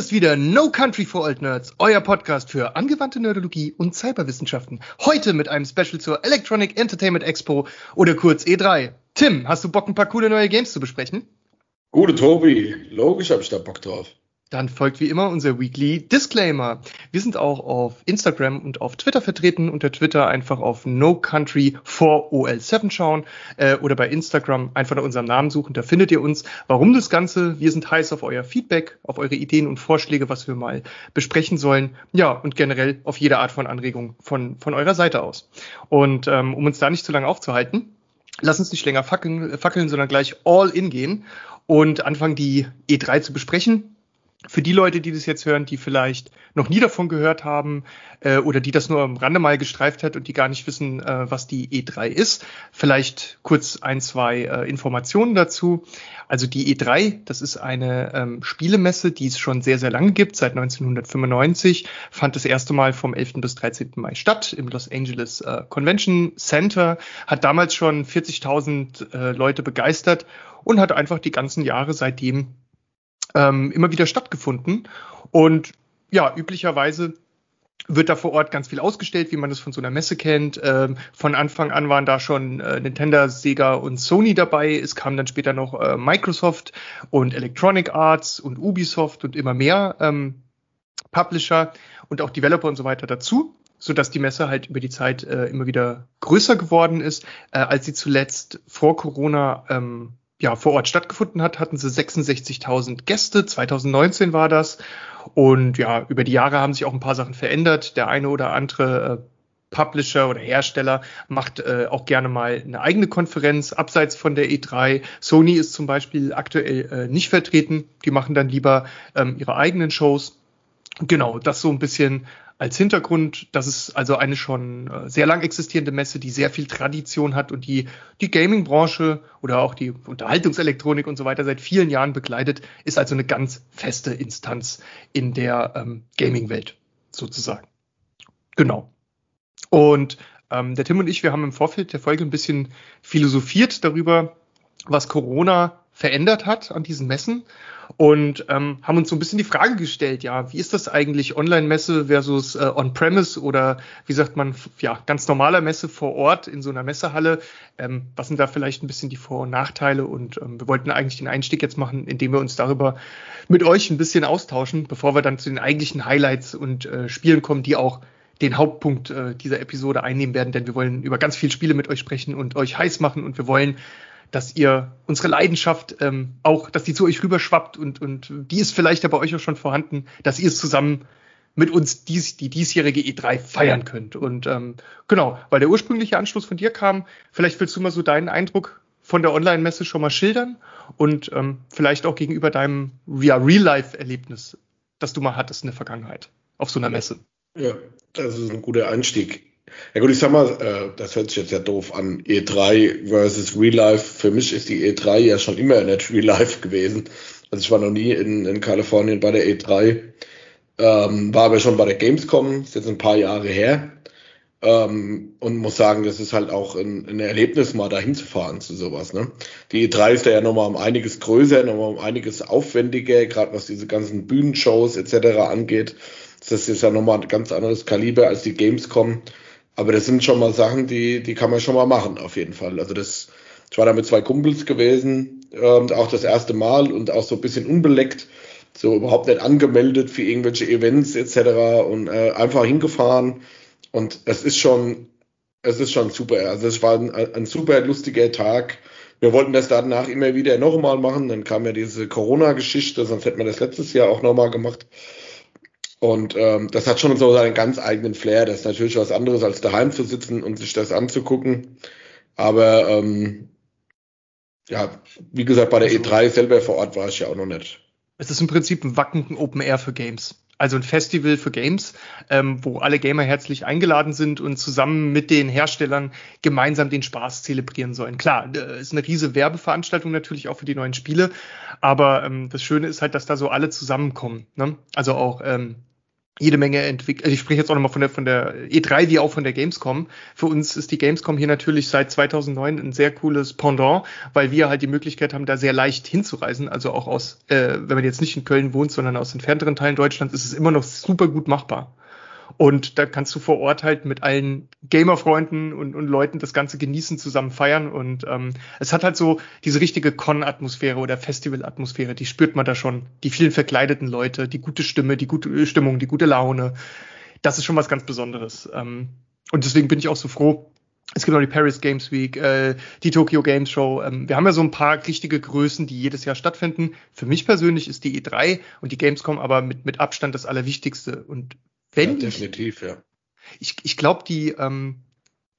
Ist wieder No Country for Old Nerds, euer Podcast für angewandte Nerdologie und Cyberwissenschaften. Heute mit einem Special zur Electronic Entertainment Expo oder kurz E3. Tim, hast du Bock, ein paar coole neue Games zu besprechen? Gute Tobi, logisch habe ich da Bock drauf. Dann folgt wie immer unser Weekly Disclaimer. Wir sind auch auf Instagram und auf Twitter vertreten. Unter Twitter einfach auf No Country for OL7 schauen äh, oder bei Instagram einfach nach unserem Namen suchen. Da findet ihr uns. Warum das Ganze? Wir sind heiß auf euer Feedback, auf eure Ideen und Vorschläge, was wir mal besprechen sollen. Ja, und generell auf jede Art von Anregung von, von eurer Seite aus. Und ähm, um uns da nicht zu lange aufzuhalten, lass uns nicht länger fackeln, fackeln sondern gleich all in gehen und anfangen, die E3 zu besprechen für die Leute, die das jetzt hören, die vielleicht noch nie davon gehört haben äh, oder die das nur am Rande mal gestreift hat und die gar nicht wissen, äh, was die E3 ist, vielleicht kurz ein, zwei äh, Informationen dazu. Also die E3, das ist eine ähm, Spielemesse, die es schon sehr, sehr lange gibt, seit 1995, fand das erste Mal vom 11. bis 13. Mai statt im Los Angeles äh, Convention Center, hat damals schon 40.000 äh, Leute begeistert und hat einfach die ganzen Jahre seitdem ähm, immer wieder stattgefunden. Und ja, üblicherweise wird da vor Ort ganz viel ausgestellt, wie man das von so einer Messe kennt. Ähm, von Anfang an waren da schon äh, Nintendo, Sega und Sony dabei. Es kamen dann später noch äh, Microsoft und Electronic Arts und Ubisoft und immer mehr ähm, Publisher und auch Developer und so weiter dazu, so dass die Messe halt über die Zeit äh, immer wieder größer geworden ist, äh, als sie zuletzt vor Corona ähm, ja, vor Ort stattgefunden hat, hatten sie 66.000 Gäste. 2019 war das. Und ja, über die Jahre haben sich auch ein paar Sachen verändert. Der eine oder andere äh, Publisher oder Hersteller macht äh, auch gerne mal eine eigene Konferenz abseits von der E3. Sony ist zum Beispiel aktuell äh, nicht vertreten. Die machen dann lieber ähm, ihre eigenen Shows. Genau, das so ein bisschen als Hintergrund, das ist also eine schon äh, sehr lang existierende Messe, die sehr viel Tradition hat und die die Gaming-Branche oder auch die Unterhaltungselektronik und so weiter seit vielen Jahren begleitet, ist also eine ganz feste Instanz in der ähm, Gaming-Welt sozusagen. Genau. Und ähm, der Tim und ich, wir haben im Vorfeld der Folge ein bisschen philosophiert darüber, was Corona verändert hat an diesen Messen und ähm, haben uns so ein bisschen die Frage gestellt, ja, wie ist das eigentlich Online-Messe versus äh, On-Premise oder wie sagt man, ja, ganz normaler Messe vor Ort in so einer Messehalle? Ähm, was sind da vielleicht ein bisschen die Vor- und Nachteile? Und ähm, wir wollten eigentlich den Einstieg jetzt machen, indem wir uns darüber mit euch ein bisschen austauschen, bevor wir dann zu den eigentlichen Highlights und äh, Spielen kommen, die auch den Hauptpunkt äh, dieser Episode einnehmen werden, denn wir wollen über ganz viele Spiele mit euch sprechen und euch heiß machen und wir wollen dass ihr unsere Leidenschaft ähm, auch, dass die zu euch rüberschwappt und, und die ist vielleicht ja bei euch auch schon vorhanden, dass ihr es zusammen mit uns dies, die diesjährige E3 feiern könnt. Und ähm, genau, weil der ursprüngliche Anschluss von dir kam, vielleicht willst du mal so deinen Eindruck von der Online-Messe schon mal schildern und ähm, vielleicht auch gegenüber deinem ja, Real-Life-Erlebnis, das du mal hattest in der Vergangenheit auf so einer Messe. Ja, das ist ein guter Einstieg. Ja gut, ich sag mal, äh, das hört sich jetzt ja doof an. E3 versus Real Life. Für mich ist die E3 ja schon immer nicht Real Life gewesen. Also ich war noch nie in, in Kalifornien bei der E3. Ähm, war aber schon bei der Gamescom, ist jetzt ein paar Jahre her. Ähm, und muss sagen, das ist halt auch ein, ein Erlebnis, mal dahin zu fahren zu sowas. Ne? Die E3 ist da ja nochmal um einiges größer, nochmal um einiges aufwendiger, gerade was diese ganzen Bühnenshows etc. angeht. Das ist ja nochmal ein ganz anderes Kaliber als die Gamescom. Aber das sind schon mal Sachen, die, die kann man schon mal machen, auf jeden Fall. Also das, ich war da mit zwei Kumpels gewesen, ähm, auch das erste Mal und auch so ein bisschen unbeleckt, so überhaupt nicht angemeldet für irgendwelche Events etc. und äh, einfach hingefahren. Und es ist schon, es ist schon super. Also es war ein, ein super lustiger Tag. Wir wollten das danach immer wieder noch einmal machen. Dann kam ja diese Corona-Geschichte, sonst hätten wir das letztes Jahr auch nochmal gemacht. Und ähm, das hat schon so seinen ganz eigenen Flair. Das ist natürlich was anderes, als daheim zu sitzen und sich das anzugucken. Aber ähm, ja, wie gesagt, bei der also, E3 selber vor Ort war ich ja auch noch nicht. Es ist im Prinzip ein wackenden Open Air für Games. Also ein Festival für Games, ähm, wo alle Gamer herzlich eingeladen sind und zusammen mit den Herstellern gemeinsam den Spaß zelebrieren sollen. Klar, äh, ist eine riese Werbeveranstaltung natürlich auch für die neuen Spiele, aber ähm, das Schöne ist halt, dass da so alle zusammenkommen. Ne? Also auch ähm, jede Menge entwickelt. Also ich spreche jetzt auch nochmal von der, von der E3 wie auch von der Gamescom. Für uns ist die Gamescom hier natürlich seit 2009 ein sehr cooles Pendant, weil wir halt die Möglichkeit haben, da sehr leicht hinzureisen. Also auch aus, äh, wenn man jetzt nicht in Köln wohnt, sondern aus entfernteren Teilen Deutschlands, ist es immer noch super gut machbar. Und da kannst du vor Ort halt mit allen Gamer-Freunden und, und Leuten das Ganze genießen, zusammen feiern. Und ähm, es hat halt so diese richtige Con-Atmosphäre oder Festival-Atmosphäre, die spürt man da schon. Die vielen verkleideten Leute, die gute Stimme, die gute Stimmung, die gute Laune. Das ist schon was ganz Besonderes. Ähm, und deswegen bin ich auch so froh, es gibt auch die Paris Games Week, äh, die Tokyo Games Show. Ähm, wir haben ja so ein paar richtige Größen, die jedes Jahr stattfinden. Für mich persönlich ist die E3 und die Gamescom aber mit, mit Abstand das Allerwichtigste. Und wenn ja, definitiv, ich, ja. Ich, ich glaube, die ähm,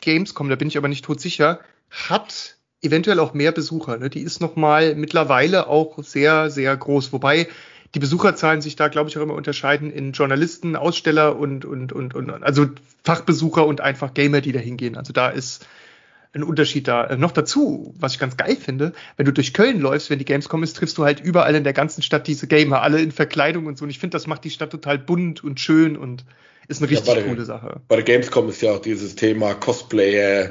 Gamescom, da bin ich aber nicht tot sicher, hat eventuell auch mehr Besucher. Ne? Die ist noch mal mittlerweile auch sehr, sehr groß. Wobei die Besucherzahlen sich da, glaube ich, auch immer unterscheiden in Journalisten, Aussteller und, und, und, und also Fachbesucher und einfach Gamer, die da hingehen. Also da ist ein Unterschied da. Äh, noch dazu, was ich ganz geil finde, wenn du durch Köln läufst, wenn die Gamescom ist, triffst du halt überall in der ganzen Stadt diese Gamer, alle in Verkleidung und so. Und ich finde, das macht die Stadt total bunt und schön und ist eine richtig ja, coole der, Sache. Bei der Gamescom ist ja auch dieses Thema Cosplay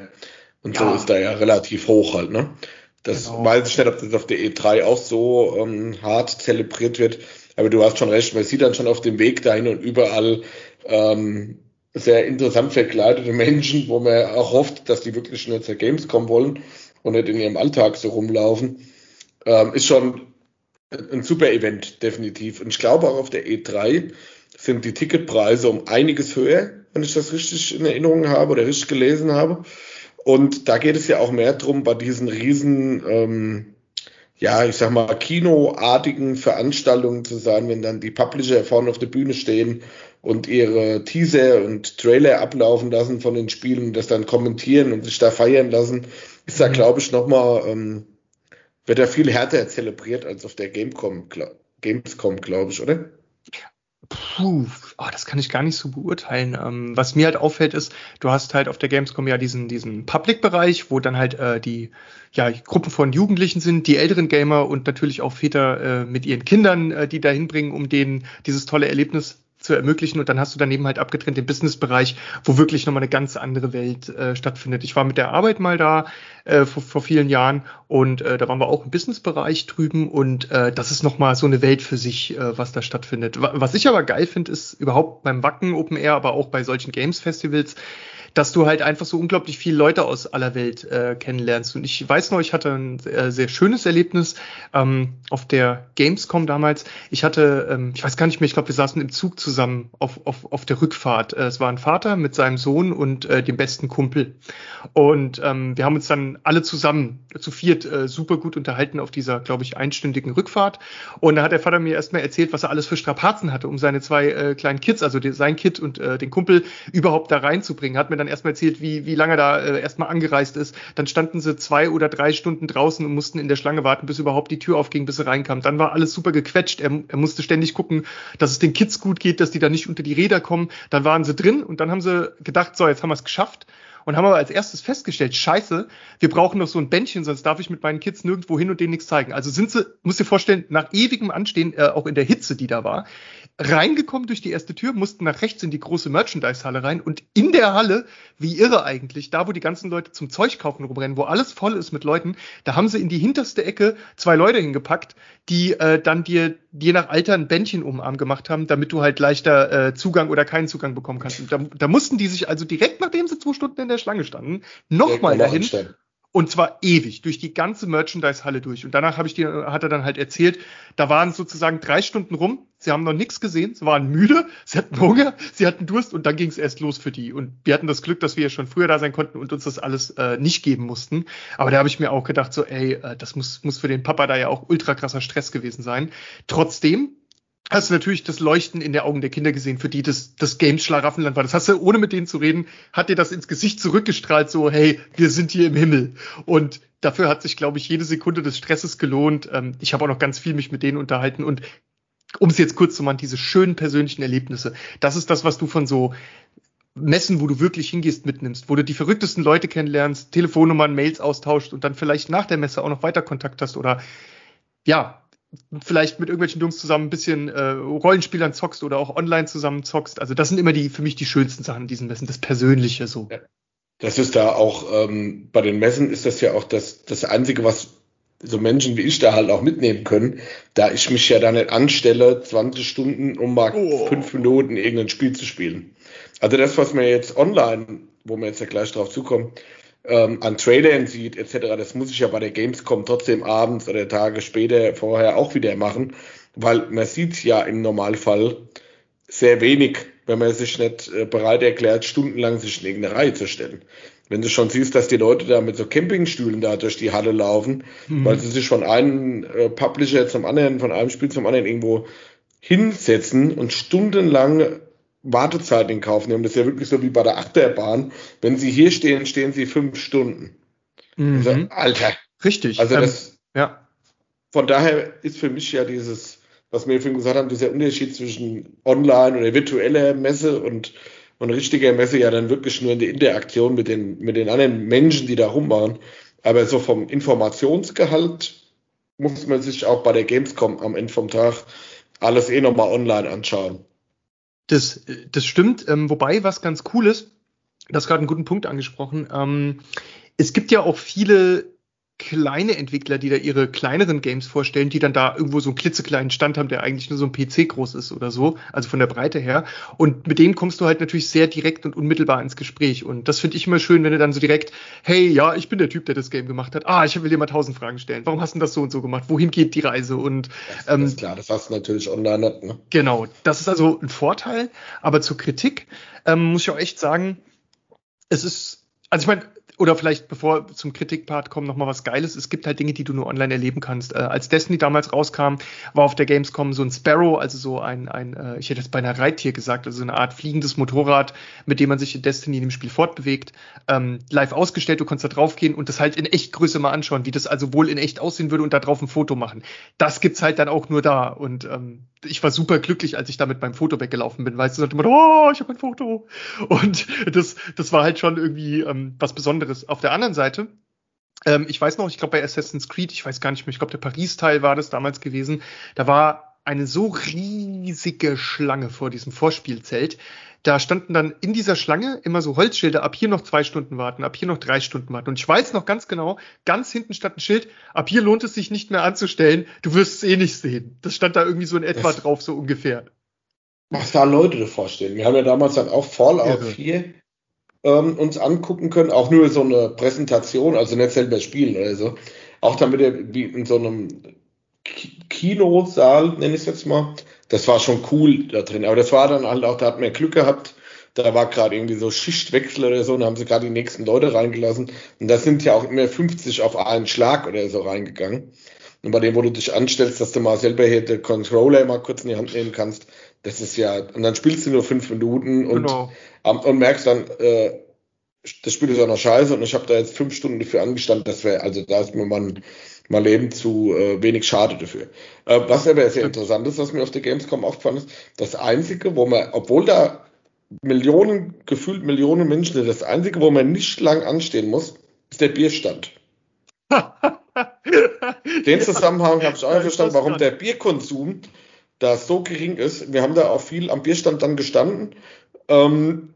und ja. so ist da ja relativ hoch halt, ne? Das genau. weiß ich nicht, ob das auf der E3 auch so ähm, hart zelebriert wird, aber du hast schon recht, man sieht dann schon auf dem Weg dahin und überall ähm, sehr interessant verkleidete Menschen, wo man auch hofft, dass die wirklich schnell zur Gamescom wollen und nicht in ihrem Alltag so rumlaufen, ähm, ist schon ein super Event, definitiv. Und ich glaube auch auf der E3 sind die Ticketpreise um einiges höher, wenn ich das richtig in Erinnerung habe oder richtig gelesen habe. Und da geht es ja auch mehr drum, bei diesen riesen, ähm, ja, ich sag mal, kinoartigen Veranstaltungen zu sein, wenn dann die Publisher vorne auf der Bühne stehen und ihre Teaser und Trailer ablaufen lassen von den Spielen und das dann kommentieren und sich da feiern lassen, ist da, mhm. glaube ich, nochmal, ähm, wird da viel härter zelebriert als auf der Gamecom, Gamescom, glaube ich, oder? Puh, oh, das kann ich gar nicht so beurteilen. Ähm, was mir halt auffällt, ist, du hast halt auf der Gamescom ja diesen, diesen Public-Bereich, wo dann halt äh, die ja, Gruppen von Jugendlichen sind, die älteren Gamer und natürlich auch Väter äh, mit ihren Kindern, äh, die da hinbringen, um denen dieses tolle Erlebnis zu ermöglichen und dann hast du daneben halt abgetrennt den Businessbereich, wo wirklich nochmal eine ganz andere Welt äh, stattfindet. Ich war mit der Arbeit mal da äh, vor, vor vielen Jahren und äh, da waren wir auch im Businessbereich drüben und äh, das ist nochmal so eine Welt für sich, äh, was da stattfindet. Was ich aber geil finde, ist überhaupt beim Wacken Open Air, aber auch bei solchen Games Festivals, dass du halt einfach so unglaublich viele Leute aus aller Welt äh, kennenlernst. Und ich weiß noch, ich hatte ein äh, sehr schönes Erlebnis ähm, auf der Gamescom damals. Ich hatte, ähm, ich weiß gar nicht mehr, ich glaube, wir saßen im Zug zusammen auf, auf, auf der Rückfahrt. Äh, es war ein Vater mit seinem Sohn und äh, dem besten Kumpel. Und ähm, wir haben uns dann alle zusammen zu viert äh, super gut unterhalten auf dieser, glaube ich, einstündigen Rückfahrt. Und da hat der Vater mir erstmal erzählt, was er alles für Strapazen hatte, um seine zwei äh, kleinen Kids, also die, sein Kid und äh, den Kumpel, überhaupt da reinzubringen. Hat mir dann erstmal erzählt, wie, wie lange da äh, erstmal angereist ist. Dann standen sie zwei oder drei Stunden draußen und mussten in der Schlange warten, bis überhaupt die Tür aufging, bis sie reinkamen. Dann war alles super gequetscht. Er, er musste ständig gucken, dass es den Kids gut geht, dass die da nicht unter die Räder kommen. Dann waren sie drin und dann haben sie gedacht, so, jetzt haben wir es geschafft und haben aber als erstes festgestellt, scheiße, wir brauchen noch so ein Bändchen, sonst darf ich mit meinen Kids nirgendwo hin und denen nichts zeigen. Also sind sie, muss dir vorstellen, nach ewigem Anstehen, äh, auch in der Hitze, die da war, reingekommen durch die erste Tür, mussten nach rechts in die große Merchandise-Halle rein und in der Halle, wie irre eigentlich, da wo die ganzen Leute zum Zeug kaufen rumrennen, wo alles voll ist mit Leuten, da haben sie in die hinterste Ecke zwei Leute hingepackt, die äh, dann dir je nach Alter ein Bändchen um gemacht haben, damit du halt leichter äh, Zugang oder keinen Zugang bekommen kannst. Da, da mussten die sich also direkt, nachdem sie zwei Stunden in der Schlange standen, nochmal dahin. Anstellen. Und zwar ewig, durch die ganze Merchandise-Halle durch. Und danach habe ich dir, hat er dann halt erzählt, da waren sozusagen drei Stunden rum, sie haben noch nichts gesehen, sie waren müde, sie hatten Hunger, sie hatten Durst und dann ging es erst los für die. Und wir hatten das Glück, dass wir ja schon früher da sein konnten und uns das alles äh, nicht geben mussten. Aber da habe ich mir auch gedacht, so, ey, äh, das muss, muss für den Papa da ja auch ultra krasser Stress gewesen sein. Trotzdem hast du natürlich das Leuchten in den Augen der Kinder gesehen, für die das, das Game Schlaraffenland war. Das hast du, ohne mit denen zu reden, hat dir das ins Gesicht zurückgestrahlt, so, hey, wir sind hier im Himmel. Und dafür hat sich, glaube ich, jede Sekunde des Stresses gelohnt. Ähm, ich habe auch noch ganz viel mich mit denen unterhalten und um es jetzt kurz zu machen, diese schönen persönlichen Erlebnisse, das ist das, was du von so Messen, wo du wirklich hingehst, mitnimmst, wo du die verrücktesten Leute kennenlernst, Telefonnummern, Mails austauscht und dann vielleicht nach der Messe auch noch weiter Kontakt hast oder ja, vielleicht mit irgendwelchen Jungs zusammen ein bisschen äh, Rollenspielern zockst oder auch online zusammen zockst. Also das sind immer die für mich die schönsten Sachen in diesen Messen, das Persönliche so. Das ist da auch, ähm, bei den Messen ist das ja auch das, das Einzige, was so Menschen wie ich da halt auch mitnehmen können, da ich mich ja da nicht anstelle, 20 Stunden, um mal oh. fünf Minuten irgendein Spiel zu spielen. Also das, was man jetzt online, wo wir jetzt ja gleich drauf zukommen, ähm, an Trailern sieht, etc., das muss ich ja bei der Gamescom trotzdem abends oder Tage später vorher auch wieder machen, weil man sieht ja im Normalfall sehr wenig, wenn man sich nicht äh, bereit erklärt, stundenlang sich in irgendeine Reihe zu stellen. Wenn du schon siehst, dass die Leute da mit so Campingstühlen da durch die Halle laufen, mhm. weil sie sich von einem äh, Publisher zum anderen, von einem Spiel zum anderen irgendwo hinsetzen und stundenlang Wartezeit in Kauf nehmen. Das ist ja wirklich so wie bei der Achterbahn. Wenn Sie hier stehen, stehen Sie fünf Stunden. Mhm. Also, Alter. Richtig. Also ähm, das, ja. Von daher ist für mich ja dieses, was wir vorhin gesagt haben, dieser Unterschied zwischen Online oder virtueller Messe und, und richtiger Messe ja dann wirklich nur in der Interaktion mit den, mit den anderen Menschen, die da rummachen. Aber so vom Informationsgehalt muss man sich auch bei der Gamescom am Ende vom Tag alles eh nochmal online anschauen. Das, das stimmt. Ähm, wobei, was ganz cool ist, das gerade einen guten Punkt angesprochen. Ähm, es gibt ja auch viele kleine Entwickler, die da ihre kleineren Games vorstellen, die dann da irgendwo so einen klitzekleinen Stand haben, der eigentlich nur so ein PC groß ist oder so, also von der Breite her. Und mit denen kommst du halt natürlich sehr direkt und unmittelbar ins Gespräch. Und das finde ich immer schön, wenn du dann so direkt, hey, ja, ich bin der Typ, der das Game gemacht hat. Ah, ich will dir mal tausend Fragen stellen. Warum hast du das so und so gemacht? Wohin geht die Reise? Und das, ähm, ist klar, das hast du natürlich online ne? Genau, das ist also ein Vorteil. Aber zur Kritik ähm, muss ich auch echt sagen, es ist, also ich meine, oder vielleicht, bevor zum Kritikpart kommen, noch mal was Geiles. Es gibt halt Dinge, die du nur online erleben kannst. Äh, als Destiny damals rauskam, war auf der Gamescom so ein Sparrow, also so ein, ein äh, ich hätte jetzt beinahe Reittier gesagt, also so eine Art fliegendes Motorrad, mit dem man sich in Destiny in dem Spiel fortbewegt, ähm, live ausgestellt. Du konntest da draufgehen und das halt in echt Größe mal anschauen, wie das also wohl in echt aussehen würde und da drauf ein Foto machen. Das gibt's halt dann auch nur da. Und ähm, ich war super glücklich, als ich damit beim Foto weggelaufen bin, weißt du, immer, oh, ich habe ein Foto. Und das, das war halt schon irgendwie ähm, was Besonderes. Auf der anderen Seite, ähm, ich weiß noch, ich glaube bei Assassin's Creed, ich weiß gar nicht mehr, ich glaube der Paris-Teil war das damals gewesen, da war eine so riesige Schlange vor diesem Vorspielzelt. Da standen dann in dieser Schlange immer so Holzschilder, ab hier noch zwei Stunden warten, ab hier noch drei Stunden warten. Und ich weiß noch ganz genau, ganz hinten stand ein Schild, ab hier lohnt es sich nicht mehr anzustellen, du wirst es eh nicht sehen. Das stand da irgendwie so in etwa drauf, so ungefähr. Was da Leute davor stehen. Wir haben ja damals dann auch Fallout Irre. 4 ähm, uns angucken können, auch nur so eine Präsentation, also nicht selber spielen oder so. Auch damit er wie in so einem Kinosaal, nenne ich es jetzt mal, das war schon cool da drin. Aber das war dann halt auch, da hat man Glück gehabt, da war gerade irgendwie so Schichtwechsel oder so, und da haben sie gerade die nächsten Leute reingelassen. Und da sind ja auch immer 50 auf einen Schlag oder so reingegangen. Und bei dem, wo du dich anstellst, dass du mal selber hier den Controller mal kurz in die Hand nehmen kannst, das ist ja, und dann spielst du nur fünf Minuten und, genau. und merkst dann, äh, das Spiel ist auch noch scheiße und ich habe da jetzt fünf Stunden dafür angestanden, das wäre, also da ist mir mein, mein Leben zu äh, wenig schade dafür. Äh, was aber sehr interessant ist, was mir auf der Gamescom aufgefallen ist, das Einzige, wo man, obwohl da Millionen, gefühlt Millionen Menschen sind, das Einzige, wo man nicht lang anstehen muss, ist der Bierstand. Den Zusammenhang habe ich auch verstanden, warum der Bierkonsum da so gering ist. Wir haben da auch viel am Bierstand dann gestanden. Ähm,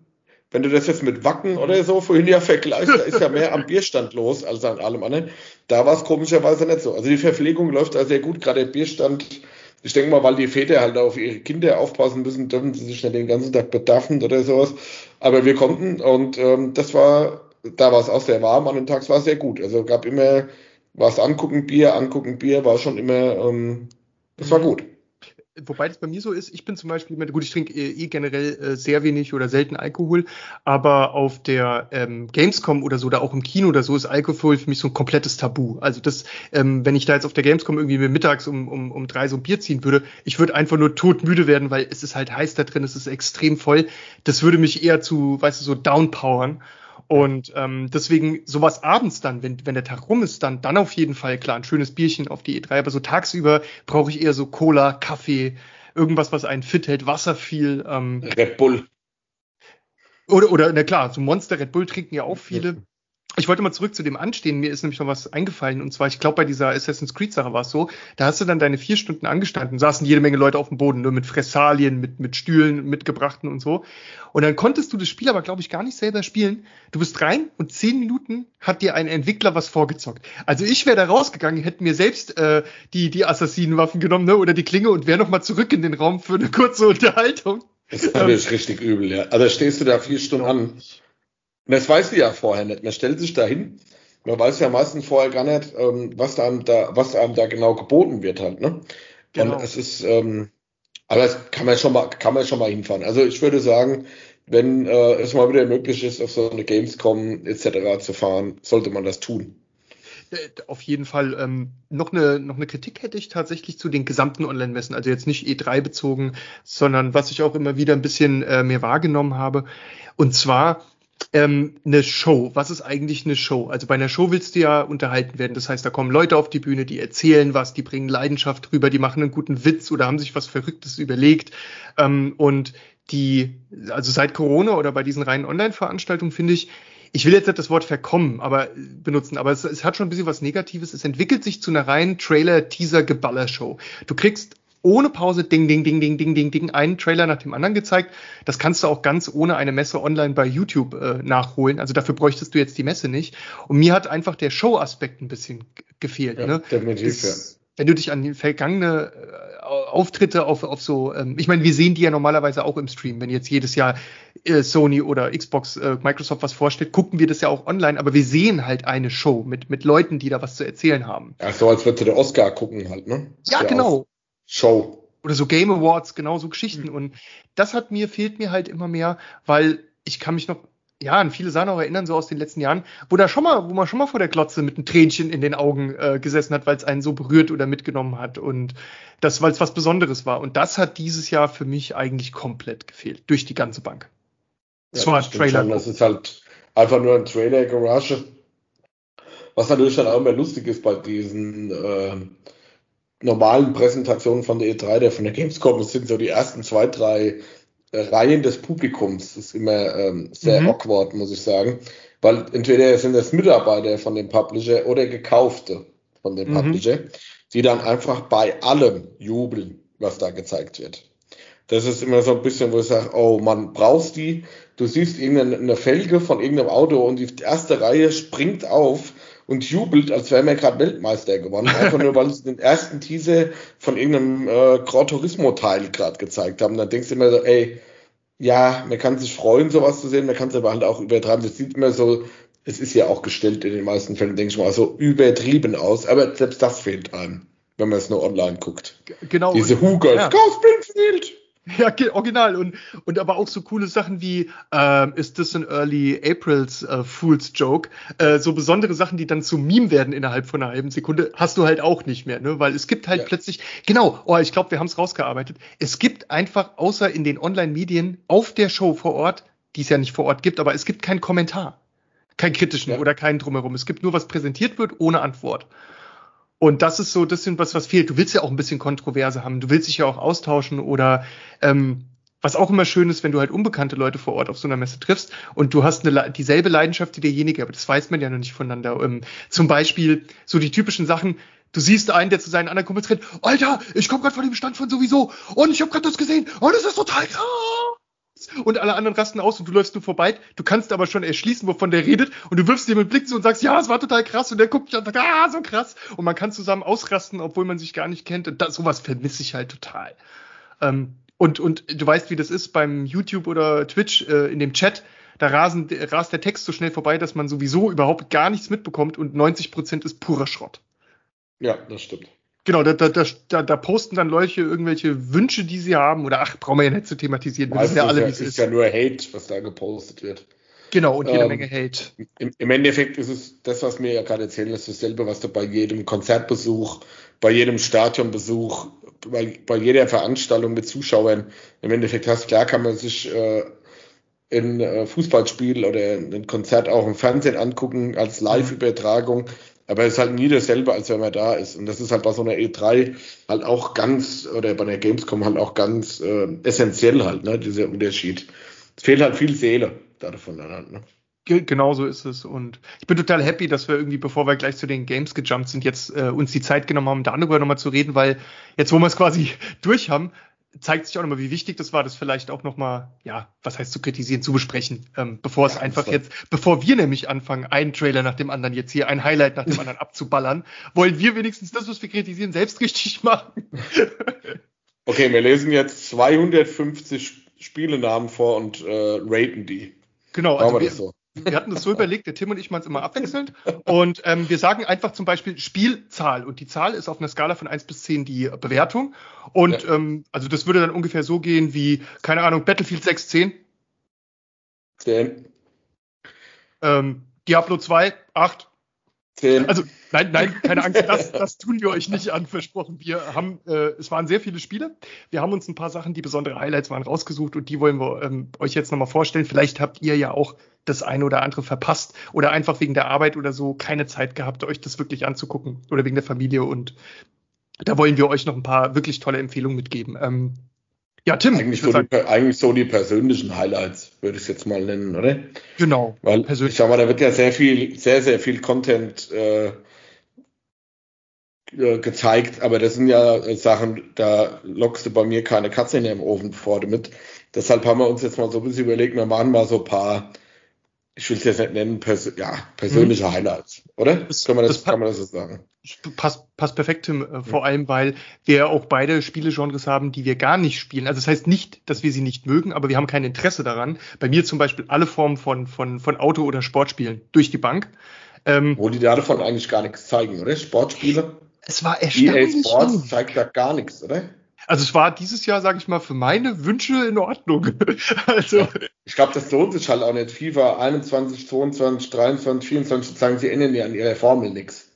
wenn du das jetzt mit Wacken oder so vorhin ja vergleichst, da ist ja mehr am Bierstand los als an allem anderen. Da war es komischerweise nicht so. Also die Verpflegung läuft da sehr gut, gerade der Bierstand. Ich denke mal, weil die Väter halt auf ihre Kinder aufpassen müssen, dürfen sie sich nicht den ganzen Tag bedarfen oder sowas. Aber wir konnten und ähm, das war, da war es auch sehr warm an den Tags war es sehr gut. Also gab immer was angucken, Bier, angucken, Bier, war schon immer, ähm, das war gut wobei das bei mir so ist, ich bin zum Beispiel, gut, ich trinke eh, eh generell äh, sehr wenig oder selten Alkohol, aber auf der ähm, Gamescom oder so, oder auch im Kino oder so, ist Alkohol für mich so ein komplettes Tabu. Also das, ähm, wenn ich da jetzt auf der Gamescom irgendwie mittags um, um, um drei so ein Bier ziehen würde, ich würde einfach nur todmüde werden, weil es ist halt heiß da drin, es ist extrem voll. Das würde mich eher zu, weißt du, so downpowern. Und ähm, deswegen sowas abends dann, wenn, wenn der Tag rum ist, dann, dann auf jeden Fall klar, ein schönes Bierchen auf die E3. Aber so tagsüber brauche ich eher so Cola, Kaffee, irgendwas, was einen fit hält, Wasser viel. Ähm, Red Bull. Oder, oder, na klar, so Monster Red Bull trinken ja auch viele. Ich wollte mal zurück zu dem Anstehen. Mir ist nämlich noch was eingefallen. Und zwar, ich glaube, bei dieser Assassin's Creed-Sache war es so, da hast du dann deine vier Stunden angestanden, saßen jede Menge Leute auf dem Boden, nur mit Fressalien, mit, mit Stühlen mitgebrachten und so. Und dann konntest du das Spiel aber, glaube ich, gar nicht selber spielen. Du bist rein und zehn Minuten hat dir ein Entwickler was vorgezockt. Also ich wäre da rausgegangen, hätte mir selbst äh, die, die Assassinenwaffen genommen, ne, oder die Klinge und wäre noch mal zurück in den Raum für eine kurze Unterhaltung. Das ist natürlich ähm, richtig übel, ja. Also stehst du da vier Stunden an das weiß du ja vorher nicht. Man stellt sich da hin. Man weiß ja meistens vorher gar nicht, ähm, was, einem da, was einem da genau geboten wird halt. Ne? Genau. Und es ist, ähm, aber das kann man schon mal, kann man schon mal hinfahren. Also ich würde sagen, wenn äh, es mal wieder möglich ist, auf so eine Gamescom etc. zu fahren, sollte man das tun. Äh, auf jeden Fall. Ähm, noch, eine, noch eine Kritik hätte ich tatsächlich zu den gesamten Online-Messen, also jetzt nicht E3 bezogen, sondern was ich auch immer wieder ein bisschen äh, mehr wahrgenommen habe. Und zwar, ähm, eine Show. Was ist eigentlich eine Show? Also bei einer Show willst du ja unterhalten werden. Das heißt, da kommen Leute auf die Bühne, die erzählen was, die bringen Leidenschaft rüber, die machen einen guten Witz oder haben sich was Verrücktes überlegt. Ähm, und die, also seit Corona oder bei diesen reinen Online-Veranstaltungen finde ich, ich will jetzt nicht das Wort verkommen, aber benutzen, aber es, es, hat schon ein bisschen was Negatives. Es entwickelt sich zu einer reinen Trailer-Teaser-Geballer-Show. Du kriegst ohne Pause Ding, Ding, Ding, Ding, Ding, Ding, Ding, einen Trailer nach dem anderen gezeigt. Das kannst du auch ganz ohne eine Messe online bei YouTube äh, nachholen. Also dafür bräuchtest du jetzt die Messe nicht. Und mir hat einfach der Show-Aspekt ein bisschen gefehlt. Ja, ne? Definitiv, ja. Wenn du dich an die vergangene äh, Auftritte auf, auf so, ähm, ich meine, wir sehen die ja normalerweise auch im Stream. Wenn jetzt jedes Jahr äh, Sony oder Xbox, äh, Microsoft was vorstellt, gucken wir das ja auch online, aber wir sehen halt eine Show mit, mit Leuten, die da was zu erzählen haben. Ja, so als würdest du der Oscar gucken halt, ne? Ja, ja genau. Show. Oder so Game Awards, genau so Geschichten. Mhm. Und das hat mir, fehlt mir halt immer mehr, weil ich kann mich noch, ja, an viele Sachen auch erinnern, so aus den letzten Jahren, wo da schon mal, wo man schon mal vor der Glotze mit einem Tränchen in den Augen äh, gesessen hat, weil es einen so berührt oder mitgenommen hat und das, weil es was Besonderes war. Und das hat dieses Jahr für mich eigentlich komplett gefehlt, durch die ganze Bank. Das ja, war das Trailer. Schon, das ist halt einfach nur ein Trailer-Garage. Was natürlich dann auch immer lustig ist bei diesen äh, normalen Präsentationen von der E3, der von der Gamescom, das sind so die ersten zwei, drei äh, Reihen des Publikums. Das ist immer ähm, sehr mhm. awkward, muss ich sagen. Weil entweder sind das Mitarbeiter von dem Publisher oder Gekaufte von dem mhm. Publisher, die dann einfach bei allem jubeln, was da gezeigt wird. Das ist immer so ein bisschen, wo ich sage, oh man, brauchst die? Du siehst irgendeine Felge von irgendeinem Auto und die erste Reihe springt auf und jubelt, als wäre mir gerade Weltmeister gewonnen. Einfach nur, weil sie den ersten Teaser von irgendeinem äh, Gran Turismo-Teil gerade gezeigt haben. Dann denkst du immer so, ey, ja, man kann sich freuen, sowas zu sehen, man kann es aber halt auch übertreiben. Das sieht immer so, es ist ja auch gestellt in den meisten Fällen, denke ich mal, so übertrieben aus. Aber selbst das fehlt einem, wenn man es nur online guckt. Genau. Diese Hugers, ja. Go Springfield! Ja, original. Und, und aber auch so coole Sachen wie, äh, ist das ein Early April's äh, Fool's Joke? Äh, so besondere Sachen, die dann zu Meme werden innerhalb von einer halben Sekunde, hast du halt auch nicht mehr, ne? Weil es gibt halt ja. plötzlich, genau, oh, ich glaube, wir haben es rausgearbeitet. Es gibt einfach, außer in den Online-Medien, auf der Show vor Ort, die es ja nicht vor Ort gibt, aber es gibt keinen Kommentar. Keinen kritischen ja. oder keinen drumherum. Es gibt nur, was präsentiert wird, ohne Antwort. Und das ist so das sind was, was fehlt. Du willst ja auch ein bisschen Kontroverse haben. Du willst dich ja auch austauschen oder ähm, was auch immer schön ist, wenn du halt unbekannte Leute vor Ort auf so einer Messe triffst und du hast eine, dieselbe Leidenschaft wie derjenige, aber das weiß man ja noch nicht voneinander. Ähm, zum Beispiel so die typischen Sachen, du siehst einen, der zu seinen anderen Kumpels rennt, Alter, ich komme gerade von dem Stand von sowieso und ich habe gerade das gesehen und es ist total krass und alle anderen rasten aus und du läufst nur vorbei. Du kannst aber schon erschließen, wovon der redet und du wirfst dir mit Blick zu und sagst, ja, es war total krass und der guckt dich an und sagt, ah, so krass. Und man kann zusammen ausrasten, obwohl man sich gar nicht kennt. Und das, sowas vermisse ich halt total. Ähm, und, und du weißt, wie das ist beim YouTube oder Twitch äh, in dem Chat. Da rasen, rast der Text so schnell vorbei, dass man sowieso überhaupt gar nichts mitbekommt und 90 Prozent ist purer Schrott. Ja, das stimmt. Genau, da, da, da, da posten dann Leute irgendwelche Wünsche, die sie haben, oder ach, brauchen wir ja nicht zu thematisieren. Wir wissen ja alle, wie es ist. ist ja nur Hate, was da gepostet wird. Genau, und jede ähm, Menge Hate. Im, Im, Endeffekt ist es das, was mir ja gerade erzählen ist dasselbe, was du bei jedem Konzertbesuch, bei jedem Stadionbesuch, bei, bei jeder Veranstaltung mit Zuschauern im Endeffekt hast. Klar kann man sich äh, ein äh, Fußballspiel oder ein Konzert auch im Fernsehen angucken als mhm. Aber es ist halt nie dasselbe, als wenn man da ist. Und das ist halt bei so einer E3 halt auch ganz, oder bei der Gamescom halt auch ganz äh, essentiell halt, ne, dieser Unterschied. Es fehlt halt viel Seele davon dann halt, ne? genau so ist es. Und ich bin total happy, dass wir irgendwie, bevor wir gleich zu den Games gejumpt sind, jetzt äh, uns die Zeit genommen haben, darüber nochmal zu reden, weil jetzt, wo wir es quasi durch haben, zeigt sich auch nochmal, wie wichtig das war, das vielleicht auch nochmal, ja, was heißt zu kritisieren, zu besprechen, ähm, bevor es ja, einfach jetzt, bevor wir nämlich anfangen, einen Trailer nach dem anderen jetzt hier, ein Highlight nach dem anderen abzuballern, wollen wir wenigstens das, was wir kritisieren, selbst richtig machen. okay, wir lesen jetzt 250 Spielenamen vor und äh, raten die. Genau, also wir, so. Wir hatten das so überlegt, der Tim und ich machen es immer abwechselnd. Und ähm, wir sagen einfach zum Beispiel Spielzahl. Und die Zahl ist auf einer Skala von 1 bis 10 die Bewertung. Und ja. ähm, also das würde dann ungefähr so gehen wie, keine Ahnung, Battlefield 6, 10. 10. Ähm, Diablo 2, 8. 10. Also, nein, nein, keine Angst, das, das tun wir euch nicht an, versprochen. Wir haben, äh, es waren sehr viele Spiele. Wir haben uns ein paar Sachen, die besondere Highlights waren, rausgesucht und die wollen wir ähm, euch jetzt nochmal vorstellen. Vielleicht habt ihr ja auch das eine oder andere verpasst oder einfach wegen der Arbeit oder so keine Zeit gehabt, euch das wirklich anzugucken oder wegen der Familie und da wollen wir euch noch ein paar wirklich tolle Empfehlungen mitgeben. Ähm, ja, Tim. Eigentlich so, die, eigentlich so, die, persönlichen Highlights, würde ich es jetzt mal nennen, oder? Genau. Weil persönlich. ich sag mal, da wird ja sehr viel, sehr, sehr viel Content äh, gezeigt, aber das sind ja Sachen, da lockst du bei mir keine Katze in den Ofen, bevor du mit. Deshalb haben wir uns jetzt mal so ein bisschen überlegt, wir machen mal so ein paar ich will es jetzt nicht nennen, pers ja, persönliche mhm. Highlights, oder? Das, kann, man das, das kann man das so sagen? Passt, passt perfekt, Tim, äh, vor ja. allem, weil wir auch beide Spielegenres haben, die wir gar nicht spielen. Also das heißt nicht, dass wir sie nicht mögen, aber wir haben kein Interesse daran. Bei mir zum Beispiel alle Formen von, von, von Auto- oder Sportspielen durch die Bank. Ähm, Wo die davon eigentlich gar nichts zeigen, oder? Sportspiele? Es war erstaunlich. EA Sports zeigt da gar nichts, oder? Also es war dieses Jahr, sage ich mal, für meine Wünsche in Ordnung. also ich glaube, das lohnt sich halt auch nicht. FIFA 21, 22, 23, 24 sagen sie ändern ja an ihrer Formel nichts.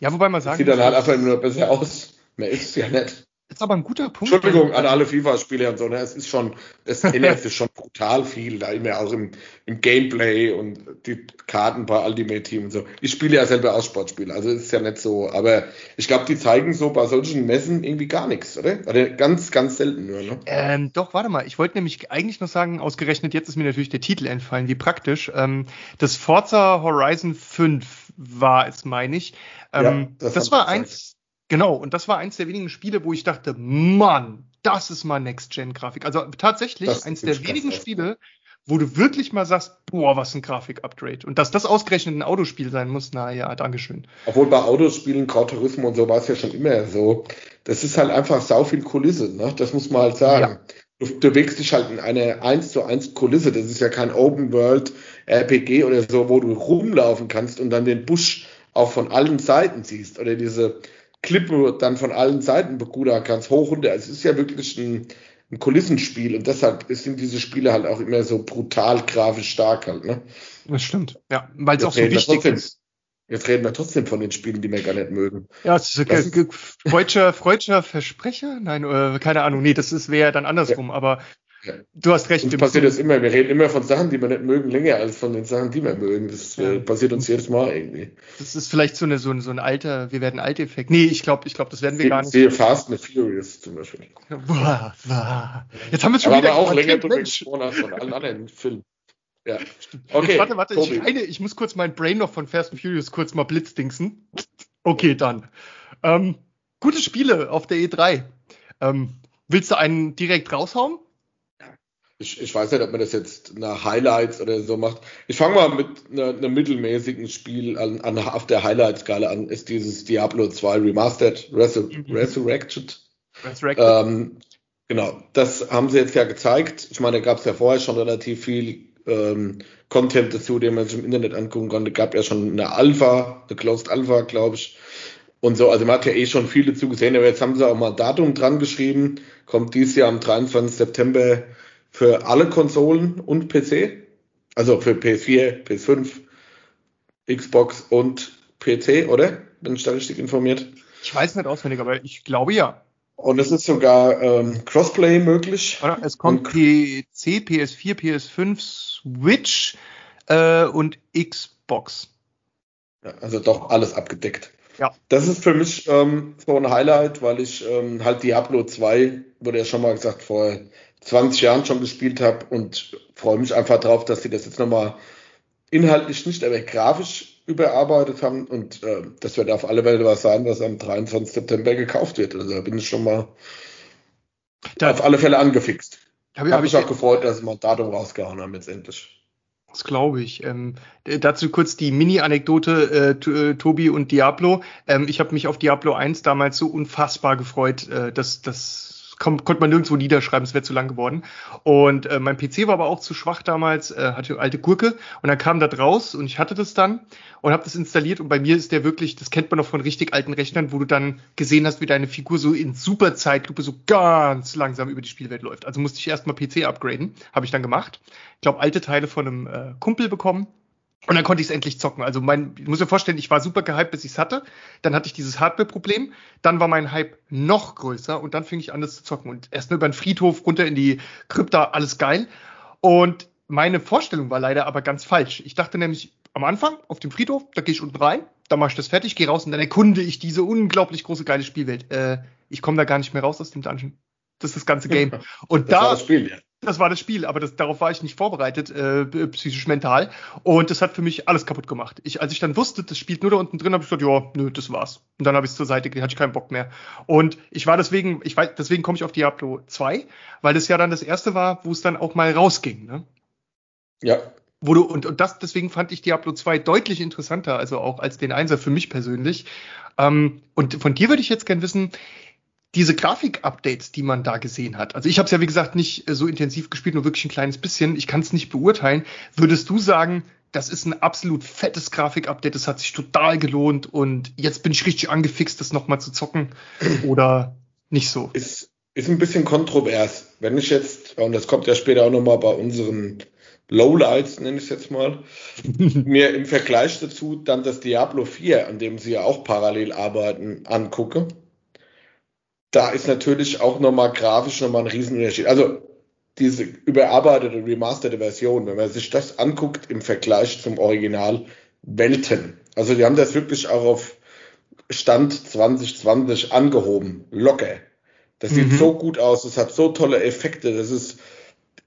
Ja, wobei man sagen Sieht dann halt einfach nur besser aus. Mehr ist es ja nicht. Das ist aber ein guter Punkt. Entschuldigung an alle FIFA-Spieler und so, ne? Es ist schon, es ändert sich schon brutal viel, da immer auch im, im Gameplay und die Karten bei Ultimate Team und so. Ich spiele ja selber auch Sportspiele, also ist ja nicht so, aber ich glaube, die zeigen so bei solchen Messen irgendwie gar nichts, oder? Oder ganz, ganz selten nur, ne? Ähm, doch, warte mal, ich wollte nämlich eigentlich noch sagen, ausgerechnet jetzt ist mir natürlich der Titel entfallen, wie praktisch. Ähm, das Forza Horizon 5 war es, meine ich. Ähm, ja, das, das war eins Genau, und das war eins der wenigen Spiele, wo ich dachte, Mann, das ist mal Next-Gen-Grafik. Also tatsächlich das eins der wenigen Spiele, wo du wirklich mal sagst, boah, was ein Grafik-Upgrade. Und dass das ausgerechnet ein Autospiel sein muss, na ja, Dankeschön. Obwohl bei Autospielen, Gran Turismo und so war es ja schon immer so. Das ist halt einfach sau viel Kulisse, ne? Das muss man halt sagen. Ja. Du, du bewegst dich halt in eine 1 zu 1 Kulisse. Das ist ja kein Open World RPG oder so, wo du rumlaufen kannst und dann den Busch auch von allen Seiten siehst. Oder diese, Klippe dann von allen Seiten begudern kannst, hoch und es ist ja wirklich ein, ein Kulissenspiel und deshalb sind diese Spiele halt auch immer so brutal grafisch stark halt, ne? Das stimmt, ja, weil es auch so wichtig trotzdem, ist. Jetzt reden wir trotzdem von den Spielen, die wir gar nicht mögen. Ja, das ist das, freudscher, freudscher Versprecher? Nein, äh, keine Ahnung, nee, das wäre dann andersrum, ja. aber Du hast recht. Uns passiert das immer. Wir reden immer von Sachen, die wir nicht mögen, länger als von den Sachen, die wir mögen. Das äh, ja. passiert uns jedes Mal irgendwie. Das ist vielleicht so, eine, so, ein, so ein alter, wir werden alt Effekt. Nee, ich glaube, ich glaub, das werden wir Sie, gar nicht. Sehe Fast and Furious zum Beispiel. Boah, boah. Jetzt haben wir schon Aber wieder auch länger drüber gesprochen als von allen anderen Filmen. Ja. Okay. Jetzt, warte, warte, ich, eine, ich muss kurz mein Brain noch von Fast and Furious kurz mal blitzdingsen. Okay, dann. Ähm, gute Spiele auf der E3. Ähm, willst du einen direkt raushauen? Ich, ich weiß nicht, ob man das jetzt nach Highlights oder so macht. Ich fange mal mit einem einer mittelmäßigen Spiel an, an, auf der Highlight-Skala an, ist dieses Diablo 2 Remastered Resur mhm. Resurrected. Resurrected. Ähm, genau, das haben sie jetzt ja gezeigt. Ich meine, da gab es ja vorher schon relativ viel ähm, Content dazu, den man sich im Internet angucken konnte. Gab ja schon eine Alpha, eine Closed Alpha, glaube ich. Und so, also man hat ja eh schon viel dazu gesehen, aber jetzt haben sie auch mal ein Datum dran geschrieben. Kommt dieses Jahr am 23. September für alle Konsolen und PC. Also für PS4, PS5, Xbox und PC, oder? Bin ich da richtig informiert? Ich weiß nicht auswendig, aber ich glaube ja. Und es ist sogar ähm, Crossplay möglich. Oder? Es kommt und PC, PS4, PS5, Switch äh, und Xbox. Ja, also doch alles abgedeckt. Ja. Das ist für mich ähm, so ein Highlight, weil ich ähm, halt Diablo 2, wurde ja schon mal gesagt, vor 20 Jahren schon gespielt habe und freue mich einfach drauf, dass sie das jetzt nochmal inhaltlich nicht, aber grafisch überarbeitet haben und äh, das wird auf alle Fälle was sein, was am 23. September gekauft wird. Also da bin ich schon mal da, auf alle Fälle angefixt. Habe hab mich auch gefreut, dass sie mal ein Datum rausgehauen haben letztendlich. Das glaube ich. Ähm, dazu kurz die Mini-Anekdote, äh, äh, Tobi und Diablo. Ähm, ich habe mich auf Diablo 1 damals so unfassbar gefreut, äh, dass das konnte man nirgendwo niederschreiben, es wäre zu lang geworden. Und äh, mein PC war aber auch zu schwach damals, äh, hatte alte Gurke und dann kam das raus und ich hatte das dann und habe das installiert und bei mir ist der wirklich, das kennt man noch von richtig alten Rechnern, wo du dann gesehen hast, wie deine Figur so in super Zeitlupe so ganz langsam über die Spielwelt läuft. Also musste ich erstmal PC upgraden, habe ich dann gemacht. Ich glaube, alte Teile von einem äh, Kumpel bekommen und dann konnte ich es endlich zocken. Also mein, ich muss mir vorstellen, ich war super gehypt, bis ich es hatte. Dann hatte ich dieses Hardware-Problem. Dann war mein Hype noch größer und dann fing ich an, das zu zocken. Und erst nur über den Friedhof runter in die Krypta, alles geil. Und meine Vorstellung war leider aber ganz falsch. Ich dachte nämlich am Anfang auf dem Friedhof, da gehe ich unten rein, dann mache ich das fertig, gehe raus und dann erkunde ich diese unglaublich große geile Spielwelt. Äh, ich komme da gar nicht mehr raus aus dem Dungeon. Das ist das ganze Game. Und das da, das Spiel, ja. Das war das Spiel, aber das, darauf war ich nicht vorbereitet, äh, psychisch mental. Und das hat für mich alles kaputt gemacht. Ich, als ich dann wusste, das spielt nur da unten drin, habe ich gesagt, ja, nö, das war's. Und dann habe ich es zur Seite gelegt, hatte ich keinen Bock mehr. Und ich war deswegen, ich weiß, deswegen komme ich auf Diablo 2, weil das ja dann das erste war, wo es dann auch mal rausging. Ne? Ja. Wo du, und, und das, deswegen fand ich Diablo 2 deutlich interessanter, also auch als den Einser für mich persönlich. Ähm, und von dir würde ich jetzt gern wissen, diese Grafik-Updates, die man da gesehen hat, also ich habe es ja wie gesagt nicht äh, so intensiv gespielt, nur wirklich ein kleines bisschen, ich kann es nicht beurteilen. Würdest du sagen, das ist ein absolut fettes Grafik-Update, das hat sich total gelohnt und jetzt bin ich richtig angefixt, das nochmal zu zocken oder nicht so? Ist, ist ein bisschen kontrovers. Wenn ich jetzt, und das kommt ja später auch nochmal bei unseren Lowlights, nenne ich es jetzt mal, mir im Vergleich dazu dann das Diablo 4, an dem sie ja auch parallel arbeiten, angucke da ist natürlich auch nochmal grafisch nochmal ein Riesenunterschied. Also diese überarbeitete, remasterte Version, wenn man sich das anguckt im Vergleich zum Original, Welten. Also die haben das wirklich auch auf Stand 2020 angehoben, locker. Das mhm. sieht so gut aus, es hat so tolle Effekte, das ist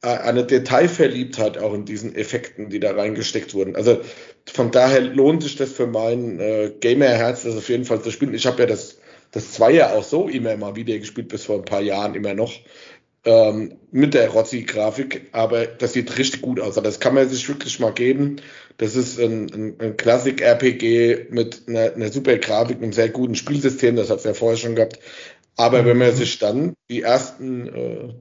eine Detailverliebtheit auch in diesen Effekten, die da reingesteckt wurden. Also von daher lohnt sich das für mein äh, Gamer-Herz, das auf jeden Fall zu spielen. Ich habe ja das das Zweier auch so immer mal wieder gespielt, bis vor ein paar Jahren immer noch. Ähm, mit der Rossi-Grafik, aber das sieht richtig gut aus. Das kann man sich wirklich mal geben. Das ist ein, ein, ein Klassik-RPG mit einer, einer super Grafik, einem sehr guten Spielsystem, das hat es ja vorher schon gehabt. Aber wenn man sich dann die ersten äh,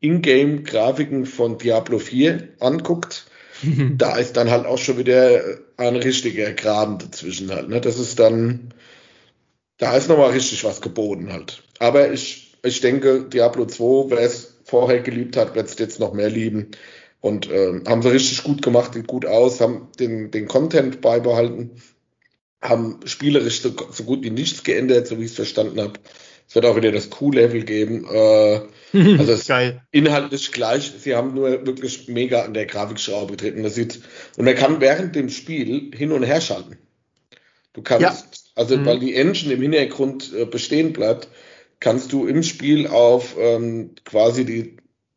Ingame-Grafiken von Diablo 4 anguckt, da ist dann halt auch schon wieder ein richtiger Graben dazwischen halt. Ne? Das ist dann da ist nochmal richtig was geboten halt. Aber ich, ich denke, Diablo 2, wer es vorher geliebt hat, wird es jetzt noch mehr lieben. Und äh, haben sie richtig gut gemacht, sieht gut aus, haben den, den Content beibehalten, haben spielerisch so, so gut wie nichts geändert, so wie ich es verstanden habe. Es wird auch wieder das Q-Level geben. Äh, also es Geil. inhaltlich gleich. Sie haben nur wirklich mega an der Grafikschraube getreten. Das sieht, und man kann während dem Spiel hin und her schalten. Du kannst, ja. Also mhm. weil die Engine im Hintergrund äh, bestehen bleibt, kannst du im Spiel auf ähm, quasi die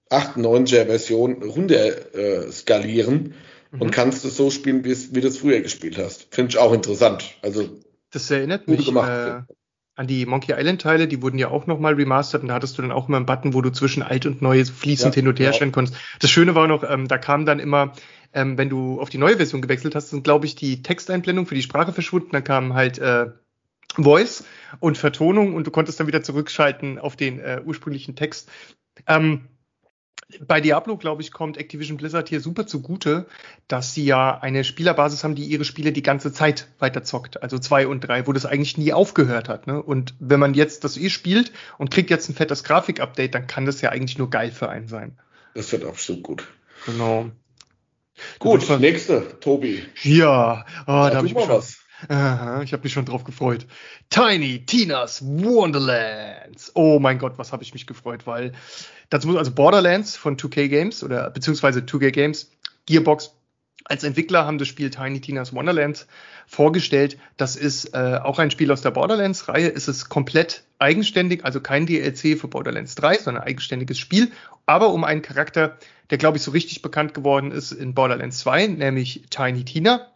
8.9er Version runter äh, skalieren mhm. und kannst es so spielen, wie, du es früher gespielt hast. Finde ich auch interessant. Also das erinnert mich äh, an die Monkey Island Teile, die wurden ja auch nochmal remastert und da hattest du dann auch immer einen Button, wo du zwischen alt und neu fließend ja, hin und her stellen konntest. Das Schöne war noch, ähm, da kam dann immer ähm, wenn du auf die neue Version gewechselt hast, sind, glaube ich, die Texteinblendung für die Sprache verschwunden. Dann kam halt äh, Voice und Vertonung und du konntest dann wieder zurückschalten auf den äh, ursprünglichen Text. Ähm, bei Diablo, glaube ich, kommt Activision Blizzard hier super zugute, dass sie ja eine Spielerbasis haben, die ihre Spiele die ganze Zeit weiterzockt. Also zwei und drei, wo das eigentlich nie aufgehört hat. Ne? Und wenn man jetzt das eh spielt und kriegt jetzt ein fettes Grafik-Update, dann kann das ja eigentlich nur geil für einen sein. Das wird absolut gut. Genau. Gut, nächste, Tobi. Ja, oh, da habe ich mich was. Aha, ich habe mich schon drauf gefreut. Tiny Tina's Wonderlands. Oh mein Gott, was habe ich mich gefreut, weil das muss also Borderlands von 2K Games oder beziehungsweise 2K Games, Gearbox als Entwickler haben das Spiel Tiny Tina's Wonderlands vorgestellt. Das ist äh, auch ein Spiel aus der Borderlands-Reihe. Es ist komplett eigenständig, also kein DLC für Borderlands 3, sondern ein eigenständiges Spiel. Aber um einen Charakter, der, glaube ich, so richtig bekannt geworden ist in Borderlands 2, nämlich Tiny Tina.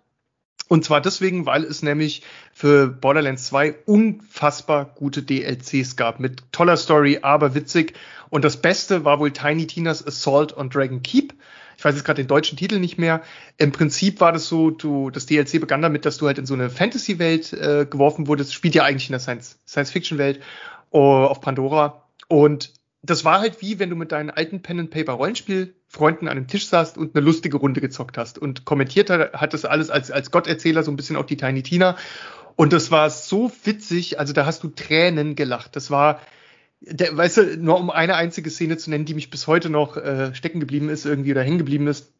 Und zwar deswegen, weil es nämlich für Borderlands 2 unfassbar gute DLCs gab mit toller Story, aber witzig. Und das Beste war wohl Tiny Tina's Assault on Dragon Keep ich weiß jetzt gerade den deutschen Titel nicht mehr. Im Prinzip war das so, du, das DLC begann damit, dass du halt in so eine Fantasy-Welt äh, geworfen wurdest. Spielt ja eigentlich in der Science-Fiction-Welt uh, auf Pandora. Und das war halt wie, wenn du mit deinen alten Pen-and-Paper-Rollenspiel-Freunden an einem Tisch saßt und eine lustige Runde gezockt hast. Und kommentiert hat, hat das alles als, als Gotterzähler so ein bisschen auch die Tiny Tina. Und das war so witzig, also da hast du Tränen gelacht. Das war, der, weißt du, nur um eine einzige Szene zu nennen, die mich bis heute noch äh, stecken geblieben ist, irgendwie oder hängen geblieben ist.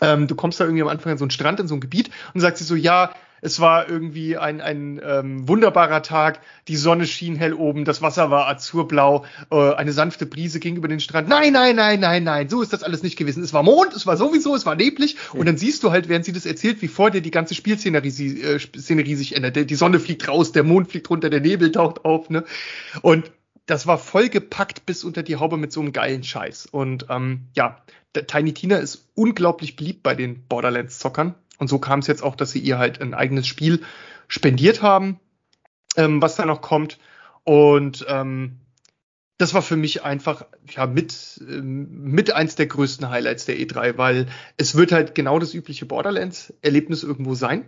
Ähm, du kommst da irgendwie am Anfang an so einen Strand, in so ein Gebiet und sagst dir so, ja, es war irgendwie ein, ein ähm, wunderbarer Tag, die Sonne schien hell oben, das Wasser war azurblau, äh, eine sanfte Brise ging über den Strand. Nein, nein, nein, nein, nein, so ist das alles nicht gewesen. Es war Mond, es war sowieso, es war neblig mhm. und dann siehst du halt, während sie das erzählt, wie vor dir die ganze Spielszenerie äh, Szenerie sich ändert. Die Sonne fliegt raus, der Mond fliegt runter, der Nebel taucht auf, ne? Und das war vollgepackt bis unter die Haube mit so einem geilen Scheiß. Und ähm, ja, Tiny Tina ist unglaublich beliebt bei den Borderlands-Zockern. Und so kam es jetzt auch, dass sie ihr halt ein eigenes Spiel spendiert haben, ähm, was da noch kommt. Und ähm, das war für mich einfach ja mit ähm, mit eins der größten Highlights der E3, weil es wird halt genau das übliche Borderlands-Erlebnis irgendwo sein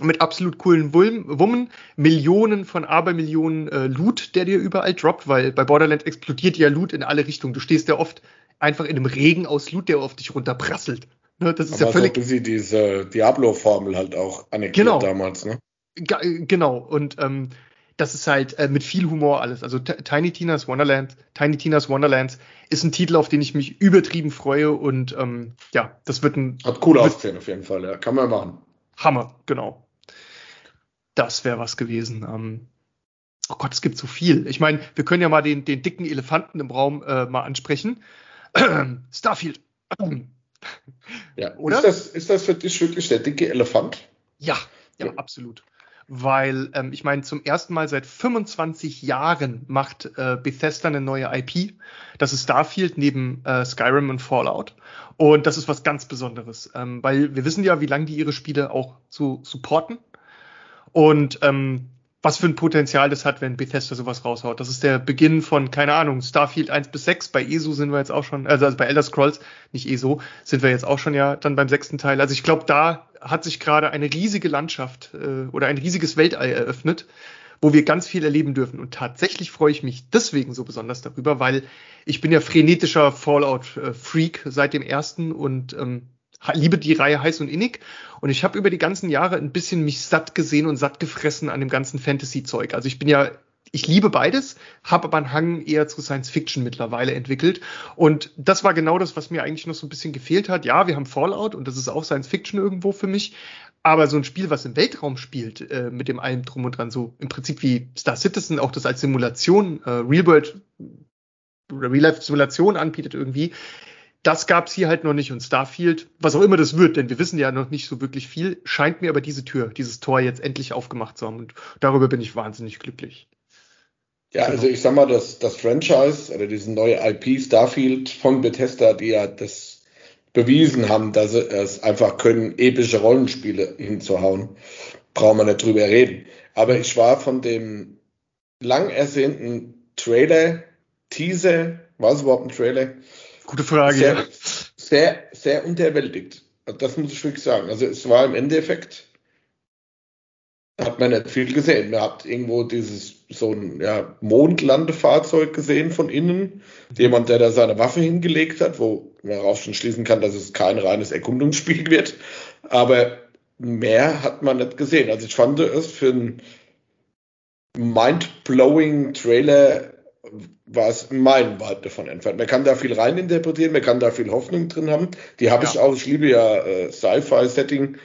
mit absolut coolen Wummen, Millionen von Abermillionen äh, Loot, der dir überall droppt, weil bei Borderlands explodiert ja Loot in alle Richtungen. Du stehst ja oft einfach in einem Regen aus Loot, der auf dich runterprasselt. Ne, das ist Aber ja völlig. So ein diese Diablo-Formel halt auch anekdotiert genau. damals, ne? G genau. Und ähm, das ist halt äh, mit viel Humor alles. Also Tiny Tina's Wonderland, Tiny Tina's Wonderlands ist ein Titel, auf den ich mich übertrieben freue und ähm, ja, das wird ein. Hat cool ausgesehen auf jeden Fall, ja. Kann man machen. Hammer, genau. Das wäre was gewesen. Ähm, oh Gott, es gibt so viel. Ich meine, wir können ja mal den, den dicken Elefanten im Raum äh, mal ansprechen. Starfield. ja, Oder? Ist das, ist das für dich wirklich der dicke Elefant? Ja, ja, ja. absolut. Weil, ähm, ich meine, zum ersten Mal seit 25 Jahren macht äh, Bethesda eine neue IP. Das ist Starfield neben äh, Skyrim und Fallout. Und das ist was ganz Besonderes, ähm, weil wir wissen ja, wie lange die ihre Spiele auch zu supporten. Und ähm, was für ein Potenzial das hat, wenn Bethesda sowas raushaut. Das ist der Beginn von, keine Ahnung, Starfield 1 bis 6. Bei ESO sind wir jetzt auch schon, also, also bei Elder Scrolls, nicht ESO, sind wir jetzt auch schon ja dann beim sechsten Teil. Also ich glaube, da hat sich gerade eine riesige Landschaft äh, oder ein riesiges Weltall eröffnet, wo wir ganz viel erleben dürfen. Und tatsächlich freue ich mich deswegen so besonders darüber, weil ich bin ja frenetischer Fallout-Freak seit dem ersten und ähm, liebe die Reihe heiß und innig. Und ich habe über die ganzen Jahre ein bisschen mich satt gesehen und satt gefressen an dem ganzen Fantasy-Zeug. Also ich bin ja ich liebe beides, habe aber einen Hang eher zu Science Fiction mittlerweile entwickelt. Und das war genau das, was mir eigentlich noch so ein bisschen gefehlt hat. Ja, wir haben Fallout und das ist auch Science Fiction irgendwo für mich. Aber so ein Spiel, was im Weltraum spielt, äh, mit dem allem drum und dran, so im Prinzip wie Star Citizen, auch das als Simulation, äh, Real World, Real Life Simulation anbietet irgendwie, das gab's hier halt noch nicht. Und Starfield, was auch immer das wird, denn wir wissen ja noch nicht so wirklich viel, scheint mir aber diese Tür, dieses Tor jetzt endlich aufgemacht zu haben. Und darüber bin ich wahnsinnig glücklich. Ja, genau. also ich sag mal, das, das Franchise oder diese neue IP Starfield von Bethesda, die ja das bewiesen haben, dass sie es einfach können, epische Rollenspiele hinzuhauen, brauchen wir nicht drüber reden. Aber ich war von dem lang ersehnten Trailer, Teaser, war es überhaupt ein Trailer? Gute Frage. Sehr, ja. sehr, sehr unterwältigt. Das muss ich wirklich sagen. Also es war im Endeffekt, hat man nicht viel gesehen. Man hat irgendwo dieses so ein ja, Mondlandefahrzeug gesehen von innen. Jemand, der da seine Waffe hingelegt hat, wo man darauf schon schließen kann, dass es kein reines Erkundungsspiel wird. Aber mehr hat man nicht gesehen. Also ich fand es für einen mind-blowing Trailer war es mein weit davon entfernt. Man kann da viel reininterpretieren, man kann da viel Hoffnung drin haben. Die habe ja. ich auch. Ich liebe ja äh, Sci-Fi-Setting,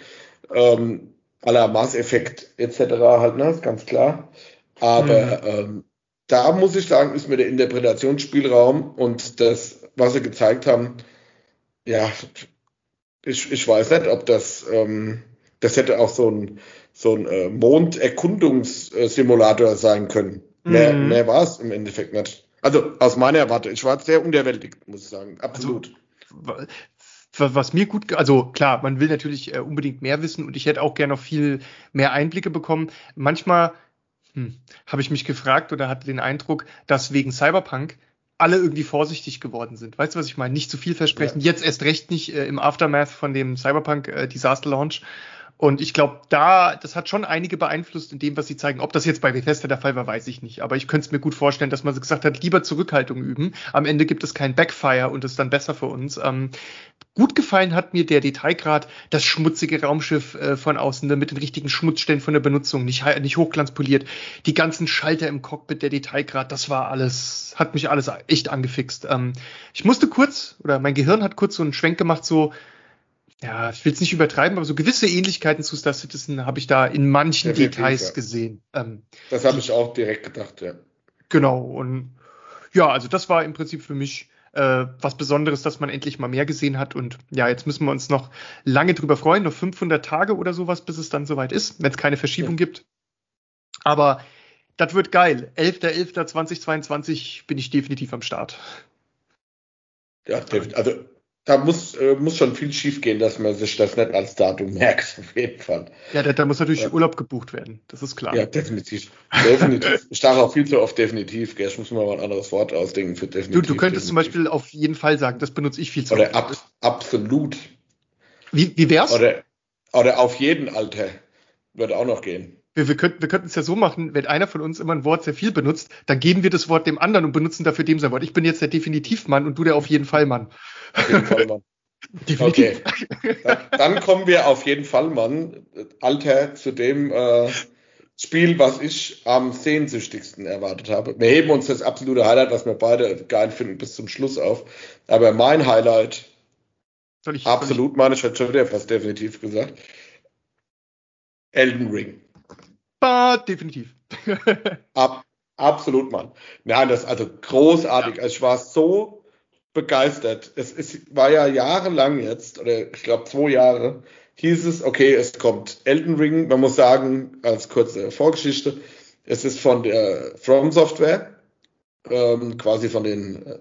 ähm, aller Maßeffekt etc. halt, ne, ist ganz klar. Aber mhm. ähm, da muss ich sagen, ist mir der Interpretationsspielraum und das, was sie gezeigt haben, ja, ich, ich weiß nicht, ob das, ähm, das hätte auch so ein, so ein äh, Monderkundungssimulator sein können. Mhm. Mehr, mehr war es im Endeffekt nicht. Also aus meiner Erwartung. Ich war sehr unterwältigt, muss ich sagen. Absolut. Also, was mir gut, also klar, man will natürlich äh, unbedingt mehr wissen und ich hätte auch gerne noch viel mehr Einblicke bekommen. Manchmal hm, habe ich mich gefragt oder hatte den Eindruck, dass wegen Cyberpunk alle irgendwie vorsichtig geworden sind. Weißt du, was ich meine? Nicht zu viel versprechen. Ja. Jetzt erst recht nicht äh, im Aftermath von dem Cyberpunk äh, Disaster Launch. Und ich glaube, da, das hat schon einige beeinflusst in dem, was sie zeigen. Ob das jetzt bei Bethesda der Fall war, weiß ich nicht. Aber ich könnte es mir gut vorstellen, dass man so gesagt hat, lieber Zurückhaltung üben. Am Ende gibt es kein Backfire und ist dann besser für uns. Ähm, gut gefallen hat mir der Detailgrad, das schmutzige Raumschiff äh, von außen, ne, mit den richtigen Schmutzstellen von der Benutzung, nicht, nicht hochglanzpoliert. Die ganzen Schalter im Cockpit, der Detailgrad, das war alles, hat mich alles echt angefixt. Ähm, ich musste kurz, oder mein Gehirn hat kurz so einen Schwenk gemacht, so, ja, ich will es nicht übertreiben, aber so gewisse Ähnlichkeiten zu Star Citizen habe ich da in manchen Definitiv, Details ja. gesehen. Ähm, das habe ich auch direkt gedacht, ja. Genau, und ja, also das war im Prinzip für mich äh, was Besonderes, dass man endlich mal mehr gesehen hat. Und ja, jetzt müssen wir uns noch lange drüber freuen, noch 500 Tage oder sowas, bis es dann soweit ist, wenn es keine Verschiebung ja. gibt. Aber das wird geil. 11.11.2022 bin ich definitiv am Start. Ja, also da muss, äh, muss schon viel schief gehen, dass man sich das nicht als Datum merkt, auf jeden Fall. Ja, da, da muss natürlich ja. Urlaub gebucht werden, das ist klar. Ja, definitiv. Definitiv. ich sage auch viel zu oft definitiv, gell? ich muss mir mal ein anderes Wort ausdenken für definitiv. Du, du könntest definitiv. zum Beispiel auf jeden Fall sagen, das benutze ich viel zu oft. Oder ab, absolut. Wie, wie wär's? Oder, oder auf jeden Alter. Würde auch noch gehen. Wir, wir könnten wir könnten es ja so machen, wenn einer von uns immer ein Wort sehr viel benutzt, dann geben wir das Wort dem anderen und benutzen dafür dem sein Wort. Ich bin jetzt der Definitivmann und du der auf jeden Fall Mann. Auf jeden Fall, Mann. Okay. Dann, dann, kommen wir auf jeden Fall, Mann, Alter, zu dem äh, Spiel, was ich am sehnsüchtigsten erwartet habe. Wir heben uns das absolute Highlight, was wir beide geil finden, bis zum Schluss auf. Aber mein Highlight, ich, absolut, ich? meine ich hätte schon wieder fast definitiv gesagt, Elden Ring. Bah, definitiv. Ab, absolut, Mann. Nein, das ist also großartig. Ja. Also ich war so begeistert. Es, es war ja jahrelang jetzt, oder ich glaube zwei Jahre, hieß es, okay, es kommt Elden Ring. Man muss sagen, als kurze Vorgeschichte, es ist von der From Software, ähm, quasi von den äh,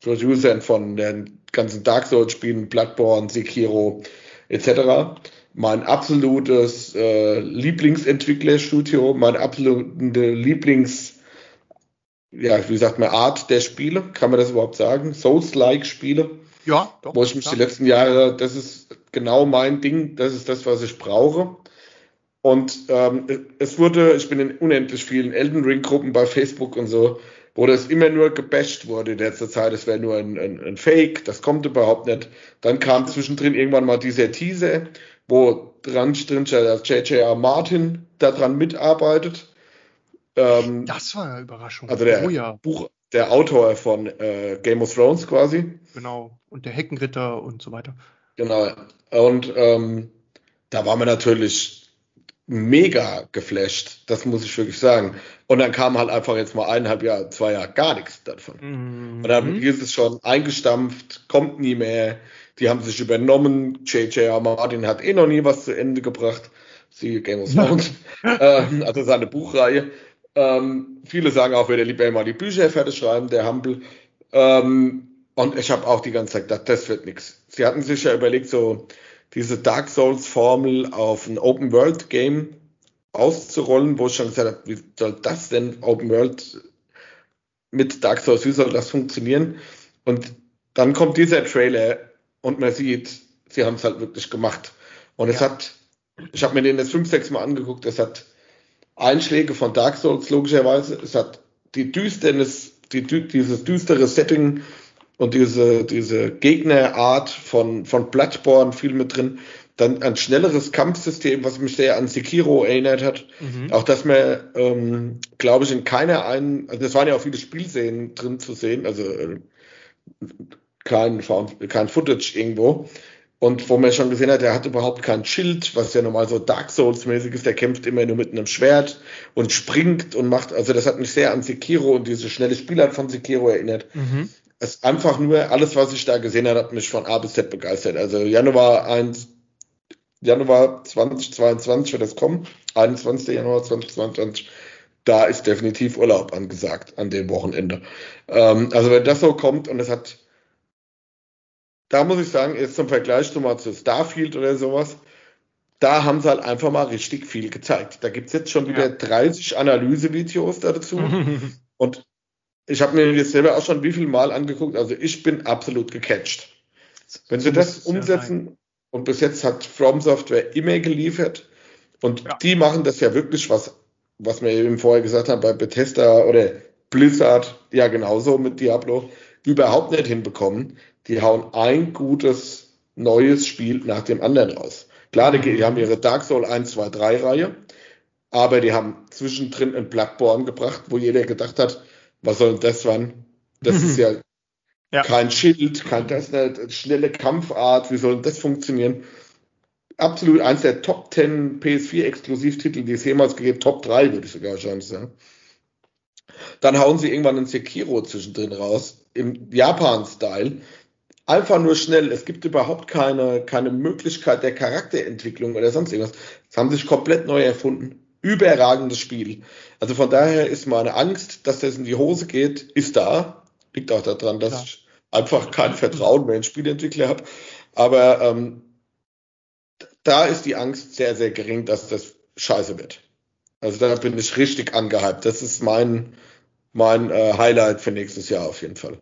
Producern von den ganzen Dark Souls Spielen, Bloodborne, Sekiro etc. Mein absolutes äh, Lieblingsentwicklerstudio, mein absolute Lieblings ja, wie sagt man, Art der Spiele, kann man das überhaupt sagen? Souls-like Spiele. Ja, doch. Wo ich mich klar. die letzten Jahre, das ist genau mein Ding, das ist das, was ich brauche. Und ähm, es wurde, ich bin in unendlich vielen Elden Ring-Gruppen bei Facebook und so, wo das immer nur gebasht wurde in letzter Zeit, es wäre nur ein, ein, ein, Fake, das kommt überhaupt nicht. Dann kam zwischendrin irgendwann mal dieser Teaser, wo dran drin dass J.J.R. Martin daran mitarbeitet. Ähm, das war eine Überraschung. Also der oh, ja. Buch, der Autor von äh, Game of Thrones quasi. Genau. Und der Heckenritter und so weiter. Genau. Und ähm, da war man natürlich mega geflasht. Das muss ich wirklich sagen. Und dann kam halt einfach jetzt mal eineinhalb Jahre, zwei Jahre gar nichts davon. Mhm. Und dann ist es schon eingestampft, kommt nie mehr. Die haben sich übernommen. J.J.R. Martin hat eh noch nie was zu Ende gebracht. Sie Game of Thrones. ähm, also seine Buchreihe. Ähm, viele sagen auch, würde lieber mal die Bücher fertig schreiben, der Hampel. Ähm, und ich habe auch die ganze Zeit gedacht, das wird nichts. Sie hatten sich ja überlegt, so diese Dark Souls-Formel auf ein Open-World-Game auszurollen, wo ich schon gesagt habe, wie soll das denn Open World mit Dark Souls, wie soll das funktionieren? Und dann kommt dieser Trailer und man sieht, sie haben es halt wirklich gemacht. Und es hat, ich habe mir den jetzt fünf, sechs Mal angeguckt, es hat Einschläge von Dark Souls logischerweise. Es hat die Düsternis, die, dieses düstere Setting und diese, diese Gegnerart von, von Bloodborne viel mit drin. Dann ein schnelleres Kampfsystem, was mich sehr an Sekiro erinnert hat. Mhm. Auch dass man, ähm, glaube ich, in keiner einen, also es waren ja auch viele Spielszenen drin zu sehen, also äh, kein, kein Footage irgendwo. Und wo man schon gesehen hat, er hat überhaupt kein Schild, was ja normal so Dark Souls-mäßig ist. Der kämpft immer nur mit einem Schwert und springt und macht, also das hat mich sehr an Sekiro und diese schnelle Spielart von Sekiro erinnert. Mhm. Es einfach nur, alles, was ich da gesehen habe, hat mich von A bis Z begeistert. Also Januar 1, Januar 2022 wird das kommen, 21. Januar 2022 da ist definitiv Urlaub angesagt an dem Wochenende. Ähm, also wenn das so kommt und es hat, da muss ich sagen, jetzt zum Vergleich zu mal zu Starfield oder sowas, da haben sie halt einfach mal richtig viel gezeigt. Da gibt es jetzt schon wieder ja. 30 Analysevideos dazu. und ich habe mir jetzt selber auch schon wie viel Mal angeguckt, also ich bin absolut gecatcht. Wenn sie das umsetzen, ja und bis jetzt hat From Software immer geliefert, und ja. die machen das ja wirklich, was was wir eben vorher gesagt haben, bei Bethesda oder Blizzard ja genauso mit Diablo, überhaupt nicht hinbekommen. Die hauen ein gutes neues Spiel nach dem anderen raus. Klar, die, die haben ihre Dark Souls 1, 2, 3 Reihe, aber die haben zwischendrin ein Bloodborne gebracht, wo jeder gedacht hat, was soll das sein? Das ist ja, ja, kein Schild, kein das eine schnelle Kampfart, wie soll das funktionieren? absolut eins der Top 10 PS4-Exklusivtitel, die es jemals gegeben Top 3 würde ich sogar schon sagen. Dann hauen sie irgendwann ein Sekiro zwischendrin raus, im Japan-Style. Einfach nur schnell. Es gibt überhaupt keine, keine Möglichkeit der Charakterentwicklung oder sonst irgendwas. Es haben sich komplett neu erfunden. Überragendes Spiel. Also von daher ist meine Angst, dass das in die Hose geht, ist da. Liegt auch daran, dass ja. ich einfach kein Vertrauen mehr in Spielentwickler habe. Aber ähm, da ist die Angst sehr, sehr gering, dass das scheiße wird. Also da bin ich richtig angehypt. Das ist mein, mein äh, Highlight für nächstes Jahr auf jeden Fall.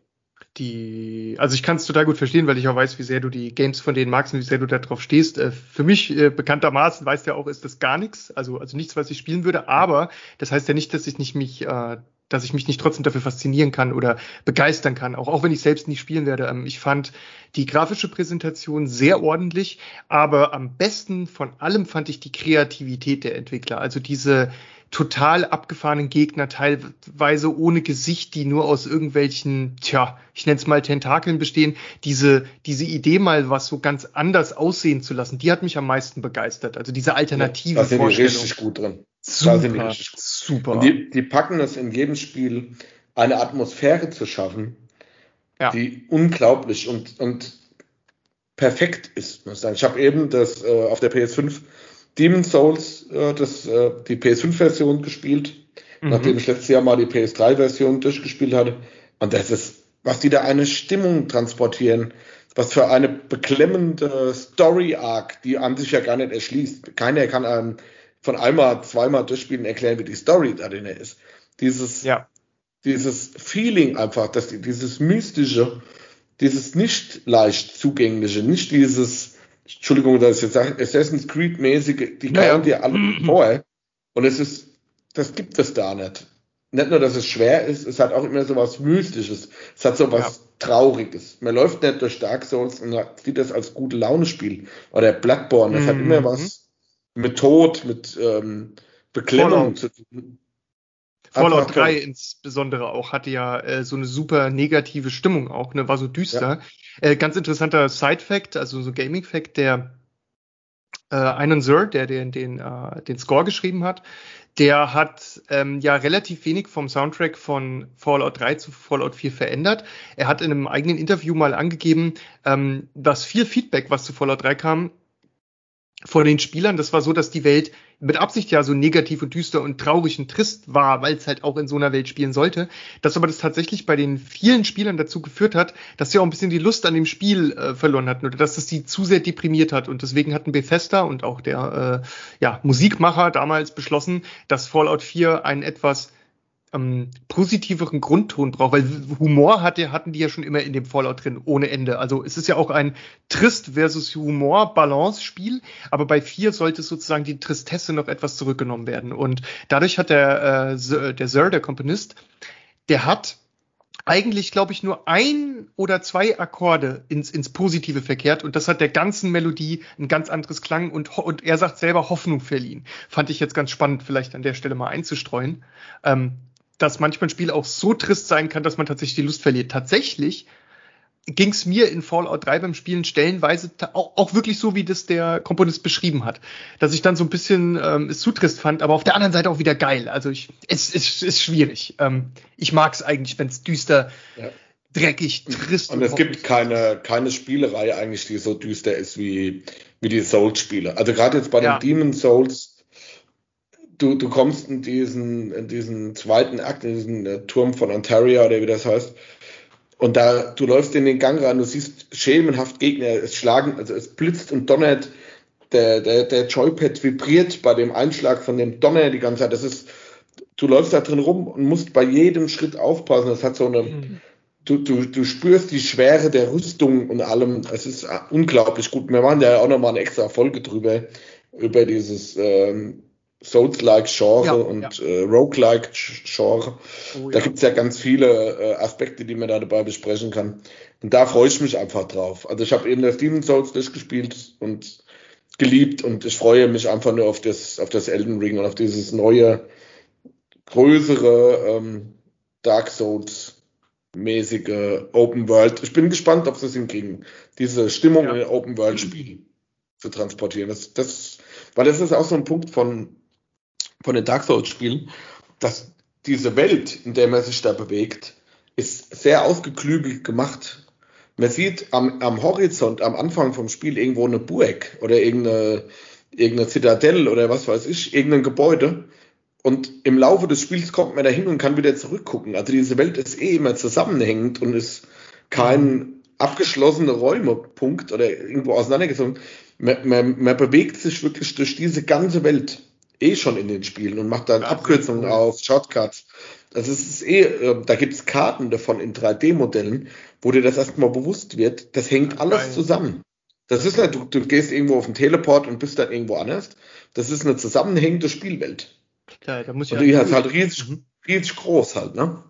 Die, also ich kann es total gut verstehen, weil ich auch weiß, wie sehr du die Games von denen magst und wie sehr du da drauf stehst. Äh, für mich äh, bekanntermaßen weißt ja auch, ist das gar nichts, also also nichts, was ich spielen würde. Aber das heißt ja nicht, dass ich nicht mich äh, dass ich mich nicht trotzdem dafür faszinieren kann oder begeistern kann, auch, auch wenn ich selbst nicht spielen werde. Ähm, ich fand die grafische Präsentation sehr ordentlich, aber am besten von allem fand ich die Kreativität der Entwickler. Also diese total abgefahrenen Gegner, teilweise ohne Gesicht, die nur aus irgendwelchen, tja, ich nenne es mal Tentakeln bestehen. Diese, diese Idee mal was so ganz anders aussehen zu lassen, die hat mich am meisten begeistert. Also diese alternative ja, da sind die richtig gut drin. Super, super. Die, die, packen es in jedem Spiel, eine Atmosphäre zu schaffen, ja. die unglaublich und, und perfekt ist, muss ich sagen. Ich habe eben das äh, auf der PS5 Demon Souls, äh, das, äh, die PS5-Version gespielt, mhm. nachdem ich letztes Jahr mal die PS3-Version durchgespielt hatte. Und das ist, was die da eine Stimmung transportieren, was für eine beklemmende Story-Arc, die an sich ja gar nicht erschließt. Keiner kann einem von einmal, zweimal durchspielen erklären, wie die Story da drin ist. Dieses, ja. dieses Feeling einfach, dass die, dieses mystische, dieses nicht leicht zugängliche, nicht dieses, Entschuldigung, dass ich jetzt sage, Assassin's Creed mäßige, die naja. dir alle vor. Und es ist, das gibt es da nicht. Nicht nur, dass es schwer ist, es hat auch immer so was Mystisches. Es hat so was ja. Trauriges. Man läuft nicht durch Dark Souls und sieht das als gute Laune-Spiel. Oder Bloodborne, das mhm. hat immer was mit Tod, mit ähm, Beklemmung zu tun. Fallout 3 insbesondere auch hatte ja äh, so eine super negative Stimmung auch, ne, war so düster. Ja. Äh, ganz interessanter Side-Fact, also so Gaming-Fact, der äh, Einen Sir, der den, den, äh, den Score geschrieben hat, der hat ähm, ja relativ wenig vom Soundtrack von Fallout 3 zu Fallout 4 verändert. Er hat in einem eigenen Interview mal angegeben, ähm, dass viel Feedback, was zu Fallout 3 kam, vor den Spielern. Das war so, dass die Welt mit Absicht ja so negativ und düster und traurig und trist war, weil es halt auch in so einer Welt spielen sollte. Dass aber das tatsächlich bei den vielen Spielern dazu geführt hat, dass sie auch ein bisschen die Lust an dem Spiel äh, verloren hatten oder dass es sie zu sehr deprimiert hat. Und deswegen hatten Bethesda und auch der äh, ja, Musikmacher damals beschlossen, dass Fallout 4 ein etwas ähm, positiveren Grundton braucht, weil Humor hatte, hatten die ja schon immer in dem Fallout drin, ohne Ende. Also es ist ja auch ein Trist versus Humor-Balance-Spiel, aber bei vier sollte sozusagen die Tristesse noch etwas zurückgenommen werden. Und dadurch hat der, äh, der Sir, der Komponist, der hat eigentlich, glaube ich, nur ein oder zwei Akkorde ins, ins Positive verkehrt und das hat der ganzen Melodie ein ganz anderes Klang und, und er sagt selber Hoffnung verliehen. Fand ich jetzt ganz spannend, vielleicht an der Stelle mal einzustreuen. Ähm, dass manchmal ein Spiel auch so trist sein kann, dass man tatsächlich die Lust verliert. Tatsächlich ging es mir in Fallout 3 beim Spielen stellenweise auch, auch, wirklich so, wie das der Komponist beschrieben hat. Dass ich dann so ein bisschen ähm, es zu trist fand, aber auf der anderen Seite auch wieder geil. Also ich, es, es ist schwierig. Ähm, ich mag es eigentlich, wenn es düster, ja. dreckig, trist. Und, und es gibt keine, keine Spielerei eigentlich, die so düster ist wie, wie die Souls-Spiele. Also gerade jetzt bei ja. den Demon Souls, du, du kommst in diesen, in diesen zweiten Akt, in diesen äh, Turm von Ontario oder wie das heißt, und da, du läufst in den Gang rein, du siehst schemenhaft Gegner, es schlagen, also es blitzt und donnert, der, der, der Joypad vibriert bei dem Einschlag von dem Donner die ganze Zeit. Das ist, du läufst da drin rum und musst bei jedem Schritt aufpassen. Das hat so eine, mhm. du, du, du spürst die Schwere der Rüstung und allem. Es ist unglaublich gut. Wir machen ja auch nochmal eine extra Folge drüber, über dieses ähm, Souls-like-Genre ja, und ja. Äh, Roguelike-Genre. Oh, da ja. gibt's ja ganz viele äh, Aspekte, die man da dabei besprechen kann. Und da freue ich mich einfach drauf. Also ich habe eben das Demon Souls durchgespielt und geliebt und ich freue mich einfach nur auf das, auf das Elden Ring und auf dieses neue, größere ähm, Dark Souls mäßige Open World. Ich bin gespannt, ob sie es hinkriegen, diese Stimmung in Open World Spiel zu transportieren. Das, das, weil das ist auch so ein Punkt von von den Dark Souls Spielen, dass diese Welt, in der man sich da bewegt, ist sehr ausgeklügelt gemacht. Man sieht am, am Horizont, am Anfang vom Spiel irgendwo eine Burg oder irgendeine, irgendeine Zitadelle oder was weiß ich, irgendein Gebäude. Und im Laufe des Spiels kommt man da hin und kann wieder zurückgucken. Also diese Welt ist eh immer zusammenhängend und ist kein abgeschlossener Räumepunkt oder irgendwo auseinandergezogen. Man, man, man bewegt sich wirklich durch diese ganze Welt eh schon in den Spielen und macht dann ja, Abkürzungen auf, Shortcuts. Also es ist eh, äh, da gibt's Karten davon in 3D-Modellen, wo dir das erstmal bewusst wird, das hängt alles zusammen. Das ist nicht, du, du gehst irgendwo auf den Teleport und bist dann irgendwo anders. Das ist eine zusammenhängende Spielwelt. Klar, da muss ich und die ist halt riesig, mhm. riesig groß halt, ne?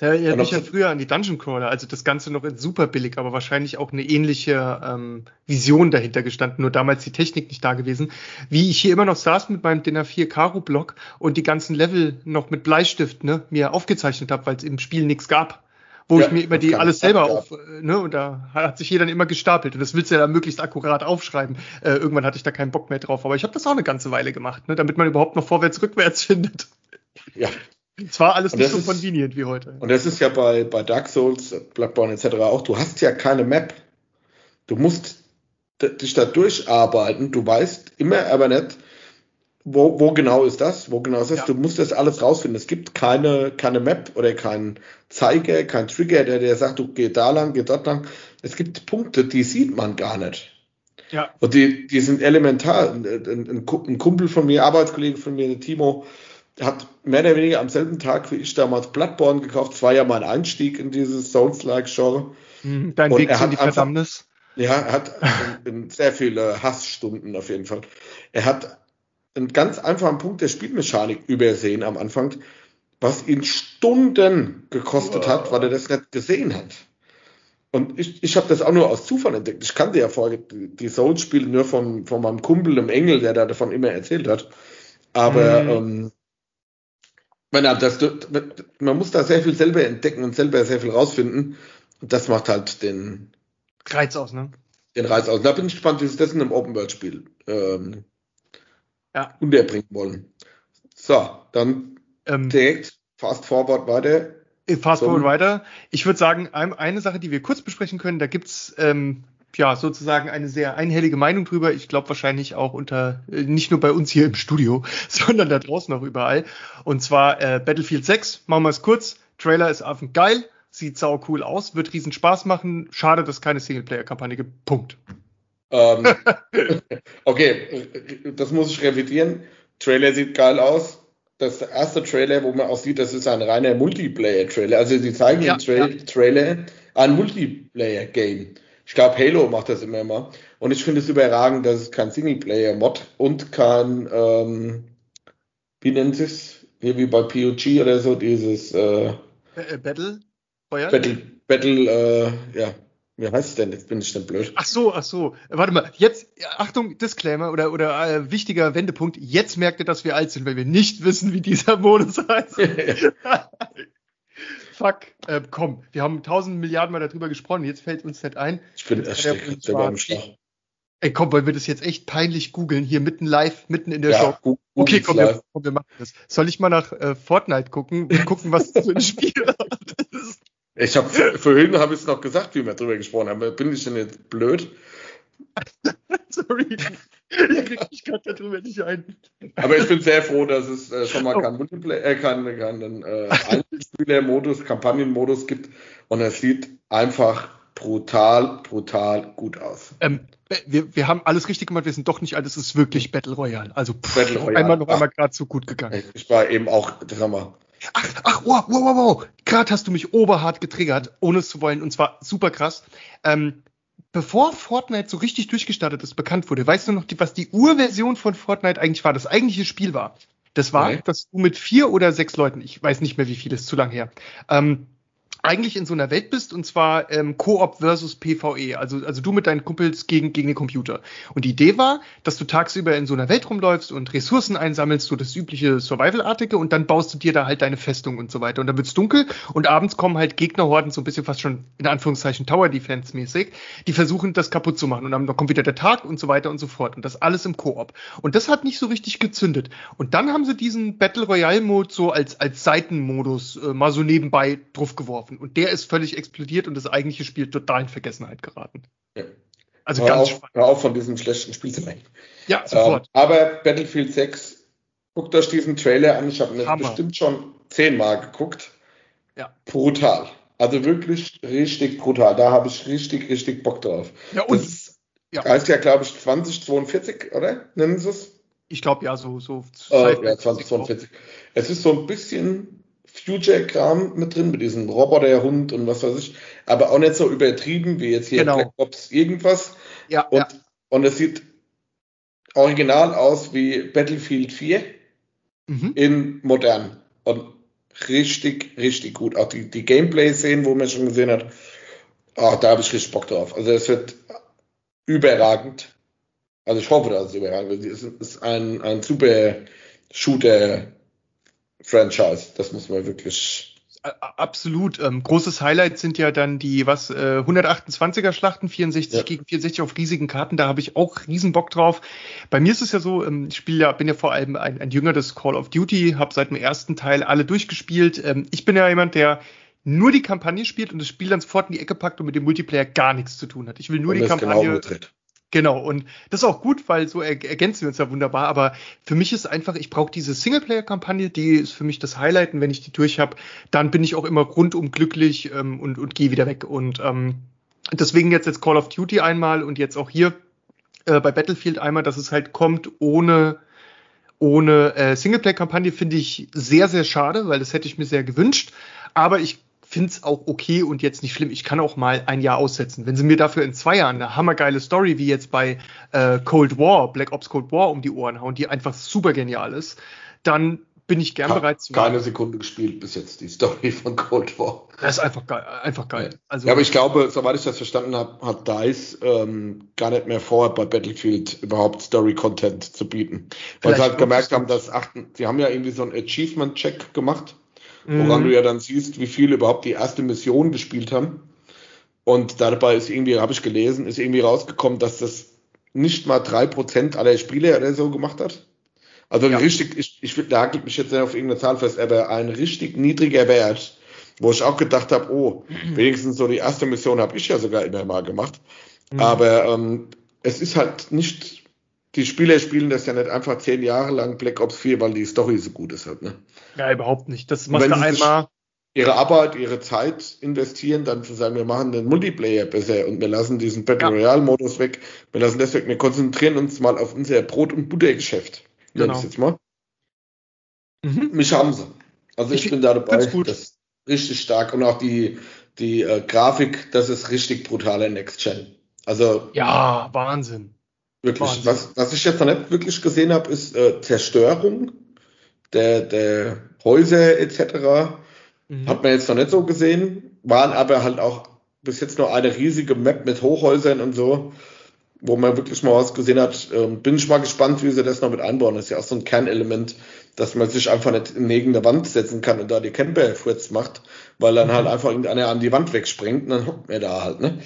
Das erinnert mich ja früher an die Dungeon Crawler, also das Ganze noch in super billig, aber wahrscheinlich auch eine ähnliche ähm, Vision dahinter gestanden, nur damals die Technik nicht da gewesen. Wie ich hier immer noch saß mit meinem DIN A4 Karo Block und die ganzen Level noch mit Bleistift ne, mir aufgezeichnet habe, weil es im Spiel nichts gab. Wo ja, ich mir immer die alles selber auf, äh, ne, und da hat sich hier dann immer gestapelt und das willst du ja dann möglichst akkurat aufschreiben. Äh, irgendwann hatte ich da keinen Bock mehr drauf, aber ich habe das auch eine ganze Weile gemacht, ne, damit man überhaupt noch vorwärts, rückwärts findet. Ja, zwar alles nicht so ist, convenient wie heute. Und das ist ja bei, bei Dark Souls, Bloodborne etc. auch, du hast ja keine Map. Du musst dich da durcharbeiten. Du weißt immer aber nicht, wo, wo genau ist das, wo genau ist das. Ja. Du musst das alles rausfinden. Es gibt keine, keine Map oder keinen Zeiger, kein Trigger, der dir sagt, du geh da lang, geh dort lang. Es gibt Punkte, die sieht man gar nicht. Ja. Und die, die sind elementar. Ein, ein, ein Kumpel von mir, Arbeitskollege von mir, Timo, hat mehr oder weniger am selben Tag wie ich damals Bloodborne gekauft. Das war ja mein Einstieg in dieses Souls-like-Genre. Mhm, dein Weg in die Verdammnis. Ja, er hat sehr viele Hassstunden auf jeden Fall. Er hat einen ganz einfachen Punkt der Spielmechanik übersehen am Anfang, was ihn Stunden gekostet wow. hat, weil er das nicht gesehen hat. Und ich, ich habe das auch nur aus Zufall entdeckt. Ich kannte ja vorher die Souls-Spiele nur von, von meinem Kumpel, dem Engel, der da davon immer erzählt hat. Aber mhm. ähm, das, man muss da sehr viel selber entdecken und selber sehr viel rausfinden. Und das macht halt den Reiz aus, ne? Den Reiz aus. Da bin ich gespannt, wie sie das in einem Open-World-Spiel ähm, ja. unterbringen wollen. So, dann ähm, direkt fast forward weiter. Fast forward weiter. Ich würde sagen, eine Sache, die wir kurz besprechen können, da gibt's ähm, ja sozusagen eine sehr einhellige Meinung drüber. Ich glaube wahrscheinlich auch unter äh, nicht nur bei uns hier im Studio, sondern da draußen auch überall. Und zwar äh, Battlefield 6. Machen wir es kurz. Trailer ist affend geil, sieht sau cool aus, wird riesen Spaß machen. Schade, dass keine Singleplayer-Kampagne gibt. Punkt. Ähm, okay, das muss ich revidieren. Trailer sieht geil aus. Das ist der erste Trailer, wo man auch sieht, das ist ein reiner Multiplayer-Trailer. Also sie zeigen ja, im Tra ja. Trailer ein Multiplayer-Game. Ich glaube, Halo macht das immer mal. Und ich finde es überragend, dass es kein Singleplayer-Mod und kein, ähm, wie nennt es Hier wie bei PUG oder so, dieses äh, äh Battle? Feuer? Battle, Battle, äh, ja. Wie heißt es denn? Jetzt bin ich denn blöd. Ach so, ach so. Warte mal, jetzt, Achtung, Disclaimer oder, oder äh, wichtiger Wendepunkt. Jetzt merkt ihr, dass wir alt sind, weil wir nicht wissen, wie dieser Modus heißt. fuck, äh, komm, wir haben tausend Milliarden Mal darüber gesprochen, jetzt fällt uns nicht ein. Ich bin erschreckt, der beim Schlag. Ey, komm, wollen wir das jetzt echt peinlich googeln, hier mitten live, mitten in der ja, Show? Okay, komm wir, komm, wir machen das. Soll ich mal nach äh, Fortnite gucken und gucken, was das für ein Spiel ist? Ich habe vorhin habe ich es noch gesagt, wie wir drüber gesprochen haben. Bin ich denn jetzt blöd? Sorry, ich krieg mich gerade darüber nicht ein. Aber ich bin sehr froh, dass es äh, schon mal oh. keinen Multiplayer, äh, keinen, keinen äh, Einzelspieler-Modus, Kampagnenmodus gibt und es sieht einfach brutal, brutal gut aus. Ähm, wir, wir haben alles richtig gemacht, wir sind doch nicht alles, es ist wirklich Battle Royale. Also pff, Battle Royale. einmal noch einmal gerade so gut gegangen. Ich war eben auch, wir. Ach, ach, wow, wow, wow, wow. Gerade hast du mich oberhart getriggert, ohne es zu wollen, und zwar super krass. Ähm, bevor Fortnite so richtig durchgestartet ist, bekannt wurde, weißt du noch, was die Urversion von Fortnite eigentlich war, das eigentliche Spiel war? Das war, okay. dass du mit vier oder sechs Leuten, ich weiß nicht mehr wie viel, ist zu lang her, ähm, eigentlich in so einer Welt bist und zwar ähm, Koop versus PvE, also, also du mit deinen Kumpels gegen, gegen den Computer. Und die Idee war, dass du tagsüber in so einer Welt rumläufst und Ressourcen einsammelst, so das übliche Survival-artige und dann baust du dir da halt deine Festung und so weiter. Und dann wird's dunkel und abends kommen halt Gegnerhorden, so ein bisschen fast schon in Anführungszeichen Tower-Defense-mäßig, die versuchen das kaputt zu machen und dann kommt wieder der Tag und so weiter und so fort. Und das alles im Koop. Und das hat nicht so richtig gezündet. Und dann haben sie diesen Battle Royale-Mode so als, als Seitenmodus äh, mal so nebenbei drauf geworfen gelaufen. Und der ist völlig explodiert und das eigentliche Spiel total in Vergessenheit geraten. Ja. Also hör ganz auf, spannend. Hör auf von diesem schlechten Spiel zu reden. Ja, sofort. Ähm, aber Battlefield 6, guckt euch diesen Trailer an. Ich habe ihn bestimmt schon zehnmal geguckt. Ja. Brutal. Also wirklich richtig brutal. Da habe ich richtig, richtig Bock drauf. Ja, und das ja. heißt ja, glaube ich, 2042, oder? Nennen Sie es? Ich glaube ja, so. so äh, ja, 2042. Es ist so ein bisschen Future-Kram mit drin, mit diesem Roboter-Hund und was weiß ich, aber auch nicht so übertrieben wie jetzt hier genau. Black Ops irgendwas. Ja, und, ja. und es sieht original aus wie Battlefield 4 mhm. in modern. Und richtig, richtig gut. Auch die, die Gameplay-Szenen, wo man schon gesehen hat, oh, da habe ich richtig Bock drauf. Also es wird überragend. Also ich hoffe, dass es überragend wird. Es ist ein, ein super Shooter Franchise. Das muss man wirklich. Absolut. Ähm, großes Highlight sind ja dann die was äh, 128er Schlachten, 64 ja. gegen 64 auf riesigen Karten. Da habe ich auch riesen Bock drauf. Bei mir ist es ja so, ähm, ich spiele ja, bin ja vor allem ein, ein Jünger des Call of Duty, habe seit dem ersten Teil alle durchgespielt. Ähm, ich bin ja jemand, der nur die Kampagne spielt und das Spiel dann sofort in die Ecke packt und mit dem Multiplayer gar nichts zu tun hat. Ich will nur und die Kampagne. Genau Genau, und das ist auch gut, weil so er ergänzen wir uns ja wunderbar. Aber für mich ist einfach, ich brauche diese Singleplayer-Kampagne, die ist für mich das Highlight. Und wenn ich die durch habe, dann bin ich auch immer rundum glücklich ähm, und, und gehe wieder weg. Und ähm, deswegen jetzt jetzt Call of Duty einmal und jetzt auch hier äh, bei Battlefield einmal, dass es halt kommt ohne ohne äh, Singleplayer-Kampagne finde ich sehr, sehr schade, weil das hätte ich mir sehr gewünscht. Aber ich finde es auch okay und jetzt nicht schlimm. Ich kann auch mal ein Jahr aussetzen. Wenn sie mir dafür in zwei Jahren eine hammergeile Story wie jetzt bei äh, Cold War, Black Ops Cold War um die Ohren hauen, die einfach super genial ist, dann bin ich gern bereit zu. Keine Sekunde gespielt bis jetzt die Story von Cold War. Das ist einfach geil. Einfach geil. Also, ja, aber ich glaube, soweit ich das verstanden habe, hat DICE ähm, gar nicht mehr vor, bei Battlefield überhaupt Story-Content zu bieten. Weil sie halt gemerkt haben, dass achten, sie haben ja irgendwie so einen Achievement-Check gemacht woran mhm. du ja dann siehst, wie viele überhaupt die erste Mission gespielt haben. Und dabei ist irgendwie, habe ich gelesen, ist irgendwie rausgekommen, dass das nicht mal drei Prozent aller Spieler oder so gemacht hat. Also ja. richtig, ich, ich nagel mich jetzt nicht auf irgendeine Zahl fest, aber ein richtig niedriger Wert, wo ich auch gedacht habe, oh, mhm. wenigstens so die erste Mission habe ich ja sogar immer mal gemacht. Mhm. Aber ähm, es ist halt nicht die Spieler spielen das ja nicht einfach zehn Jahre lang Black Ops 4, weil die Story so gut ist halt, ne? Ja, überhaupt nicht. Das machst du einmal. Ihre Arbeit, ihre Zeit investieren, dann zu sagen, wir machen den Multiplayer besser und wir lassen diesen Battle ja. Royale Modus weg. Wir lassen das weg. Wir konzentrieren uns mal auf unser Brot- und Buttergeschäft. Genau. Ich jetzt mal. Mhm. Mich haben sie. Also ich, ich bin da dabei. Das ist richtig stark. Und auch die, die äh, Grafik, das ist richtig brutaler Next Gen. Also. Ja, Wahnsinn. Wirklich. Was, was ich jetzt noch nicht wirklich gesehen habe, ist äh, Zerstörung der, der Häuser etc. Mhm. Hat man jetzt noch nicht so gesehen. Waren aber halt auch bis jetzt nur eine riesige Map mit Hochhäusern und so, wo man wirklich mal was gesehen hat. Ähm, bin ich mal gespannt, wie sie das noch mit einbauen. Das ist ja auch so ein Kernelement, dass man sich einfach nicht neben der Wand setzen kann und da die Camper-Furz macht, weil dann mhm. halt einfach irgendeiner an die Wand wegspringt und dann hockt man da halt, ne?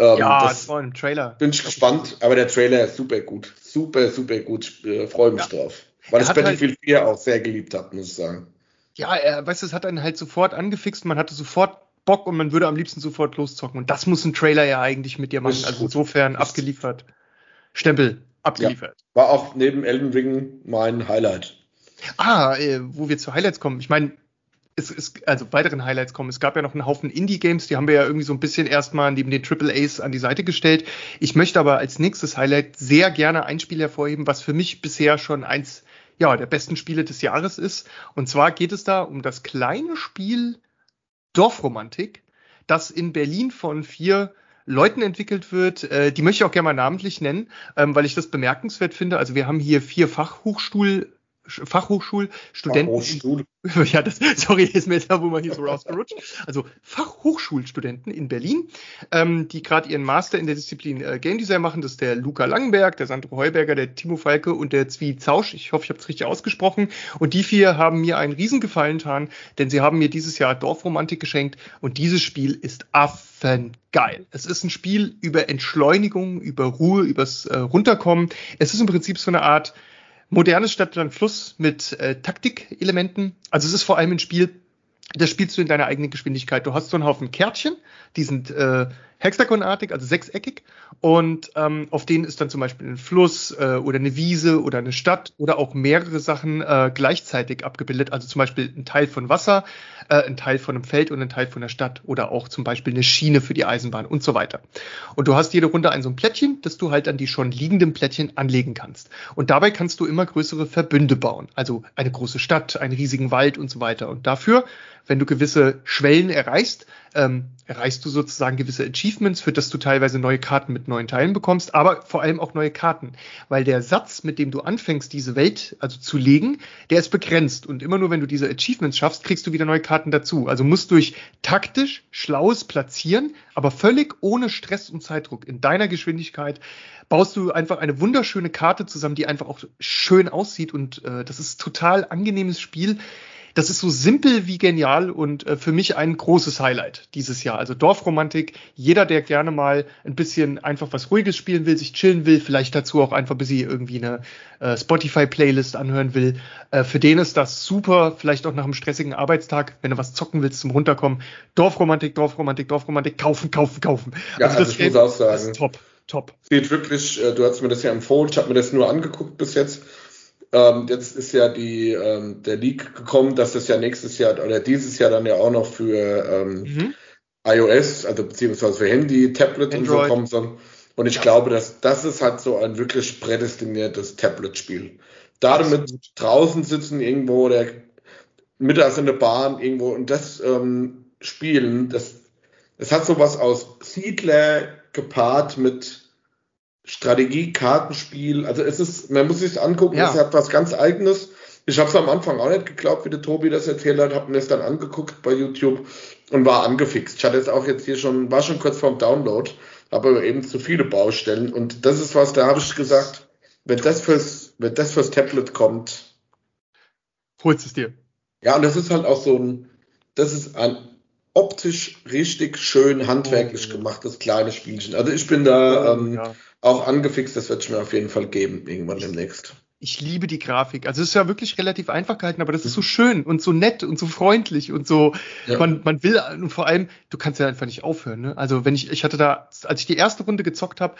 Ähm, ja, das war im Trailer. Bin ich gespannt, aber der Trailer ist super gut. Super, super gut. Äh, Freue mich ja. drauf. Weil er ich Battlefield halt, 4 auch sehr geliebt habe, muss ich sagen. Ja, er, weißt du, es hat einen halt sofort angefixt. Man hatte sofort Bock und man würde am liebsten sofort loszocken. Und das muss ein Trailer ja eigentlich mit dir machen. Also insofern abgeliefert. Stempel abgeliefert. Ja, war auch neben Elden Ring mein Highlight. Ah, äh, wo wir zu Highlights kommen. Ich meine, es ist, also weiteren Highlights kommen. Es gab ja noch einen Haufen Indie-Games, die haben wir ja irgendwie so ein bisschen erstmal neben den Triple A's an die Seite gestellt. Ich möchte aber als nächstes Highlight sehr gerne ein Spiel hervorheben, was für mich bisher schon eins ja, der besten Spiele des Jahres ist. Und zwar geht es da um das kleine Spiel Dorfromantik, das in Berlin von vier Leuten entwickelt wird. Äh, die möchte ich auch gerne mal namentlich nennen, ähm, weil ich das bemerkenswert finde. Also wir haben hier vier Fachhochschul Fachhochschulstudenten. Fachhochschule. Ja, das, sorry, ist mir jetzt da, wo man hier so rausgerutscht. Also Fachhochschulstudenten in Berlin, ähm, die gerade ihren Master in der Disziplin äh, Game Design machen. Das ist der Luca Langenberg, der Sandro Heuberger, der Timo Falke und der Zwie Zausch. Ich hoffe, ich habe es richtig ausgesprochen. Und die vier haben mir einen Riesengefallen getan, denn sie haben mir dieses Jahr Dorfromantik geschenkt und dieses Spiel ist affengeil. Es ist ein Spiel über Entschleunigung, über Ruhe, übers äh, Runterkommen. Es ist im Prinzip so eine Art modernes Stadtland-Fluss mit äh, Taktikelementen. Also es ist vor allem ein Spiel, das spielst du in deiner eigenen Geschwindigkeit. Du hast so einen Haufen Kärtchen, die sind äh, hexagonartig, also sechseckig. Und ähm, auf denen ist dann zum Beispiel ein Fluss äh, oder eine Wiese oder eine Stadt oder auch mehrere Sachen äh, gleichzeitig abgebildet. Also zum Beispiel ein Teil von Wasser, äh, ein Teil von einem Feld und ein Teil von der Stadt oder auch zum Beispiel eine Schiene für die Eisenbahn und so weiter. Und du hast jede Runde ein so ein Plättchen, das du halt an die schon liegenden Plättchen anlegen kannst. Und dabei kannst du immer größere Verbünde bauen. Also eine große Stadt, einen riesigen Wald und so weiter. Und dafür, wenn du gewisse Schwellen erreichst, ähm, erreichst du sozusagen gewisse Achievements, für das du teilweise neue Karten mit neuen Teilen bekommst, aber vor allem auch neue Karten. Weil der Satz, mit dem du anfängst, diese Welt also zu legen, der ist begrenzt. Und immer nur wenn du diese Achievements schaffst, kriegst du wieder neue Karten dazu. Also musst durch taktisch schlaues Platzieren, aber völlig ohne Stress und Zeitdruck in deiner Geschwindigkeit baust du einfach eine wunderschöne Karte zusammen, die einfach auch schön aussieht. Und äh, das ist total angenehmes Spiel das ist so simpel wie genial und äh, für mich ein großes Highlight dieses Jahr. Also Dorfromantik, jeder, der gerne mal ein bisschen einfach was Ruhiges spielen will, sich chillen will, vielleicht dazu auch einfach ein bisschen irgendwie eine äh, Spotify-Playlist anhören will, äh, für den ist das super, vielleicht auch nach einem stressigen Arbeitstag, wenn du was zocken willst zum Runterkommen. Dorfromantik, Dorfromantik, Dorfromantik, kaufen, kaufen, kaufen. Ja, also, also das auch sagen, ist top, top. Sieht wirklich, äh, du hast mir das ja empfohlen, ich habe mir das nur angeguckt bis jetzt ähm, jetzt ist ja die, ähm, der Leak gekommen, dass das ja nächstes Jahr oder dieses Jahr dann ja auch noch für ähm, mhm. iOS, also beziehungsweise für Handy, Tablet Android. und so kommen soll. Und ich ja. glaube, dass das ist halt so ein wirklich prädestiniertes Tablet-Spiel. Damit draußen sitzen irgendwo oder mittags in der Bahn irgendwo und das ähm, spielen, das, das hat sowas aus Siedler gepaart mit Strategie-Kartenspiel. Also es ist, man muss sich angucken, ja. es hat was ganz Eigenes. Ich habe es am Anfang auch nicht geglaubt, wie der Tobi das erzählt hat, habe mir es dann angeguckt bei YouTube und war angefixt. Ich hatte es auch jetzt hier schon, war schon kurz vorm Download, aber eben zu viele Baustellen und das ist was, da habe ich gesagt, wenn das fürs, wenn das fürs Tablet kommt, holst es dir. Ja, und das ist halt auch so ein, das ist ein optisch richtig schön handwerklich oh, gemachtes kleines Spielchen. Also ich bin da ähm, ja auch angefixt, das wird es mir auf jeden Fall geben, irgendwann demnächst. Ich liebe die Grafik. Also es ist ja wirklich relativ einfach gehalten, aber das ist so schön und so nett und so freundlich und so. Ja. Man, man will und vor allem, du kannst ja einfach nicht aufhören. Ne? Also wenn ich, ich hatte da, als ich die erste Runde gezockt habe,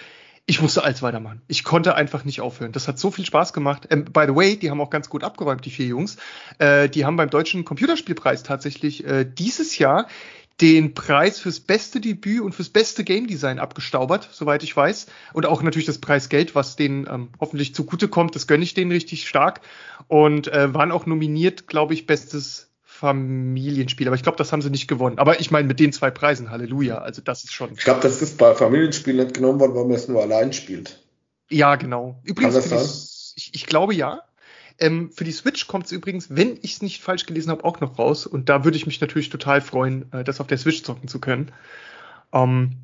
ich musste alles weitermachen. Ich konnte einfach nicht aufhören. Das hat so viel Spaß gemacht. Ähm, by the way, die haben auch ganz gut abgeräumt, die vier Jungs. Äh, die haben beim Deutschen Computerspielpreis tatsächlich äh, dieses Jahr den Preis fürs beste Debüt und fürs beste Game Design abgestaubert, soweit ich weiß. Und auch natürlich das Preisgeld, was denen ähm, hoffentlich zugutekommt, das gönne ich denen richtig stark. Und äh, waren auch nominiert, glaube ich, bestes Familienspiel. Aber ich glaube, das haben sie nicht gewonnen. Aber ich meine, mit den zwei Preisen, Halleluja. Also das ist schon. Ich glaube, das ist bei Familienspielen nicht genommen worden, weil man es nur allein spielt. Ja, genau. Übrigens, ich, ich, ich glaube ja. Ähm, für die Switch kommt es übrigens, wenn ich es nicht falsch gelesen habe, auch noch raus. Und da würde ich mich natürlich total freuen, äh, das auf der Switch zocken zu können. Ähm,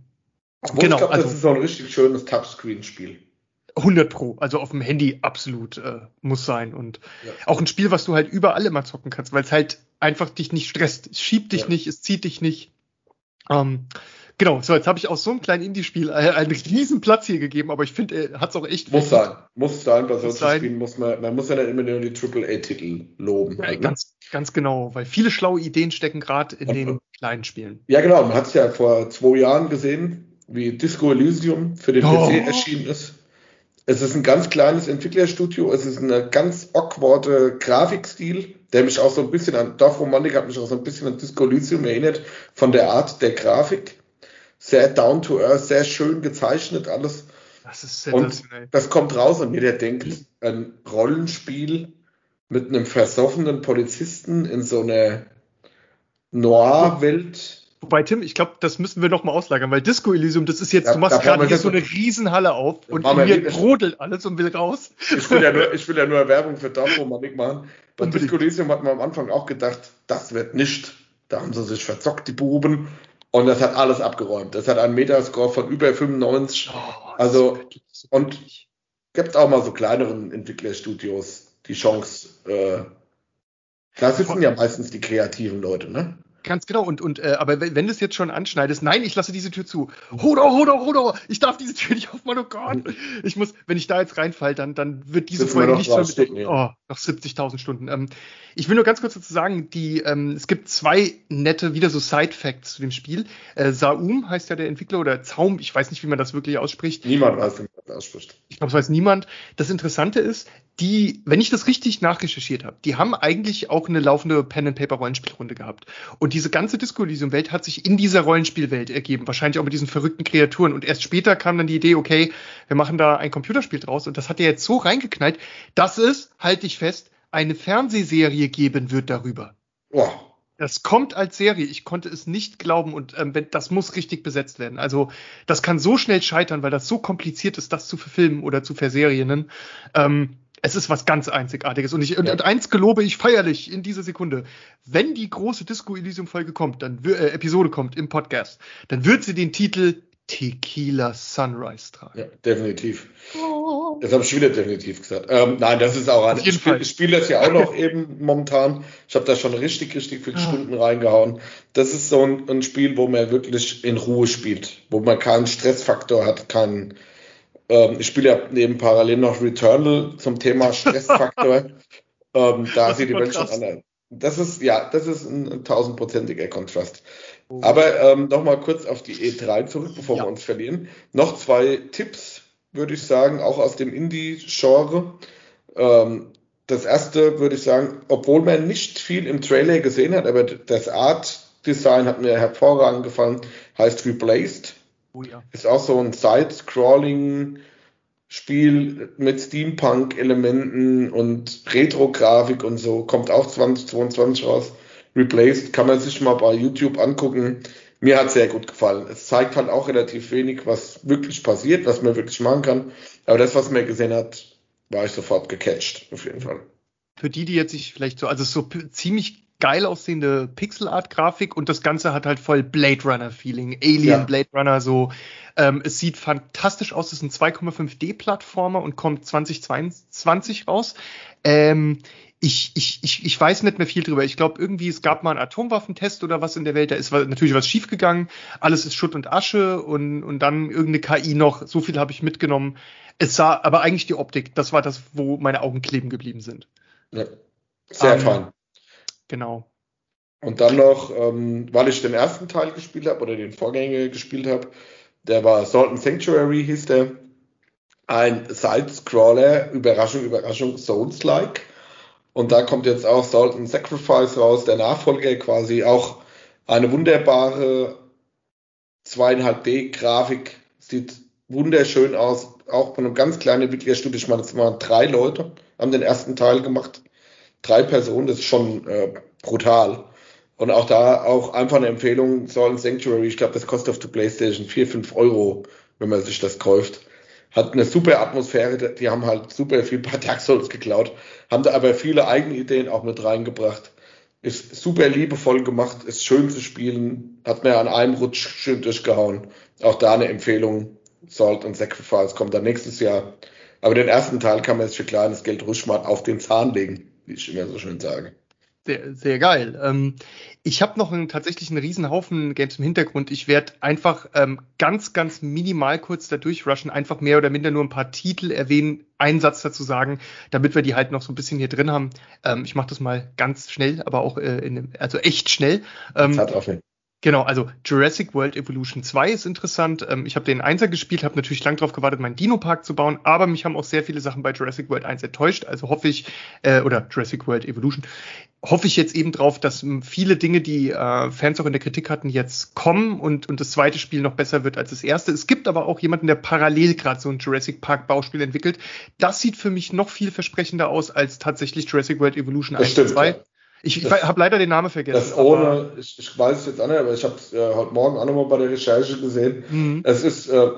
Obwohl, genau, ich glaube, also, das ist auch ein richtig schönes Touchscreen-Spiel. 100 Pro, also auf dem Handy absolut äh, muss sein. Und ja. auch ein Spiel, was du halt überall immer zocken kannst, weil es halt einfach dich nicht stresst. Es schiebt dich ja. nicht, es zieht dich nicht. Ähm, Genau, so jetzt habe ich aus so einem kleinen Indie-Spiel äh, einen riesen Platz hier gegeben, aber ich finde, er hat es auch echt. Muss sein, muss sein, bei solchen Spielen muss man, man muss ja nicht immer nur die AAA-Titel loben. Ja, ganz, ganz genau, weil viele schlaue Ideen stecken gerade in den kleinen Spielen. Ja, genau. Man hat es ja vor zwei Jahren gesehen, wie Disco Elysium für den oh. PC erschienen ist. Es ist ein ganz kleines Entwicklerstudio. Es ist eine ganz awkwarde Grafikstil, der mich auch so ein bisschen an Dorf Romantik hat mich auch so ein bisschen an Disco Elysium erinnert von der Art der Grafik. Sehr down to earth, sehr schön gezeichnet alles. Das ist sensationell. Und das kommt raus und jeder denkt, ein Rollenspiel mit einem versoffenen Polizisten in so einer Noir-Welt. Wobei, Tim, ich glaube, das müssen wir noch mal auslagern, weil Disco Elysium, das ist jetzt, ja, du machst gerade hier so eine Riesenhalle auf und in mir brodelt alles und will raus. Ich will ja nur, ich will ja nur Werbung für Dark Romantik machen. Bei. Disco Elysium hat man am Anfang auch gedacht, das wird nicht. Da haben sie sich verzockt, die Buben. Und das hat alles abgeräumt. Das hat einen Metascore von über 95. Oh, also, und gibt auch mal so kleineren Entwicklerstudios die Chance. Äh, da sitzen ja meistens die kreativen Leute, ne? Ganz genau. Und, und äh, aber wenn, wenn du es jetzt schon anschneidest, nein, ich lasse diese Tür zu. Hodor, Hodor, Hodor, ich darf diese Tür nicht aufmachen, oh Gott. Ich muss, wenn ich da jetzt reinfall, dann, dann wird diese Folge nicht mehr mit, oh, nach 70.000 Stunden. Ähm, ich will nur ganz kurz dazu sagen, die, ähm, es gibt zwei nette, wieder so Side-Facts zu dem Spiel. Äh, Saum heißt ja der Entwickler oder Zaum, ich weiß nicht, wie man das wirklich ausspricht. Niemand weiß, wie man das ausspricht. Ich glaube, es weiß niemand. Das Interessante ist, die, wenn ich das richtig nachrecherchiert habe, die haben eigentlich auch eine laufende Pen-and-Paper-Rollenspielrunde gehabt. Und diese ganze Disco Elysium-Welt hat sich in dieser Rollenspielwelt ergeben. Wahrscheinlich auch mit diesen verrückten Kreaturen. Und erst später kam dann die Idee, okay, wir machen da ein Computerspiel draus. Und das hat ja jetzt so reingeknallt, dass es, halte ich fest, eine Fernsehserie geben wird darüber. Boah. Das kommt als Serie. Ich konnte es nicht glauben und ähm, das muss richtig besetzt werden. Also das kann so schnell scheitern, weil das so kompliziert ist, das zu verfilmen oder zu verserien. Ähm, es ist was ganz Einzigartiges. Und, ich, ja. und, eins gelobe ich feierlich in dieser Sekunde. Wenn die große Disco Elysium Folge kommt, dann äh, Episode kommt im Podcast, dann wird sie den Titel Tequila Sunrise tragen. Ja, definitiv. Oh. Das habe ich wieder definitiv gesagt. Ähm, nein, das ist auch ein ich spiele spiel das ja auch noch eben momentan. Ich habe da schon richtig, richtig viele ah. Stunden reingehauen. Das ist so ein, ein, Spiel, wo man wirklich in Ruhe spielt, wo man keinen Stressfaktor hat, keinen ähm, ich spiele ja neben parallel noch Returnal zum Thema Stressfaktor. ähm, da sieht die Welt schon anders. Das ist, ja, das ist ein tausendprozentiger Kontrast. Oh. Aber ähm, nochmal kurz auf die E3 zurück, bevor ja. wir uns verlieren. Noch zwei Tipps, würde ich sagen, auch aus dem Indie-Genre. Ähm, das erste würde ich sagen, obwohl man nicht viel im Trailer gesehen hat, aber das Art-Design hat mir hervorragend gefallen, heißt Replaced. Oh ja. Ist auch so ein Side-Scrolling-Spiel mit Steampunk-Elementen und Retro-Grafik und so. Kommt auch 2022 raus. Replaced kann man sich mal bei YouTube angucken. Mir hat sehr gut gefallen. Es zeigt halt auch relativ wenig, was wirklich passiert, was man wirklich machen kann. Aber das, was man gesehen hat, war ich sofort gecatcht, auf jeden Fall. Für die, die jetzt sich vielleicht so, also so ziemlich geil aussehende Pixel-Art-Grafik und das Ganze hat halt voll Blade Runner-Feeling. Alien ja. Blade Runner, so. Ähm, es sieht fantastisch aus. Es ist ein 2,5D-Plattformer und kommt 2022 raus. Ähm, ich, ich, ich, ich weiß nicht mehr viel drüber. Ich glaube, irgendwie, es gab mal einen Atomwaffentest oder was in der Welt. Da ist natürlich was schiefgegangen. Alles ist Schutt und Asche und, und dann irgendeine KI noch. So viel habe ich mitgenommen. Es sah, aber eigentlich die Optik, das war das, wo meine Augen kleben geblieben sind. Ja. Sehr um, ähm, fein. Genau. Und dann noch, ähm, weil ich den ersten Teil gespielt habe oder den Vorgänger gespielt habe, der war Salt Sanctuary, hieß der. Ein Side-Scroller, Überraschung, Überraschung, Souls-like. Und da kommt jetzt auch Salt Sacrifice raus, der Nachfolger quasi, auch eine wunderbare 2,5D-Grafik, sieht wunderschön aus, auch von einem ganz kleinen Entwicklerstudio, ich meine, das waren drei Leute, haben den ersten Teil gemacht drei Personen, das ist schon äh, brutal. Und auch da auch einfach eine Empfehlung, Salt Sanctuary, ich glaube, das kostet auf der Playstation 4, 5 Euro, wenn man sich das kauft. Hat eine super Atmosphäre, die haben halt super viel bei Dark Souls geklaut, haben da aber viele eigene Ideen auch mit reingebracht. Ist super liebevoll gemacht, ist schön zu spielen, hat mir an einem Rutsch schön durchgehauen. Auch da eine Empfehlung, Salt und Sacrifice kommt dann nächstes Jahr. Aber den ersten Teil kann man sich für kleines Geld ruhig mal auf den Zahn legen wie ich immer so schön sage. Sehr, sehr geil. Ähm, ich habe noch einen, tatsächlich einen riesen Haufen Games im Hintergrund. Ich werde einfach ähm, ganz, ganz minimal kurz da durchrushen, einfach mehr oder minder nur ein paar Titel erwähnen, einen Satz dazu sagen, damit wir die halt noch so ein bisschen hier drin haben. Ähm, ich mache das mal ganz schnell, aber auch äh, in, also echt schnell. Ähm, Genau, also Jurassic World Evolution 2 ist interessant. Ähm, ich habe den Einser gespielt, habe natürlich lang darauf gewartet, meinen Dino-Park zu bauen, aber mich haben auch sehr viele Sachen bei Jurassic World 1 enttäuscht. Also hoffe ich, äh, oder Jurassic World Evolution, hoffe ich jetzt eben drauf, dass m, viele Dinge, die äh, Fans auch in der Kritik hatten, jetzt kommen und, und das zweite Spiel noch besser wird als das erste. Es gibt aber auch jemanden, der parallel gerade so ein Jurassic Park Bauspiel entwickelt. Das sieht für mich noch vielversprechender aus als tatsächlich Jurassic World Evolution 1 und 2. ich habe leider den Namen vergessen. Das ohne, ich, ich weiß es jetzt auch nicht, aber ich habe es äh, heute Morgen auch nochmal bei der Recherche gesehen. Mhm. Es ist äh,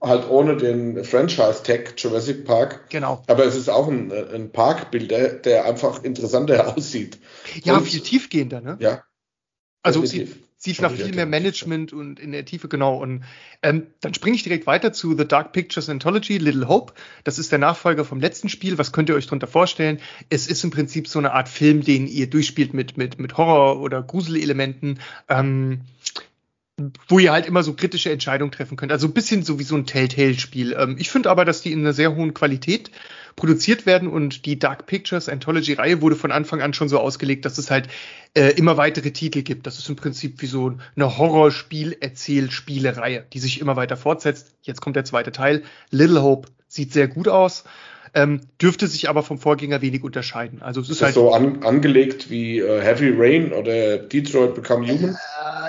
halt ohne den Franchise-Tag Jurassic Park. Genau. Aber es ist auch ein, äh, ein Parkbilder, der einfach interessanter aussieht. Ja, Und- viel tiefgehender, ne? Ja. Also definitiv. Sieht, nach viel mehr. Management und in der Tiefe, genau. Und ähm, dann springe ich direkt weiter zu The Dark Pictures Anthology, Little Hope. Das ist der Nachfolger vom letzten Spiel. Was könnt ihr euch darunter vorstellen? Es ist im Prinzip so eine Art Film, den ihr durchspielt mit, mit, mit Horror- oder Gruselelementen. Ähm, wo ihr halt immer so kritische Entscheidungen treffen könnt. Also ein bisschen so wie so ein Telltale-Spiel. Ähm, ich finde aber, dass die in einer sehr hohen Qualität produziert werden und die Dark Pictures Anthology-Reihe wurde von Anfang an schon so ausgelegt, dass es halt äh, immer weitere Titel gibt. Das ist im Prinzip wie so eine Horrorspiel-Erzählspiele-Reihe, die sich immer weiter fortsetzt. Jetzt kommt der zweite Teil. Little Hope sieht sehr gut aus, ähm, dürfte sich aber vom Vorgänger wenig unterscheiden. Also es ist Ist halt so an, angelegt wie äh, Heavy Rain oder Detroit Become Human?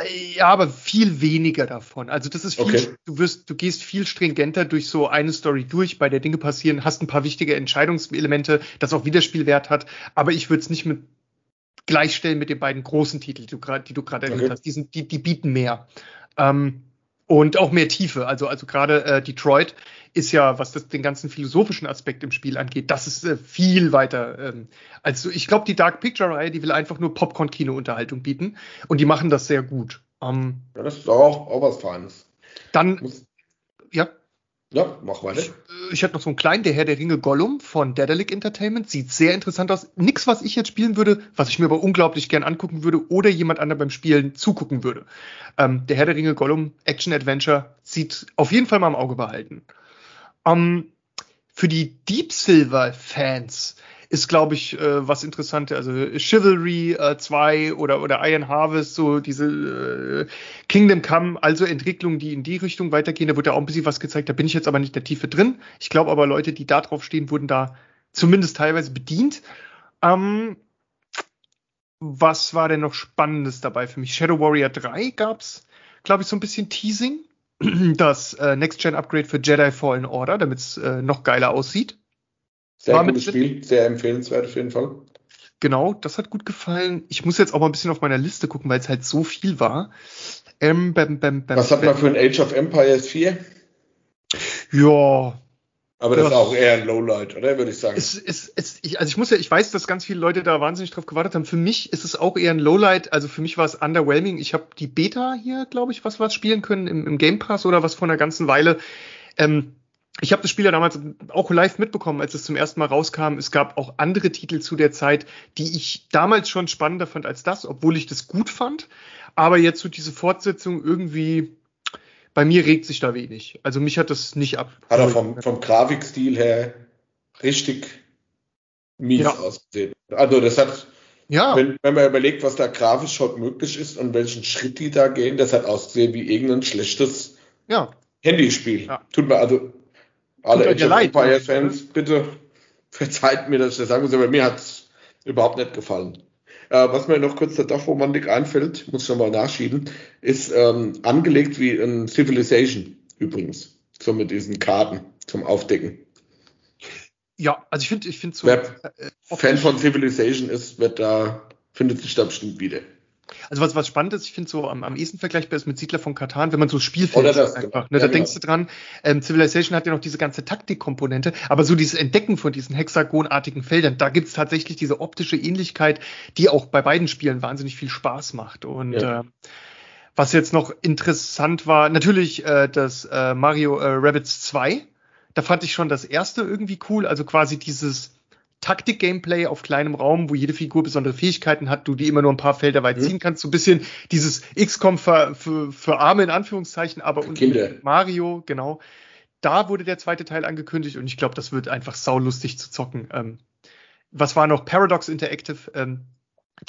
Äh, ja, aber viel weniger davon. Also das ist viel, Okay. du wirst, du gehst viel stringenter durch so eine Story durch, bei der Dinge passieren, hast ein paar wichtige Entscheidungselemente, das auch Wiederspielwert hat, aber ich würde es nicht mit gleichstellen mit den beiden großen Titeln, die du gerade, die du gerade erwähnt Okay. hast. Die, sind, die, die bieten mehr. Ähm, und auch mehr Tiefe. Also, also gerade äh, Detroit ist ja, was das, den ganzen philosophischen Aspekt im Spiel angeht, das ist äh, viel weiter. Ähm, also ich glaube, die Dark Picture-Reihe, die will einfach nur Popcorn-Kino-Unterhaltung bieten und die machen das sehr gut. Ähm, Ja, das ist auch, auch was Feines. dann, Muss, ja, ja, mach weiter. äh, ich hätte noch so einen kleinen, der Herr der Ringe Gollum von Daedalic Entertainment. Sieht sehr interessant aus. Nix, was ich jetzt spielen würde, was ich mir aber unglaublich gern angucken würde oder jemand anderem beim Spielen zugucken würde. Ähm, der Herr der Ringe Gollum Action Adventure sieht auf jeden Fall mal im Auge behalten. Ähm, für die Deep Silver Fans ist, glaube ich, äh, was Interessantes. Also Chivalry äh, 2 oder, oder Iron Harvest, so diese äh, Kingdom Come, also Entwicklungen, die in die Richtung weitergehen. Da wird ja auch ein bisschen was gezeigt. Da bin ich jetzt aber nicht der Tiefe drin. Ich glaube aber, Leute, die da drauf stehen, wurden da zumindest teilweise bedient. Ähm, was war denn noch Spannendes dabei für mich? Shadow Warrior 3 gab's, glaube ich, so ein bisschen Teasing. Das äh, Next-Gen-Upgrade für Jedi Fallen Order, damit es äh, noch geiler aussieht. Sehr War gutes? Spiel, sehr empfehlenswert auf jeden Fall. Genau, das hat gut gefallen. Ich muss jetzt auch mal ein bisschen auf meiner Liste gucken, weil es halt so viel war. Ähm, bam, bam, bam, Was hat man für ein Age of Empires 4? Ja, Aber das Ja. ist auch eher ein Lowlight, oder? Würde ich sagen. es, es, es, ich, also ich muss ja, ich weiß, dass ganz viele Leute da wahnsinnig drauf gewartet haben. Für mich ist es auch eher ein Lowlight. Also für mich war es underwhelming. Ich habe die Beta hier, glaube ich, was was spielen können im, im Game Pass oder was vor einer ganzen Weile. Ähm, ich habe das Spiel ja damals auch live mitbekommen, als es zum ersten Mal rauskam. Es gab auch andere Titel zu der Zeit, die ich damals schon spannender fand als das, obwohl ich das gut fand. Aber jetzt so diese Fortsetzung irgendwie, bei mir regt sich da wenig. Also mich hat das nicht ab. Hat er vom, vom Grafikstil her richtig mies Ja. ausgesehen. Also das hat, ja, wenn, wenn man überlegt, was da grafisch heute möglich ist und welchen Schritt die da gehen, das hat ausgesehen wie irgendein schlechtes ja, Handyspiel. Ja. Tut mir also alle Age of Empire. Fans, bitte verzeiht mir, dass ich das sagen muss, aber mir hat es überhaupt nicht gefallen. Äh, was mir noch kurz der Dachromantik einfällt, muss noch mal nachschieben, ist ähm, angelegt wie ein Civilization übrigens. So mit diesen Karten zum Aufdecken. Ja, also ich finde, ich finde so. Wer äh, Fan von Civilization ist, wird da, findet sich da bestimmt wieder. Also was, was spannend ist, ich finde so am, am ehesten vergleichbar ist mit Siedler von Katan, wenn man so Spielfeld Oder das, genau. Ne, Ja, da genau. denkst du dran, ähm, Civilization hat ja noch diese ganze Taktikkomponente, aber so dieses Entdecken von diesen hexagonartigen Feldern, da gibt's tatsächlich diese optische Ähnlichkeit, die auch bei beiden Spielen wahnsinnig viel Spaß macht. Und Ja. äh, was jetzt noch interessant war, natürlich äh, das äh, Mario äh, Rabbids 2. Da fand ich schon das erste irgendwie cool, also quasi dieses Taktik-Gameplay auf kleinem Raum, wo jede Figur besondere Fähigkeiten hat, du die immer nur ein paar Felder weit Mhm. ziehen kannst. So ein bisschen dieses XCOM für, für, für Arme in Anführungszeichen, aber und. Mario, genau. Da wurde der zweite Teil angekündigt und ich glaube, das wird einfach saulustig zu zocken. Ähm, was war noch? Paradox Interactive, ähm,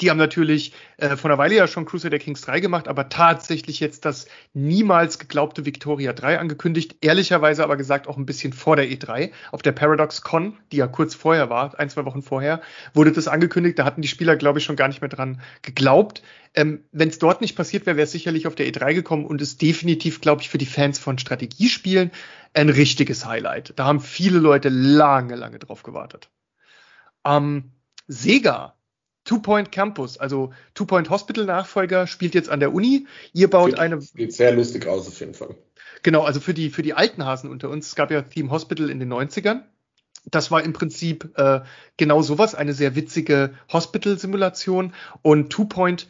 Die haben natürlich äh, vor einer Weile ja schon Crusader Kings 3 gemacht, aber tatsächlich jetzt das niemals geglaubte Victoria 3 angekündigt. Ehrlicherweise aber gesagt auch ein bisschen vor der E3. Auf der Paradox Con, die ja kurz vorher war, ein, zwei Wochen vorher, wurde das angekündigt. Da hatten die Spieler, glaube ich, schon gar nicht mehr dran geglaubt. Ähm, Wenn es dort nicht passiert wäre, wäre es sicherlich auf der E3 gekommen und ist definitiv, glaube ich, für die Fans von Strategiespielen ein richtiges Highlight. Da haben viele Leute lange, lange drauf gewartet. Ähm, Sega Two Point Campus, also Two Point Hospital Nachfolger, spielt jetzt an der Uni. Ihr baut Sieht, eine. Sieht sehr lustig aus auf jeden Fall. Genau, also für die, für die alten Hasen unter uns, es gab ja Team Hospital in den 90ern. Das war im Prinzip äh, genau sowas, eine sehr witzige Hospital-Simulation. Und Two Point,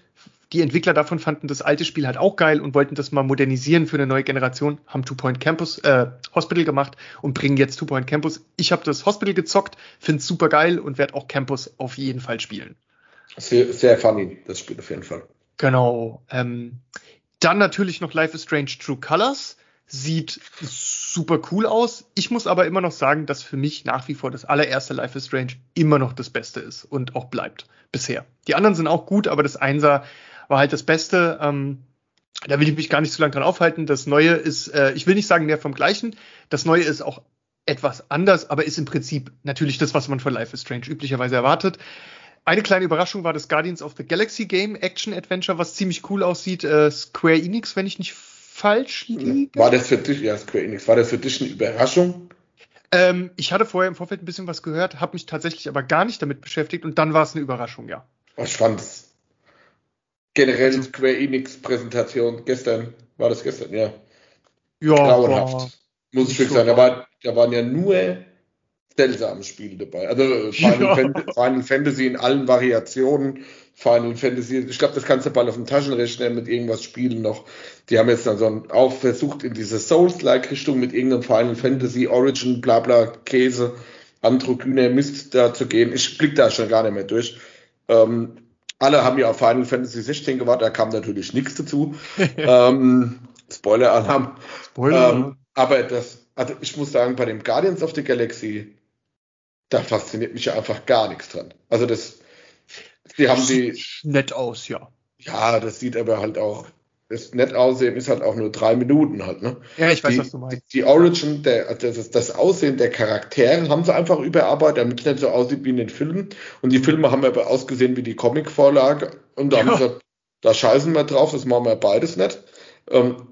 die Entwickler davon fanden das alte Spiel halt auch geil und wollten das mal modernisieren für eine neue Generation, haben Two Point Campus, äh, Hospital gemacht und bringen jetzt Two Point Campus. Ich habe das Hospital gezockt, finde es super geil und werde auch Campus auf jeden Fall spielen. Sehr, sehr funny, das Spiel auf jeden Fall. Genau. Ähm, dann natürlich noch Life is Strange True Colors. Sieht super cool aus. Ich muss aber immer noch sagen, dass für mich nach wie vor das allererste Life is Strange immer noch das Beste ist und auch bleibt bisher. Die anderen sind auch gut, aber das Einser war halt das Beste. Ähm, da will ich mich gar nicht so lange dran aufhalten. Das Neue ist, äh, ich will nicht sagen mehr vom Gleichen. Das Neue ist auch etwas anders, aber ist im Prinzip natürlich das, was man von Life is Strange üblicherweise erwartet. Eine kleine Überraschung war das Guardians of the Galaxy Game Action Adventure, was ziemlich cool aussieht. Äh, Square Enix, wenn ich nicht falsch liege. War das für dich, ja, Square Enix, war das für dich eine Überraschung? Ähm, ich hatte vorher im Vorfeld ein bisschen was gehört, habe mich tatsächlich aber gar nicht damit beschäftigt und dann war es eine Überraschung, ja. Ich fand es generell also, Square Enix Präsentation gestern, war das gestern, ja. Ja. Grauenhaft. Muss ich wirklich sagen. Da, war, da waren ja nur seltsame Spiele dabei. Also Final, ja. Fantasy, Final Fantasy in allen Variationen. Final Fantasy, ich glaube, das kannst du bald auf dem Taschenrechner mit irgendwas spielen noch. Die haben jetzt dann so auch versucht in diese Souls-like-Richtung mit irgendeinem Final Fantasy Origin, bla bla, Käse, androgyner Mist da zu gehen. Ich blick da schon gar nicht mehr durch. Ähm, alle haben ja auf Final Fantasy 16 gewartet, da kam natürlich nichts dazu. ähm, Spoiler-Alarm. Spoiler. Ähm, aber das, also ich muss sagen, bei dem Guardians of the Galaxy, da fasziniert mich ja einfach gar nichts dran. Also das, die haben die. Nett aus, ja. Ja, das sieht aber halt auch, das nett aussehen ist halt auch nur drei Minuten halt, ne? Ja, ich weiß, die, was du meinst. Die Origin, der, das, das Aussehen der Charaktere haben sie einfach überarbeitet, damit es nicht so aussieht wie in den Filmen. Und die Filme haben aber ausgesehen wie die Comic-Vorlage. Und da ja. haben sie gesagt, da scheißen wir drauf, das machen wir beides nicht. Ähm,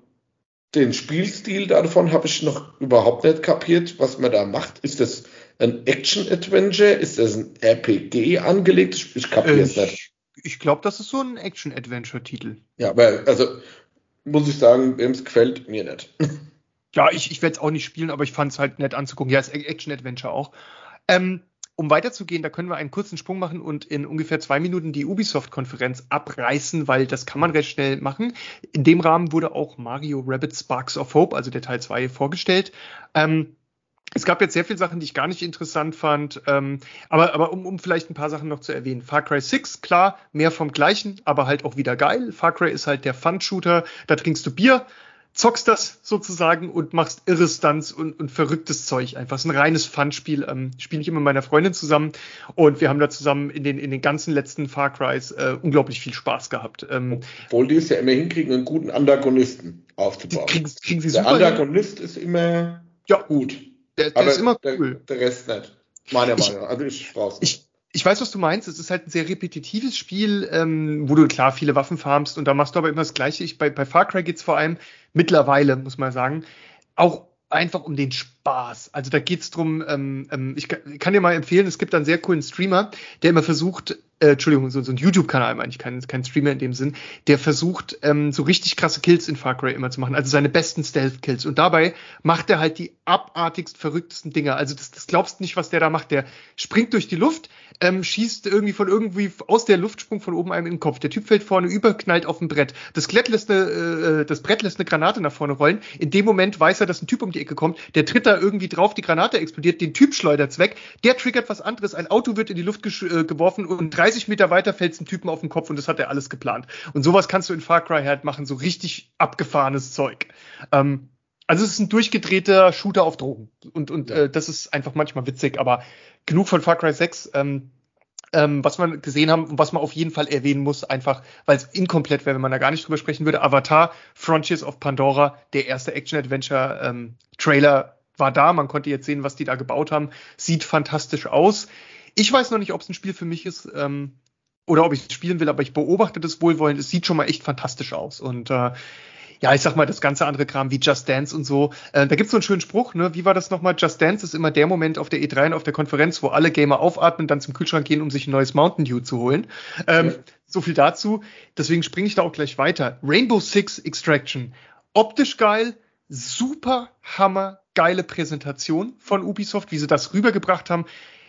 den Spielstil davon habe ich noch überhaupt nicht kapiert, was man da macht. Ist das ein Action-Adventure? Ist das ein RPG angelegt? Ich kapiere es nicht. Ich glaube, das ist so ein Action-Adventure-Titel. Ja, aber also muss ich sagen, wem es gefällt, mir nicht. Ja, ich, ich werde es auch nicht spielen, aber ich fand es halt nett anzugucken. Ja, es ist Action-Adventure auch. Ähm, um weiterzugehen, da können wir einen kurzen Sprung machen und in ungefähr zwei Minuten die Ubisoft-Konferenz abreißen, weil das kann man recht schnell machen. In dem Rahmen wurde auch Mario Rabbit Sparks of Hope, also der Teil 2, vorgestellt. Ähm, es gab jetzt sehr viele Sachen, die ich gar nicht interessant fand, ähm, aber, aber um, um vielleicht ein paar Sachen noch zu erwähnen. Far Cry 6, klar, mehr vom Gleichen, aber halt auch wieder geil. Far Cry ist halt der Fun-Shooter, da trinkst du Bier, zockst das sozusagen und machst irre Stunts und, und verrücktes Zeug einfach. Es ist ein reines Fun-Spiel. Ähm, Spiele ich immer mit meiner Freundin zusammen und wir haben da zusammen in den, in den ganzen letzten Far Crys äh, unglaublich viel Spaß gehabt. Ähm, Obwohl die es ja immer hinkriegen, einen guten Antagonisten aufzubauen. Kriegen, kriegen sie der Antagonist hin. ist immer ja. gut. Der, der ist immer cool. Der, der Rest nicht. Meiner Meinung nach. Also ich brauch's nicht. Ich, ich weiß, was du meinst. Es ist halt ein sehr repetitives Spiel, ähm, wo du klar viele Waffen farmst und da machst du aber immer das Gleiche. Ich, bei, bei Far Cry geht's vor allem mittlerweile, muss man sagen, auch einfach um den Spaß. Also da geht's drum, ähm, ähm, ich, kann, kann dir mal empfehlen, es gibt einen sehr coolen Streamer, der immer versucht, äh, Entschuldigung, so, so ein YouTube-Kanal meine ich, kein, kein Streamer in dem Sinn, der versucht, ähm, so richtig krasse Kills in Far Cry immer zu machen, also seine besten Stealth-Kills. Und dabei macht er halt die abartigst verrücktesten Dinger. Also das, das glaubst nicht, was der da macht. Der springt durch die Luft, ähm, schießt irgendwie von irgendwie aus der Luftsprung von oben einem in den Kopf. Der Typ fällt vorne über, knallt auf ein Brett. Das, Klett lässt eine, äh, das Brett lässt eine Granate nach vorne rollen. In dem Moment weiß er, dass ein Typ um die Ecke kommt. Der tritt da irgendwie drauf, die Granate explodiert, den Typ schleudert weg. Der triggert was anderes. Ein Auto wird in die Luft äh, geworfen und 30 Meter weiter fällt es ein Typen auf den Kopf und das hat er alles geplant. Und sowas kannst du in Far Cry halt machen, so richtig abgefahrenes Zeug. Ähm, also es ist ein durchgedrehter Shooter auf Drogen. Und, und äh, das ist einfach manchmal witzig, aber genug von Far Cry 6. Ähm, ähm, was wir gesehen haben und was man auf jeden Fall erwähnen muss, einfach weil es inkomplett wäre, wenn man da gar nicht drüber sprechen würde. Avatar, Frontiers of Pandora, der erste Action-Adventure-Trailer ähm, war da. Man konnte jetzt sehen, was die da gebaut haben. Sieht fantastisch aus. Ich weiß noch nicht, ob es ein Spiel für mich ist ähm, oder ob ich es spielen will, aber ich beobachte das wohlwollend. Es sieht schon mal echt fantastisch aus. Und äh, ja, ich sag mal, das ganze andere Kram wie Just Dance und so. Äh, da gibt's so einen schönen Spruch, ne? Wie war das nochmal? Just Dance ist immer der Moment auf der E3 und auf der Konferenz, wo alle Gamer aufatmen, dann zum Kühlschrank gehen, um sich ein neues Mountain Dew zu holen. Ähm, ja. So viel dazu. Deswegen springe ich da auch gleich weiter. Rainbow Six Extraction. Optisch geil, super hammer geile Präsentation von Ubisoft, wie sie das rübergebracht haben.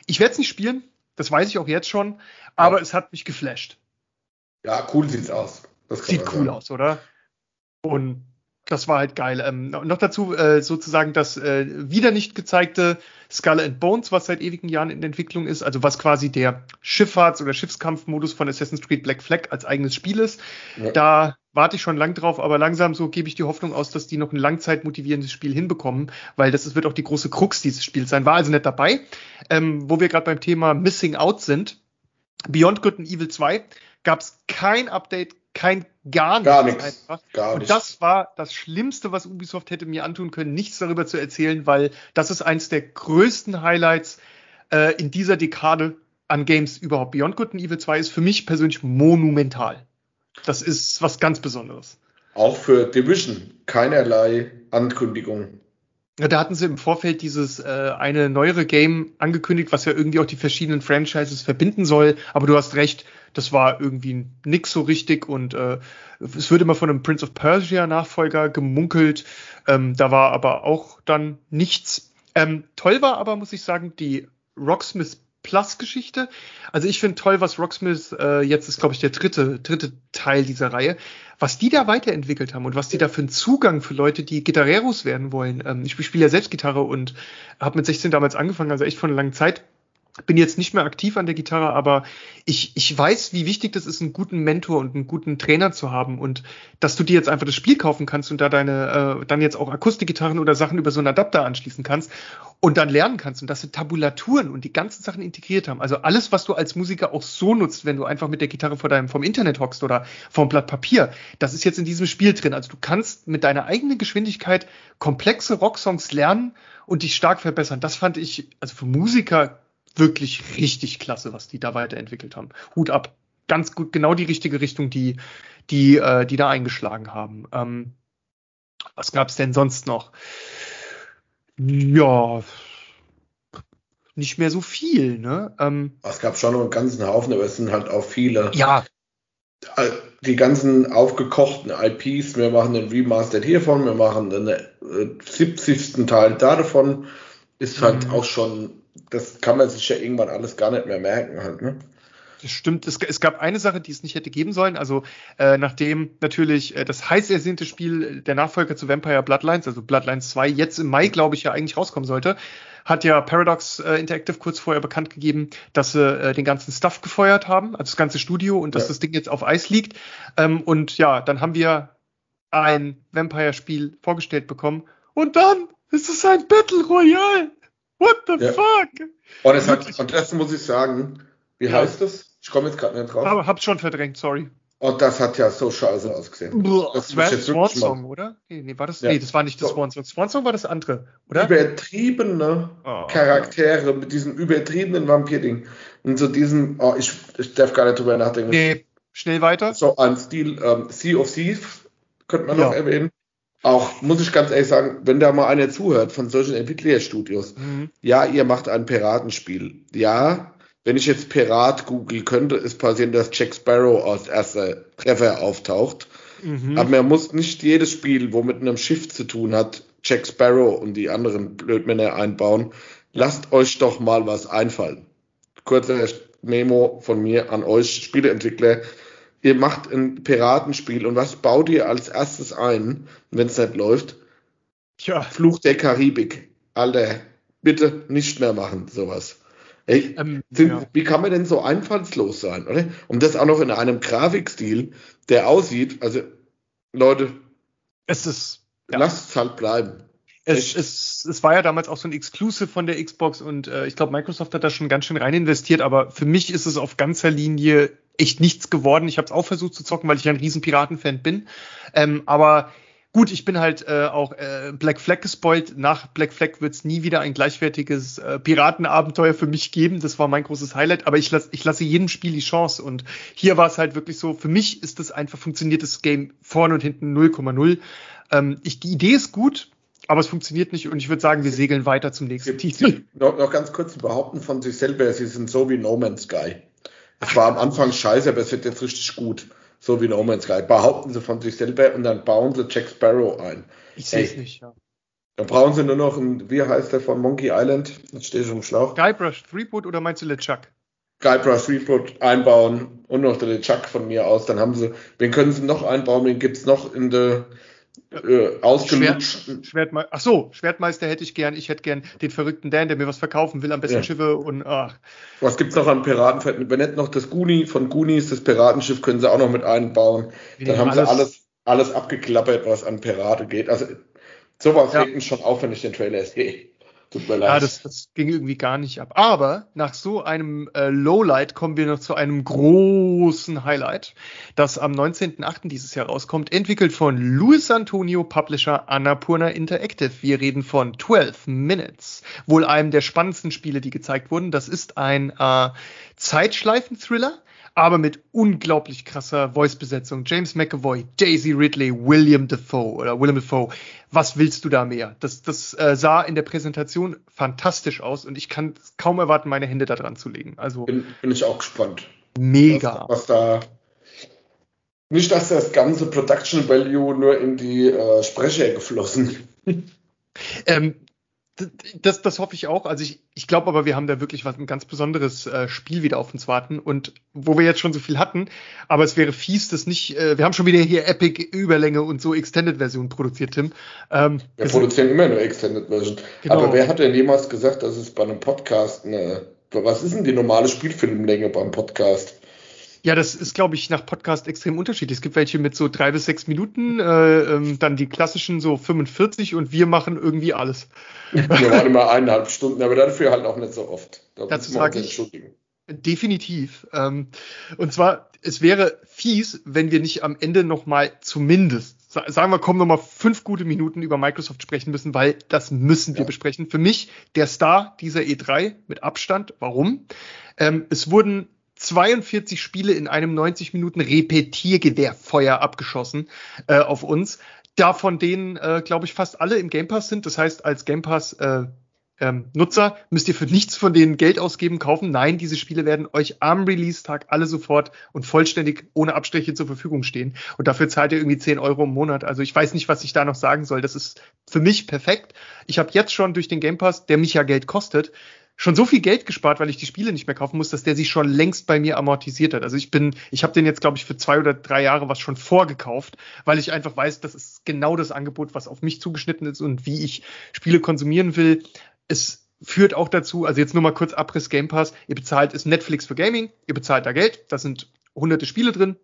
Ich werde es nicht spielen, das weiß ich auch jetzt schon, aber ja. es hat mich geflasht. Ja, cool sieht's aus. Sieht cool sagen. aus, oder? Und das war halt geil. Ähm, noch dazu äh, sozusagen das äh, wieder nicht gezeigte Skull and Bones, was seit ewigen Jahren in Entwicklung ist, also was quasi der Schifffahrts- oder Schiffskampfmodus von Assassin's Creed Black Flag als eigenes Spiel ist. Ja. Da warte ich schon lang drauf, aber langsam so gebe ich die Hoffnung aus, dass die noch ein langzeitmotivierendes Spiel hinbekommen, weil das ist, wird auch die große Krux dieses Spiels sein. War also nicht dabei. Ähm, wo wir gerade beim Thema Missing Out sind. Beyond Good and Evil 2 gab es kein Update, kein gar nichts. Gar nichts. Einfach. Gar und das war das Schlimmste, was Ubisoft hätte mir antun können, nichts darüber zu erzählen, weil das ist eins der größten Highlights äh, in dieser Dekade an Games überhaupt. Beyond Good and Evil 2 ist für mich persönlich monumental. Das ist was ganz Besonderes. Auch für Division keinerlei Ankündigung. Da hatten sie im Vorfeld dieses äh, eine neuere Game angekündigt, was ja irgendwie auch die verschiedenen Franchises verbinden soll. Aber du hast recht, das war irgendwie nix so richtig und äh, es wird immer von einem Prince of Persia Nachfolger gemunkelt. Ähm, da war aber auch dann nichts. Ähm, toll war aber, muss ich sagen, die Rocksmith Plus-Geschichte. Also ich finde toll, was Rocksmith äh, jetzt ist, glaube ich, der dritte, dritte Teil dieser Reihe, was die da weiterentwickelt haben und was die da für einen Zugang für Leute, die Gitarreros werden wollen. Ähm, ich spiele ja selbst Gitarre und habe mit 16 damals angefangen, also echt von einer langen Zeit bin jetzt nicht mehr aktiv an der Gitarre, aber ich, ich weiß, wie wichtig das ist, einen guten Mentor und einen guten Trainer zu haben und dass du dir jetzt einfach das Spiel kaufen kannst und da deine äh, dann jetzt auch Akustikgitarren oder Sachen über so einen Adapter anschließen kannst und dann lernen kannst und dass sie Tabulaturen und die ganzen Sachen integriert haben. Also alles, was du als Musiker auch so nutzt, wenn du einfach mit der Gitarre vor deinem vom Internet hockst oder vom Blatt Papier, das ist jetzt in diesem Spiel drin. Also du kannst mit deiner eigenen Geschwindigkeit komplexe Rocksongs lernen und dich stark verbessern. Das fand ich also für Musiker wirklich richtig klasse, was die da weiterentwickelt haben. Hut ab. Ganz gut, genau die richtige Richtung, die, die, äh, die da eingeschlagen haben. Ähm, was gab's denn sonst noch? Ja, nicht mehr so viel, ne? Ähm, es gab schon noch einen ganzen Haufen, aber es sind halt auch viele. Ja. Die ganzen aufgekochten IPs, wir machen den Remastered hiervon, wir machen den äh, 70. Teil davon, ist halt mhm. auch schon das kann man sich ja irgendwann alles gar nicht mehr merken halt, ne? Das stimmt. Es, es, gab eine Sache, die es nicht hätte geben sollen. Also äh, nachdem natürlich äh, das heiß ersehnte Spiel der Nachfolger zu Vampire Bloodlines, also Bloodlines 2, jetzt im Mai, glaube ich, ja eigentlich rauskommen sollte, hat ja Paradox äh, Interactive kurz vorher bekannt gegeben, dass sie äh, den ganzen Stuff gefeuert haben, also das ganze Studio und dass ja. das Ding jetzt auf Eis liegt. Ähm, und ja, dann haben wir ein Vampire-Spiel vorgestellt bekommen und dann ist es ein Battle Royale. What the ja. fuck? Und, es hat, und das muss ich sagen, wie ja. heißt das? Ich komme jetzt gerade nicht drauf. Aber hab's schon verdrängt, sorry. Und das hat ja so scheiße ausgesehen. Das Swan, Swan Song, oder? Nee, nee, war das, ja. nee, das war nicht das so. Swan Song. Swan Song war das andere, oder? Übertriebene oh, Charaktere ja. mit diesem übertriebenen Vampir-Ding. Und so diesen, oh, ich, ich darf gar nicht drüber nachdenken. Nee, schnell weiter. So ein Stil, ähm, Sea of Thieves könnte man noch erwähnen auch, muss ich ganz ehrlich sagen, wenn da mal einer zuhört von solchen Entwicklerstudios, mhm. ja, ihr macht ein Piratenspiel. Ja, wenn ich jetzt Pirat google, könnte es passieren, dass Jack Sparrow als erster Treffer auftaucht. Mhm. Aber man muss nicht jedes Spiel, wo mit einem Schiff zu tun hat, Jack Sparrow und die anderen Blödmänner einbauen. Lasst euch doch mal was einfallen. Kurzer Memo von mir an euch Spieleentwickler ihr macht ein Piratenspiel und was baut ihr als erstes ein, wenn es nicht läuft? Tja. Fluch der Karibik. Alter, bitte nicht mehr machen, sowas. Ey, ähm, sind, ja. Wie kann man denn so einfallslos sein, oder? Und das auch noch in einem Grafikstil, der aussieht, also Leute, es ist, ja. lasst es halt bleiben. Es, es, es war ja damals auch so ein Exclusive von der Xbox und äh, ich glaube, Microsoft hat da schon ganz schön rein investiert, aber für mich ist es auf ganzer Linie echt nichts geworden. Ich habe es auch versucht zu zocken, weil ich ein riesen Piraten-Fan bin. Ähm, aber gut, ich bin halt äh, auch äh, Black Flag gespoilt. Nach Black Flag wird es nie wieder ein gleichwertiges äh, Piratenabenteuer für mich geben. Das war mein großes Highlight. Aber ich, lass, ich lasse jedem Spiel die Chance. Und hier war es halt wirklich so, für mich ist das einfach funktioniertes Game vorne und hinten 0,0. Ähm, ich, die Idee ist gut, aber es funktioniert nicht und ich würde sagen, wir segeln weiter zum nächsten Titel. Noch, noch ganz kurz, behaupten von sich selber, sie sind so wie No Man's Sky. Es war am Anfang scheiße, aber es wird jetzt richtig gut. So wie No Man's Sky. Behaupten sie von sich selber und dann bauen sie Jack Sparrow ein. Ich sehe es nicht, ja. Dann brauchen sie nur noch ein, wie heißt der von Monkey Island? Jetzt stehe ich im Schlauch. Guybrush Threepwood oder meinst du LeChuck? Guybrush Threepwood einbauen und noch der LeChuck von mir aus. Dann haben sie, wen können sie noch einbauen? Wen gibt's noch in der äh, ausgelutscht. Schwert, Schwertme ach so, Schwertmeister hätte ich gern. Ich hätte gern den verrückten Dan, der mir was verkaufen will, am besten ja. Schiffe und ach. Was gibt's noch an Piraten? Wenn nicht noch das Goonie von Goonies, das Piratenschiff können sie auch noch mit einbauen. Wir Dann haben alles, sie alles, alles abgeklappert, was an Pirate geht. Also sowas ja. regt mich schon auf, wenn ich den Trailer sehe. Tut mir leid. Ja, das, das ging irgendwie gar nicht ab. Aber nach so einem äh, Lowlight kommen wir noch zu einem großen Highlight, das am 19.08. dieses Jahr rauskommt, entwickelt von Luis Antonio, Publisher Annapurna Interactive. Wir reden von 12 Minutes, wohl einem der spannendsten Spiele, die gezeigt wurden. Das ist ein äh, Zeitschleifen-Thriller aber mit unglaublich krasser Voice-Besetzung. James McAvoy, Daisy Ridley, William Defoe oder William Defoe. Was willst du da mehr? Das, das äh, sah in der Präsentation fantastisch aus und ich kann kaum erwarten, meine Hände da dran zu legen. Also bin, bin ich auch gespannt. Mega. Was, was da nicht, dass das ganze Production Value nur in die äh, Sprecher geflossen. ähm, das, das hoffe ich auch. Also ich, ich glaube aber, wir haben da wirklich was ein ganz besonderes äh, Spiel wieder auf uns warten und wo wir jetzt schon so viel hatten, aber es wäre fies, das nicht. Äh, wir haben schon wieder hier Epic Überlänge und so Extended Version produziert, Tim. Ähm, wir produzieren immer nur Extended Version. Genau. Aber wer hat denn jemals gesagt, dass es bei einem Podcast eine was ist denn die normale Spielfilmlänge beim Podcast? Ja, das ist, glaube ich, nach Podcast extrem unterschiedlich. Es gibt welche mit so drei bis sechs Minuten, äh, ähm, dann die klassischen so 45 und wir machen irgendwie alles. Wir waren immer eineinhalb Stunden, aber dafür halt auch nicht so oft. Da Dazu sage ich definitiv. Ähm, und zwar, es wäre fies, wenn wir nicht am Ende noch mal zumindest, sagen wir, kommen noch mal fünf gute Minuten über Microsoft sprechen müssen, weil das müssen wir ja. besprechen. Für mich der Star dieser E3 mit Abstand. Warum? Ähm, es wurden 42 Spiele in einem 90 Minuten Repetiergewehrfeuer abgeschossen äh, auf uns. Davon denen, äh, glaube ich, fast alle im Game Pass sind. Das heißt, als Game Pass äh, ähm, Nutzer müsst ihr für nichts von denen Geld ausgeben, kaufen. Nein, diese Spiele werden euch am Release-Tag alle sofort und vollständig ohne Abstriche zur Verfügung stehen. Und dafür zahlt ihr irgendwie 10 Euro im Monat. Also ich weiß nicht, was ich da noch sagen soll. Das ist für mich perfekt. Ich habe jetzt schon durch den Game Pass, der mich ja Geld kostet, schon so viel Geld gespart, weil ich die Spiele nicht mehr kaufen muss, dass der sich schon längst bei mir amortisiert hat. Also ich bin, ich habe den jetzt, glaube ich, für zwei oder drei Jahre was schon vorgekauft, weil ich einfach weiß, das ist genau das Angebot, was auf mich zugeschnitten ist und wie ich Spiele konsumieren will. Es führt auch dazu, also jetzt nur mal kurz Abriss Game Pass, ihr bezahlt ist Netflix für Gaming, ihr bezahlt da Geld, da sind hunderte Spiele drin,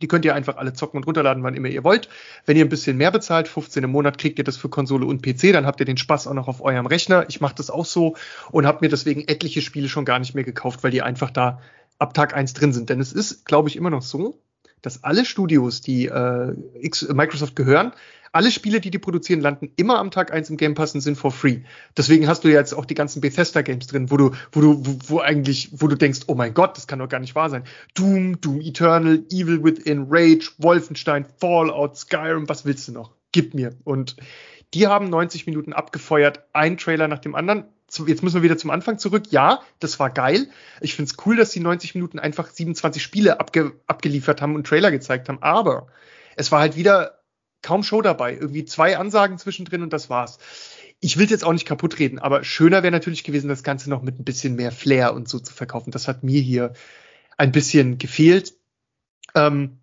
die könnt ihr einfach alle zocken und runterladen, wann immer ihr wollt. Wenn ihr ein bisschen mehr bezahlt, 15 im Monat, kriegt ihr das für Konsole und PC, dann habt ihr den Spaß auch noch auf eurem Rechner. Ich mache das auch so und habe mir deswegen etliche Spiele schon gar nicht mehr gekauft, weil die einfach da ab Tag eins drin sind. Denn es ist, glaube ich, immer noch so, dass alle Studios, die äh, Microsoft gehören, alle Spiele, die die produzieren, landen immer am Tag eins im Game Pass und sind for free. Deswegen hast du ja jetzt auch die ganzen Bethesda Games drin, wo du, wo du, wo, wo eigentlich, wo du denkst, oh mein Gott, das kann doch gar nicht wahr sein. Doom, Doom Eternal, Evil Within, Rage, Wolfenstein, Fallout, Skyrim, was willst du noch? Gib mir. Und die haben 90 Minuten abgefeuert, ein Trailer nach dem anderen. Jetzt müssen wir wieder zum Anfang zurück. Ja, das war geil. Ich finde es cool, dass die 90 Minuten einfach 27 Spiele abge abgeliefert haben und Trailer gezeigt haben. Aber es war halt wieder kaum Show dabei. Irgendwie zwei Ansagen zwischendrin und das war's. Ich will jetzt auch nicht kaputt reden, aber schöner wäre natürlich gewesen, das Ganze noch mit ein bisschen mehr Flair und so zu verkaufen. Das hat mir hier ein bisschen gefehlt. Ähm,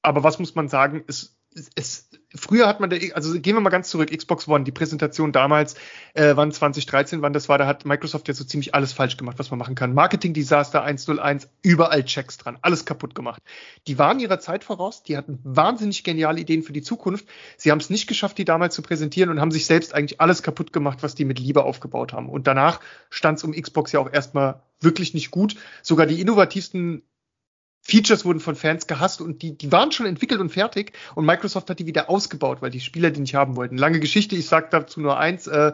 aber was muss man sagen? Es, es, früher hat man, der, also gehen wir mal ganz zurück, Xbox One, die Präsentation damals, äh, wann 2013, wann das war, da hat Microsoft ja so ziemlich alles falsch gemacht, was man machen kann. Marketing-Desaster 101, überall Checks dran, alles kaputt gemacht. Die waren ihrer Zeit voraus, die hatten wahnsinnig geniale Ideen für die Zukunft. Sie haben es nicht geschafft, die damals zu präsentieren und haben sich selbst eigentlich alles kaputt gemacht, was die mit Liebe aufgebaut haben. Und danach stand es um Xbox ja auch erstmal wirklich nicht gut. Sogar die innovativsten Features wurden von Fans gehasst und die, die waren schon entwickelt und fertig und Microsoft hat die wieder ausgebaut, weil die Spieler die nicht haben wollten. Lange Geschichte, ich sage dazu nur eins, äh,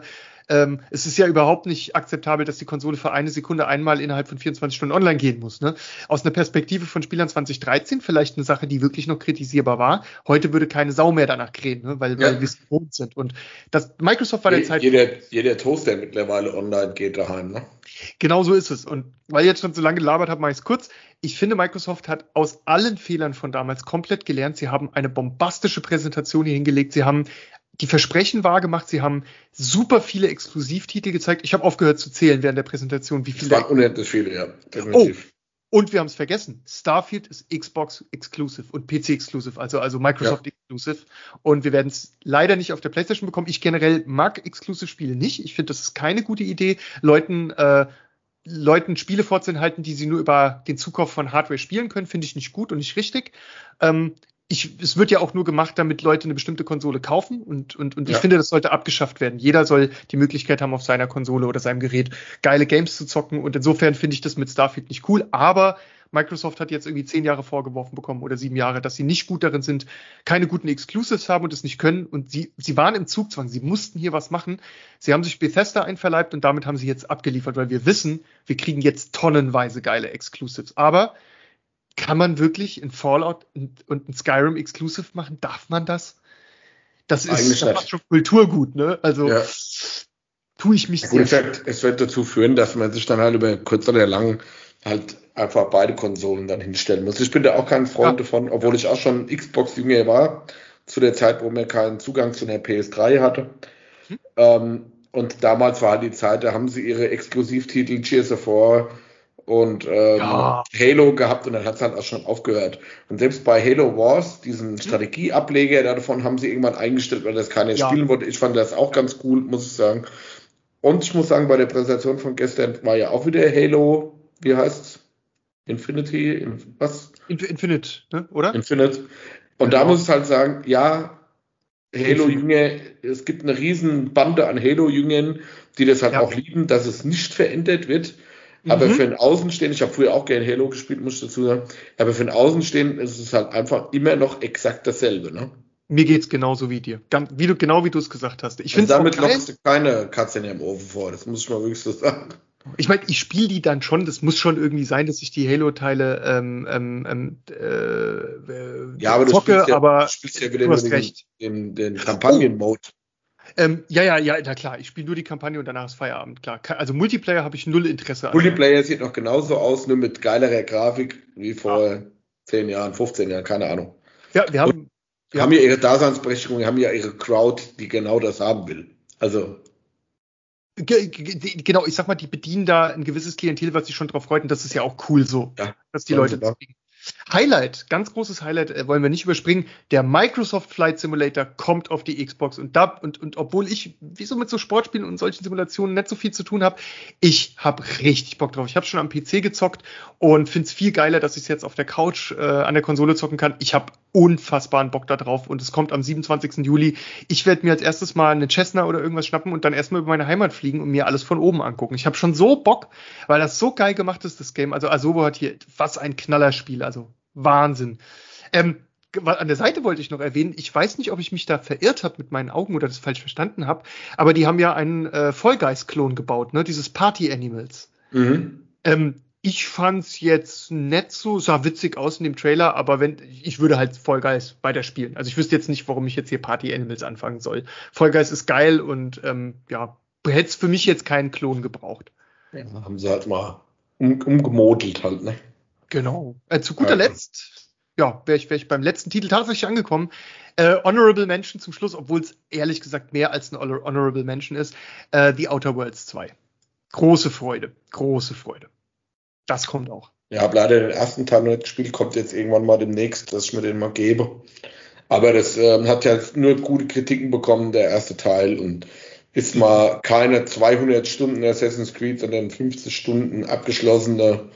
ähm, es ist ja überhaupt nicht akzeptabel, dass die Konsole für eine Sekunde einmal innerhalb von 24 Stunden online gehen muss. Ne? Aus einer Perspektive von Spielern 2013 vielleicht eine Sache, die wirklich noch kritisierbar war. Heute würde keine Sau mehr danach krähen, ne? weil, ja. weil wir es gewohnt sind. Und das Microsoft war der Zeit. Jeder, jeder Toaster mittlerweile online geht daheim, ne? Genau so ist es. Und weil ich jetzt schon so lange gelabert habe, mache ich es kurz. Ich finde, Microsoft hat aus allen Fehlern von damals komplett gelernt. Sie haben eine bombastische Präsentation hier hingelegt. Sie haben die Versprechen wahrgemacht. Sie haben super viele Exklusivtitel gezeigt. Ich habe aufgehört zu zählen während der Präsentation, wie viele. Es waren unendlich viele, ja. Definitiv. Oh. Und wir haben es vergessen. Starfield ist Xbox Exclusive und PC Exclusive, also, also Microsoft ja. Exclusive. Und wir werden es leider nicht auf der PlayStation bekommen. Ich generell mag Exclusive Spiele nicht. Ich finde, das ist keine gute Idee, Leuten, äh, Leuten Spiele vorzuhalten, die sie nur über den Zukauf von Hardware spielen können, finde ich nicht gut und nicht richtig. Ähm, ich, es wird ja auch nur gemacht, damit Leute eine bestimmte Konsole kaufen und, und, und ja. ich finde, das sollte abgeschafft werden. Jeder soll die Möglichkeit haben, auf seiner Konsole oder seinem Gerät geile Games zu zocken und insofern finde ich das mit Starfield nicht cool, aber Microsoft hat jetzt irgendwie zehn Jahre vorgeworfen bekommen oder sieben Jahre, dass sie nicht gut darin sind, keine guten Exclusives haben und es nicht können. Und sie, sie waren im Zugzwang, sie mussten hier was machen. Sie haben sich Bethesda einverleibt und damit haben sie jetzt abgeliefert, weil wir wissen, wir kriegen jetzt tonnenweise geile Exclusives. Aber kann man wirklich in Fallout und, ein Skyrim Exclusive machen? Darf man das? Das ist das schon Kulturgut, ne? Also ja. tue ich mich ja, gut, sehr. Es wird, es wird dazu führen, dass man sich dann halt über kurz oder lang halt einfach beide Konsolen dann hinstellen muss. Ich bin da auch kein Freund ja. davon, obwohl ich auch schon Xbox-Jünger war, zu der Zeit, wo man keinen Zugang zu einer PS3 hatte. Hm. Ähm, und damals war halt die Zeit, da haben sie ihre Exklusivtitel Gears of War, und ähm, ja. Halo gehabt und dann hat es halt auch schon aufgehört. Und selbst bei Halo Wars, diesen mhm. Strategieableger davon, haben sie irgendwann eingestellt, weil das keiner ja. spielen wollte. Ich fand das auch ganz cool, muss ich sagen. Und ich muss sagen, bei der Präsentation von gestern war ja auch wieder Halo, wie heißt's? Infinity, in, was? Infinite, ne? oder? Infinite. Und genau. da muss ich halt sagen, ja, Halo-Jünger, es gibt eine riesen Bande an Halo-Jüngern, die das halt ja. auch lieben, dass es nicht verändert wird. Aber mhm. für ein Außenstehenden, ich habe früher auch gerne Halo gespielt, muss ich dazu sagen, aber für ein Außenstehenden ist es halt einfach immer noch exakt dasselbe, ne? Mir geht's genauso wie dir. Wie du, genau wie du es gesagt hast. Ich finde damit lockst du keine Katze in ihrem Ofen vor, das muss ich mal wirklich so sagen. Ich meine, ich spiele die dann schon, das muss schon irgendwie sein, dass ich die Halo-Teile ähm, ähm, ähm äh, ja, aber zocke, du spielst ja, aber du spielst ja wieder du hast recht. Den, den, den Kampagnen-Mode. Ähm, ja, ja, ja, na klar. Ich spiele nur die Kampagne und danach ist Feierabend, klar. Also Multiplayer habe ich null Interesse an. Multiplayer sieht noch genauso aus, nur mit geilerer Grafik wie vor ja. 10 Jahren, 15 Jahren, keine Ahnung. Ja, wir haben. Und wir haben ja ihre Daseinsberechtigung, wir haben ja ihre Crowd, die genau das haben will. Also. Genau, ich sag mal, die bedienen da ein gewisses Klientel, was sich schon drauf freut, und das ist ja auch cool so, ja, dass die Leute das kriegen. Highlight, ganz großes Highlight, äh, wollen wir nicht überspringen. Der Microsoft Flight Simulator kommt auf die Xbox und da und, und obwohl ich wieso mit so Sportspielen und solchen Simulationen nicht so viel zu tun habe, ich habe richtig Bock drauf. Ich habe schon am PC gezockt und finde es viel geiler, dass ich es jetzt auf der Couch äh, an der Konsole zocken kann. Ich habe unfassbaren Bock da drauf und es kommt am 27. Juli. Ich werde mir als erstes mal eine Cessna oder irgendwas schnappen und dann erstmal über meine Heimat fliegen und mir alles von oben angucken. Ich habe schon so Bock, weil das so geil gemacht ist, das Game. Also Asobo hat hier was ein Knallerspiel. Also Wahnsinn. Ähm, an der Seite wollte ich noch erwähnen, ich weiß nicht, ob ich mich da verirrt habe mit meinen Augen oder das falsch verstanden habe, aber die haben ja einen äh, Vollgeist-Klon gebaut, ne? Dieses Party Animals. Mhm. Ähm, ich fand's jetzt nett so, sah witzig aus in dem Trailer, aber wenn ich würde halt Vollgeist weiterspielen. Also ich wüsste jetzt nicht, warum ich jetzt hier Party Animals anfangen soll. Vollgeist ist geil und ähm, ja, hätte es für mich jetzt keinen Klon gebraucht. Ja, haben sie halt mal um, umgemodelt halt, ne? Genau. Äh, zu guter ja. Letzt, ja, wäre ich, wär ich beim letzten Titel tatsächlich angekommen. Äh, Honorable Mention zum Schluss, obwohl es ehrlich gesagt mehr als ein Honorable Mention ist. Äh, The Outer Worlds 2. Große Freude, große Freude. Das kommt auch. Ja, habe leider den ersten Teil noch nicht gespielt, kommt jetzt irgendwann mal demnächst, dass ich mir den mal gebe. Aber das äh, hat ja nur gute Kritiken bekommen, der erste Teil. Und ist mal keine 200 Stunden Assassin's Creed, sondern 50 Stunden abgeschlossene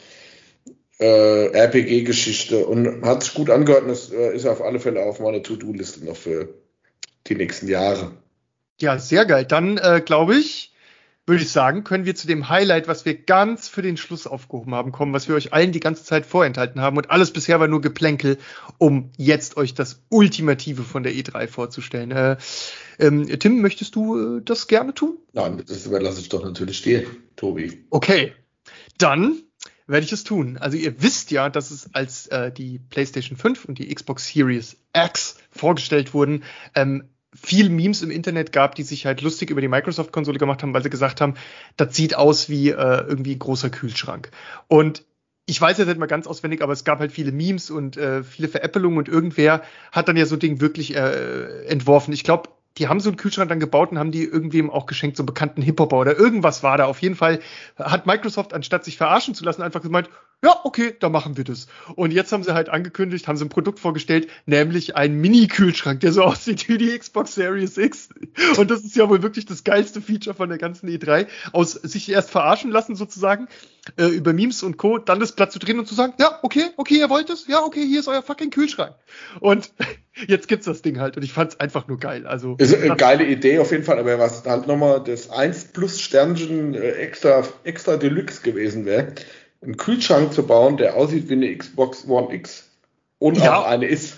äh, RPG-Geschichte. Und hat sich gut angehört und das äh, ist auf alle Fälle auf meiner To-Do-Liste noch für die nächsten Jahre. Ja, sehr geil. Dann äh, glaube ich, würde ich sagen, können wir zu dem Highlight, was wir ganz für den Schluss aufgehoben haben, kommen, was wir euch allen die ganze Zeit vorenthalten haben. Und alles bisher war nur Geplänkel, um jetzt euch das Ultimative von der E3 vorzustellen. Äh, ähm, Tim, möchtest du äh, das gerne tun? Nein, das überlasse ich doch natürlich dir, Tobi. Okay, dann werde ich es tun. Also ihr wisst ja, dass es als äh, die PlayStation 5 und die Xbox Series X vorgestellt wurden, ähm, viel Memes im Internet gab, die sich halt lustig über die Microsoft-Konsole gemacht haben, weil sie gesagt haben, das sieht aus wie äh, irgendwie ein großer Kühlschrank. Und ich weiß jetzt nicht mal ganz auswendig, aber es gab halt viele Memes und äh, viele Veräppelungen und irgendwer hat dann ja so ein Ding wirklich äh, entworfen. Ich glaube, die haben so einen Kühlschrank dann gebaut und haben die irgendwem auch geschenkt, so einen bekannten Hip-Hopper oder irgendwas war da. Auf jeden Fall hat Microsoft, anstatt sich verarschen zu lassen, einfach gemeint, ja, okay, da machen wir das. Und jetzt haben sie halt angekündigt, haben sie ein Produkt vorgestellt, nämlich einen Mini-Kühlschrank, der so aussieht wie die Xbox Series X. Und das ist ja wohl wirklich das geilste Feature von der ganzen E3, aus sich erst verarschen lassen sozusagen, äh, über Memes und Co., dann das Platz zu drehen und zu sagen, ja, okay, okay, ihr wollt es, ja, okay, hier ist euer fucking Kühlschrank. Und jetzt gibt's das Ding halt und ich fand's einfach nur geil. Also ist eine geile Idee auf jeden Fall, aber was halt nochmal das 1 plus Sternchen äh, extra extra Deluxe gewesen wäre, einen Kühlschrank zu bauen, der aussieht wie eine Xbox One X und ja. auch eine ist.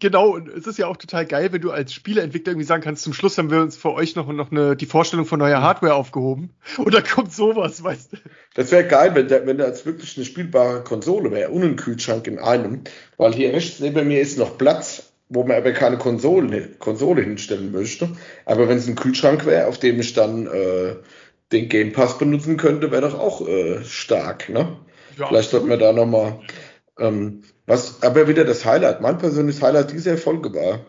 Genau, und es ist ja auch total geil, wenn du als Spieleentwickler irgendwie sagen kannst, zum Schluss haben wir uns für euch noch, noch eine, die Vorstellung von neuer Hardware aufgehoben. Und da kommt sowas, weißt du. Das wäre geil, wenn, der, wenn das wirklich eine spielbare Konsole wäre und ein Kühlschrank in einem, weil hier rechts neben mir ist noch Platz, wo man aber keine Konsole, Konsole hinstellen möchte. Aber wenn es ein Kühlschrank wäre, auf dem ich dann äh, den Game Pass benutzen könnte, wäre doch auch äh, stark, ne? Ja, Vielleicht sollten wir da nochmal, ähm, was aber wieder das Highlight, mein persönliches Highlight dieser Folge war,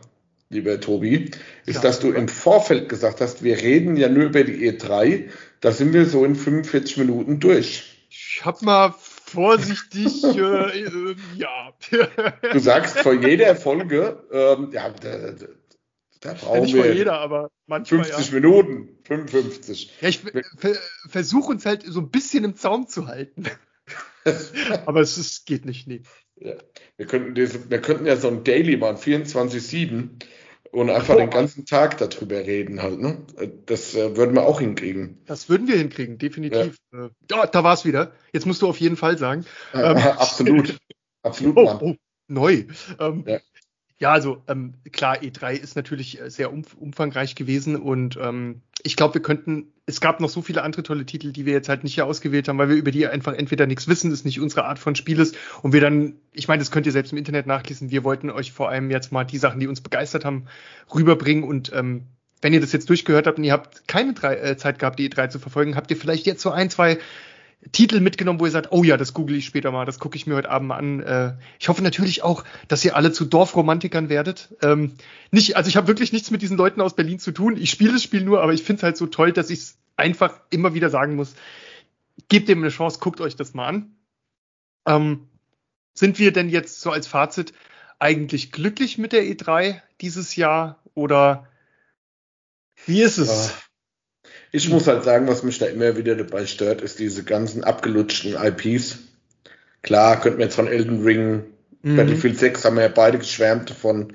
lieber Tobi, ist, ja. dass du im Vorfeld gesagt hast, wir reden ja nur über die E3, da sind wir so in 45 Minuten durch. Ich hab mal vorsichtig, äh, äh, ja. du sagst vor jeder Folge, ähm, ja, da, brauchen ja, nicht wir jeder, aber manchmal 50 ja. Minuten, 55. Ja, ich ver versuche uns halt so ein bisschen im Zaum zu halten. aber es ist, geht nicht, nee. Ja. Wir, könnten diese, wir könnten ja so ein Daily machen, 24-7 und einfach oh. den ganzen Tag darüber reden halt. Ne? Das äh, würden wir auch hinkriegen. Das würden wir hinkriegen, definitiv. Ja. Äh, da, da war es wieder. Jetzt musst du auf jeden Fall sagen. Ja, ähm, absolut. Absolut. Oh, oh, neu. Ähm, ja. Ja, also ähm, klar, E3 ist natürlich äh, sehr umf umfangreich gewesen und ähm, ich glaube, wir könnten, es gab noch so viele andere tolle Titel, die wir jetzt halt nicht hier ausgewählt haben, weil wir über die einfach entweder nichts wissen, ist nicht unsere Art von Spiel ist und wir dann, ich meine, das könnt ihr selbst im Internet nachlesen, wir wollten euch vor allem jetzt mal die Sachen, die uns begeistert haben, rüberbringen und ähm, wenn ihr das jetzt durchgehört habt und ihr habt keine drei, äh, Zeit gehabt, die E3 zu verfolgen, habt ihr vielleicht jetzt so ein, zwei Titel mitgenommen, wo ihr sagt, oh ja, das google ich später mal, das gucke ich mir heute Abend mal an. Äh, ich hoffe natürlich auch, dass ihr alle zu Dorfromantikern werdet. Ähm, nicht, also ich habe wirklich nichts mit diesen Leuten aus Berlin zu tun. Ich spiele das Spiel nur, aber ich finde es halt so toll, dass ich es einfach immer wieder sagen muss. Gebt dem eine Chance, guckt euch das mal an. Ähm, sind wir denn jetzt so als Fazit eigentlich glücklich mit der E3 dieses Jahr oder wie ist es? Ja. Ich muss halt sagen, was mich da immer wieder dabei stört, ist diese ganzen abgelutschten IPs. Klar, könnten wir jetzt von Elden Ring, mhm. Battlefield 6 haben wir ja beide geschwärmt davon.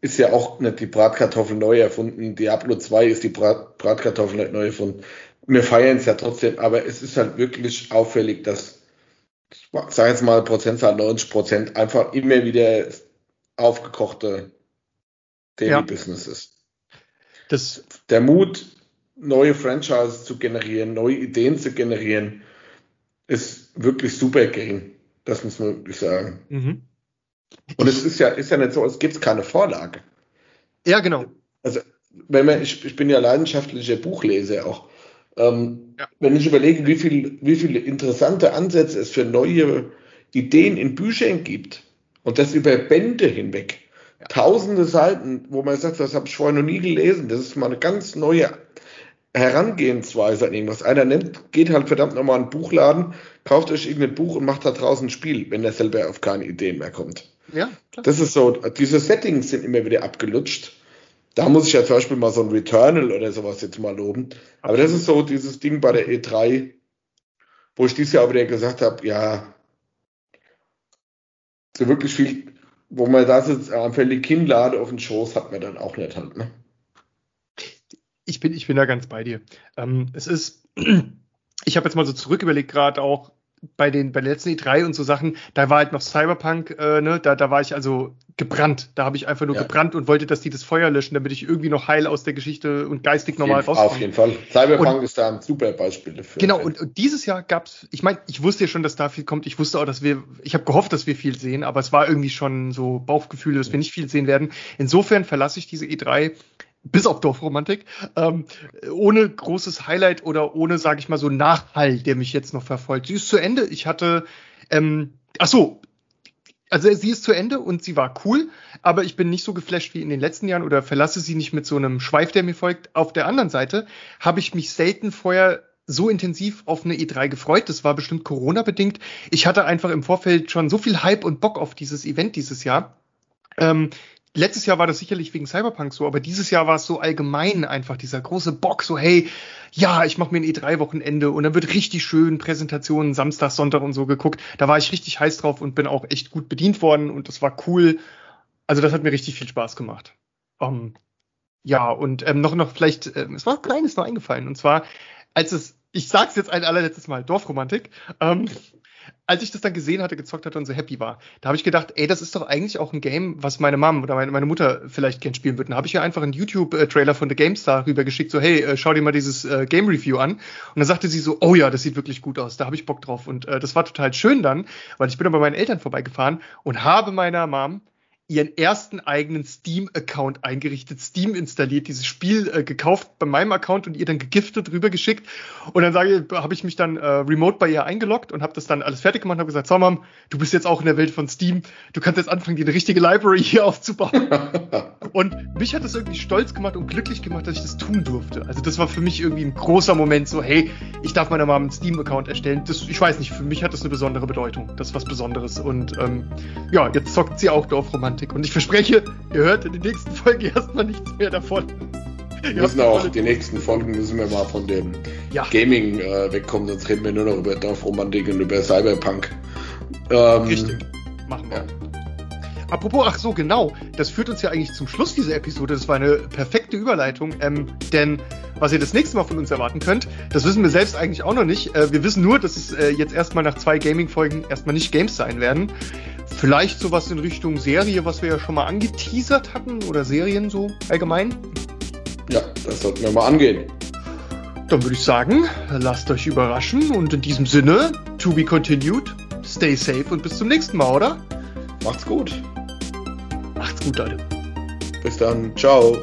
Ist ja auch nicht die Bratkartoffel neu erfunden. Diablo 2 ist die Brat Bratkartoffel nicht neu erfunden. Wir feiern es ja trotzdem, aber es ist halt wirklich auffällig, dass, ich sage jetzt mal Prozentzahl 90 Prozent, einfach immer wieder aufgekochte Daily ja. Business ist. Das der Mut, neue Franchises zu generieren, neue Ideen zu generieren, ist wirklich super gering. Das muss man wirklich sagen. Mhm. Und es ist ja, ist ja nicht so, als gibt es keine Vorlage. Ja, genau. Also, wenn man, ich, ich bin ja leidenschaftlicher Buchleser auch. Ähm, ja. Wenn ich überlege, wie, viel, wie viele interessante Ansätze es für neue Ideen in Büchern gibt und das über Bände hinweg. Ja. Tausende Seiten, wo man sagt, das habe ich vorher noch nie gelesen. Das ist mal eine ganz neue Herangehensweise an irgendwas. Einer nimmt, geht halt verdammt nochmal in einen Buchladen, kauft euch irgendein Buch und macht da draußen ein Spiel, wenn er selber auf keine Ideen mehr kommt. Ja, klar. Das ist so, diese Settings sind immer wieder abgelutscht. Da muss ich ja zum Beispiel mal so ein Returnal oder sowas jetzt mal loben. Aber das ist so dieses Ding bei der E3, wo ich dieses Jahr wieder gesagt habe, ja, so wirklich viel, wo man das jetzt am Feld Kinnlade auf den Schoß hat man dann auch nicht halt, ne? Ich bin, ich bin da ganz bei dir. Ähm, es ist, ich habe jetzt mal so zurück überlegt, gerade auch, bei den bei den letzten E3 und so Sachen, da war halt noch Cyberpunk, äh, ne, da, da war ich also gebrannt. Da habe ich einfach nur ja. gebrannt und wollte, dass die das Feuer löschen, damit ich irgendwie noch heil aus der Geschichte und geistig normal rauskomme. Auf jeden Fall. Cyberpunk und, ist da ein super Beispiel dafür. Genau, und, und dieses Jahr gab's, ich meine, ich wusste ja schon, dass da viel kommt. Ich wusste auch, dass wir, ich habe gehofft, dass wir viel sehen, aber es war irgendwie schon so Bauchgefühl, dass wir nicht viel sehen werden. Insofern verlasse ich diese E3 bis auf Dorfromantik, ähm, ohne großes Highlight oder ohne, sage ich mal, so Nachhall, der mich jetzt noch verfolgt. Sie ist zu Ende. Ich hatte, ähm, ach so, also sie ist zu Ende und sie war cool, aber ich bin nicht so geflasht wie in den letzten Jahren oder verlasse sie nicht mit so einem Schweif, der mir folgt. Auf der anderen Seite habe ich mich selten vorher so intensiv auf eine E3 gefreut. Das war bestimmt Corona bedingt. Ich hatte einfach im Vorfeld schon so viel Hype und Bock auf dieses Event dieses Jahr. Ähm, letztes Jahr war das sicherlich wegen Cyberpunk so, aber dieses Jahr war es so allgemein einfach dieser große Bock, so hey, ja, ich mache mir ein E3-Wochenende und dann wird richtig schön Präsentationen Samstag, Sonntag und so geguckt. Da war ich richtig heiß drauf und bin auch echt gut bedient worden und das war cool. Also das hat mir richtig viel Spaß gemacht. Um, ja, und ähm, noch, noch vielleicht, ähm, es war kleines noch eingefallen und zwar, als es, ich sag's jetzt ein allerletztes Mal, Dorfromantik, ähm, als ich das dann gesehen hatte, gezockt hatte und so happy war, da habe ich gedacht, ey, das ist doch eigentlich auch ein Game, was meine Mom oder meine, meine Mutter vielleicht gern spielen würden. Da habe ich ja einfach einen YouTube-Trailer von The GameStar rübergeschickt, so, hey, äh, schau dir mal dieses äh, Game Review an. Und dann sagte sie so, oh ja, das sieht wirklich gut aus, da habe ich Bock drauf. Und äh, das war total schön dann, weil ich bin dann bei meinen Eltern vorbeigefahren und habe meiner Mom ihren ersten eigenen Steam-Account eingerichtet, Steam installiert, dieses Spiel äh, gekauft bei meinem Account und ihr dann gegiftet rübergeschickt. Und dann sage habe ich mich dann äh, remote bei ihr eingeloggt und habe das dann alles fertig gemacht und habe gesagt, so Mom, du bist jetzt auch in der Welt von Steam, du kannst jetzt anfangen, dir eine richtige Library hier aufzubauen. und mich hat das irgendwie stolz gemacht und glücklich gemacht, dass ich das tun durfte. Also das war für mich irgendwie ein großer Moment, so hey, ich darf meiner Mom einen Steam-Account erstellen. Das, ich weiß nicht, für mich hat das eine besondere Bedeutung. Das ist was Besonderes. Und ähm, ja, jetzt zockt sie auch Dorfromantik Romantik. Und ich verspreche, ihr hört in den nächsten Folgen erstmal nichts mehr davon. Wir müssen auch, die nächsten Folgen müssen wir mal von dem ja. Gaming äh, wegkommen, sonst reden wir nur noch über Dorfromantik und über Cyberpunk. Ähm, Richtig, machen wir. Ja. Apropos, ach so, genau, das führt uns ja eigentlich zum Schluss dieser Episode. Das war eine perfekte Überleitung, ähm, denn was ihr das nächste Mal von uns erwarten könnt, das wissen wir selbst eigentlich auch noch nicht. Äh, wir wissen nur, dass es äh, jetzt erstmal nach zwei Gaming-Folgen erstmal nicht Games sein werden. Vielleicht sowas in Richtung Serie, was wir ja schon mal angeteasert hatten oder Serien so allgemein. Ja, das sollten wir mal angehen. Dann würde ich sagen, lasst euch überraschen und in diesem Sinne, to be continued, stay safe und bis zum nächsten Mal, oder? Macht's gut. Macht's gut, Leute. Bis dann. Ciao.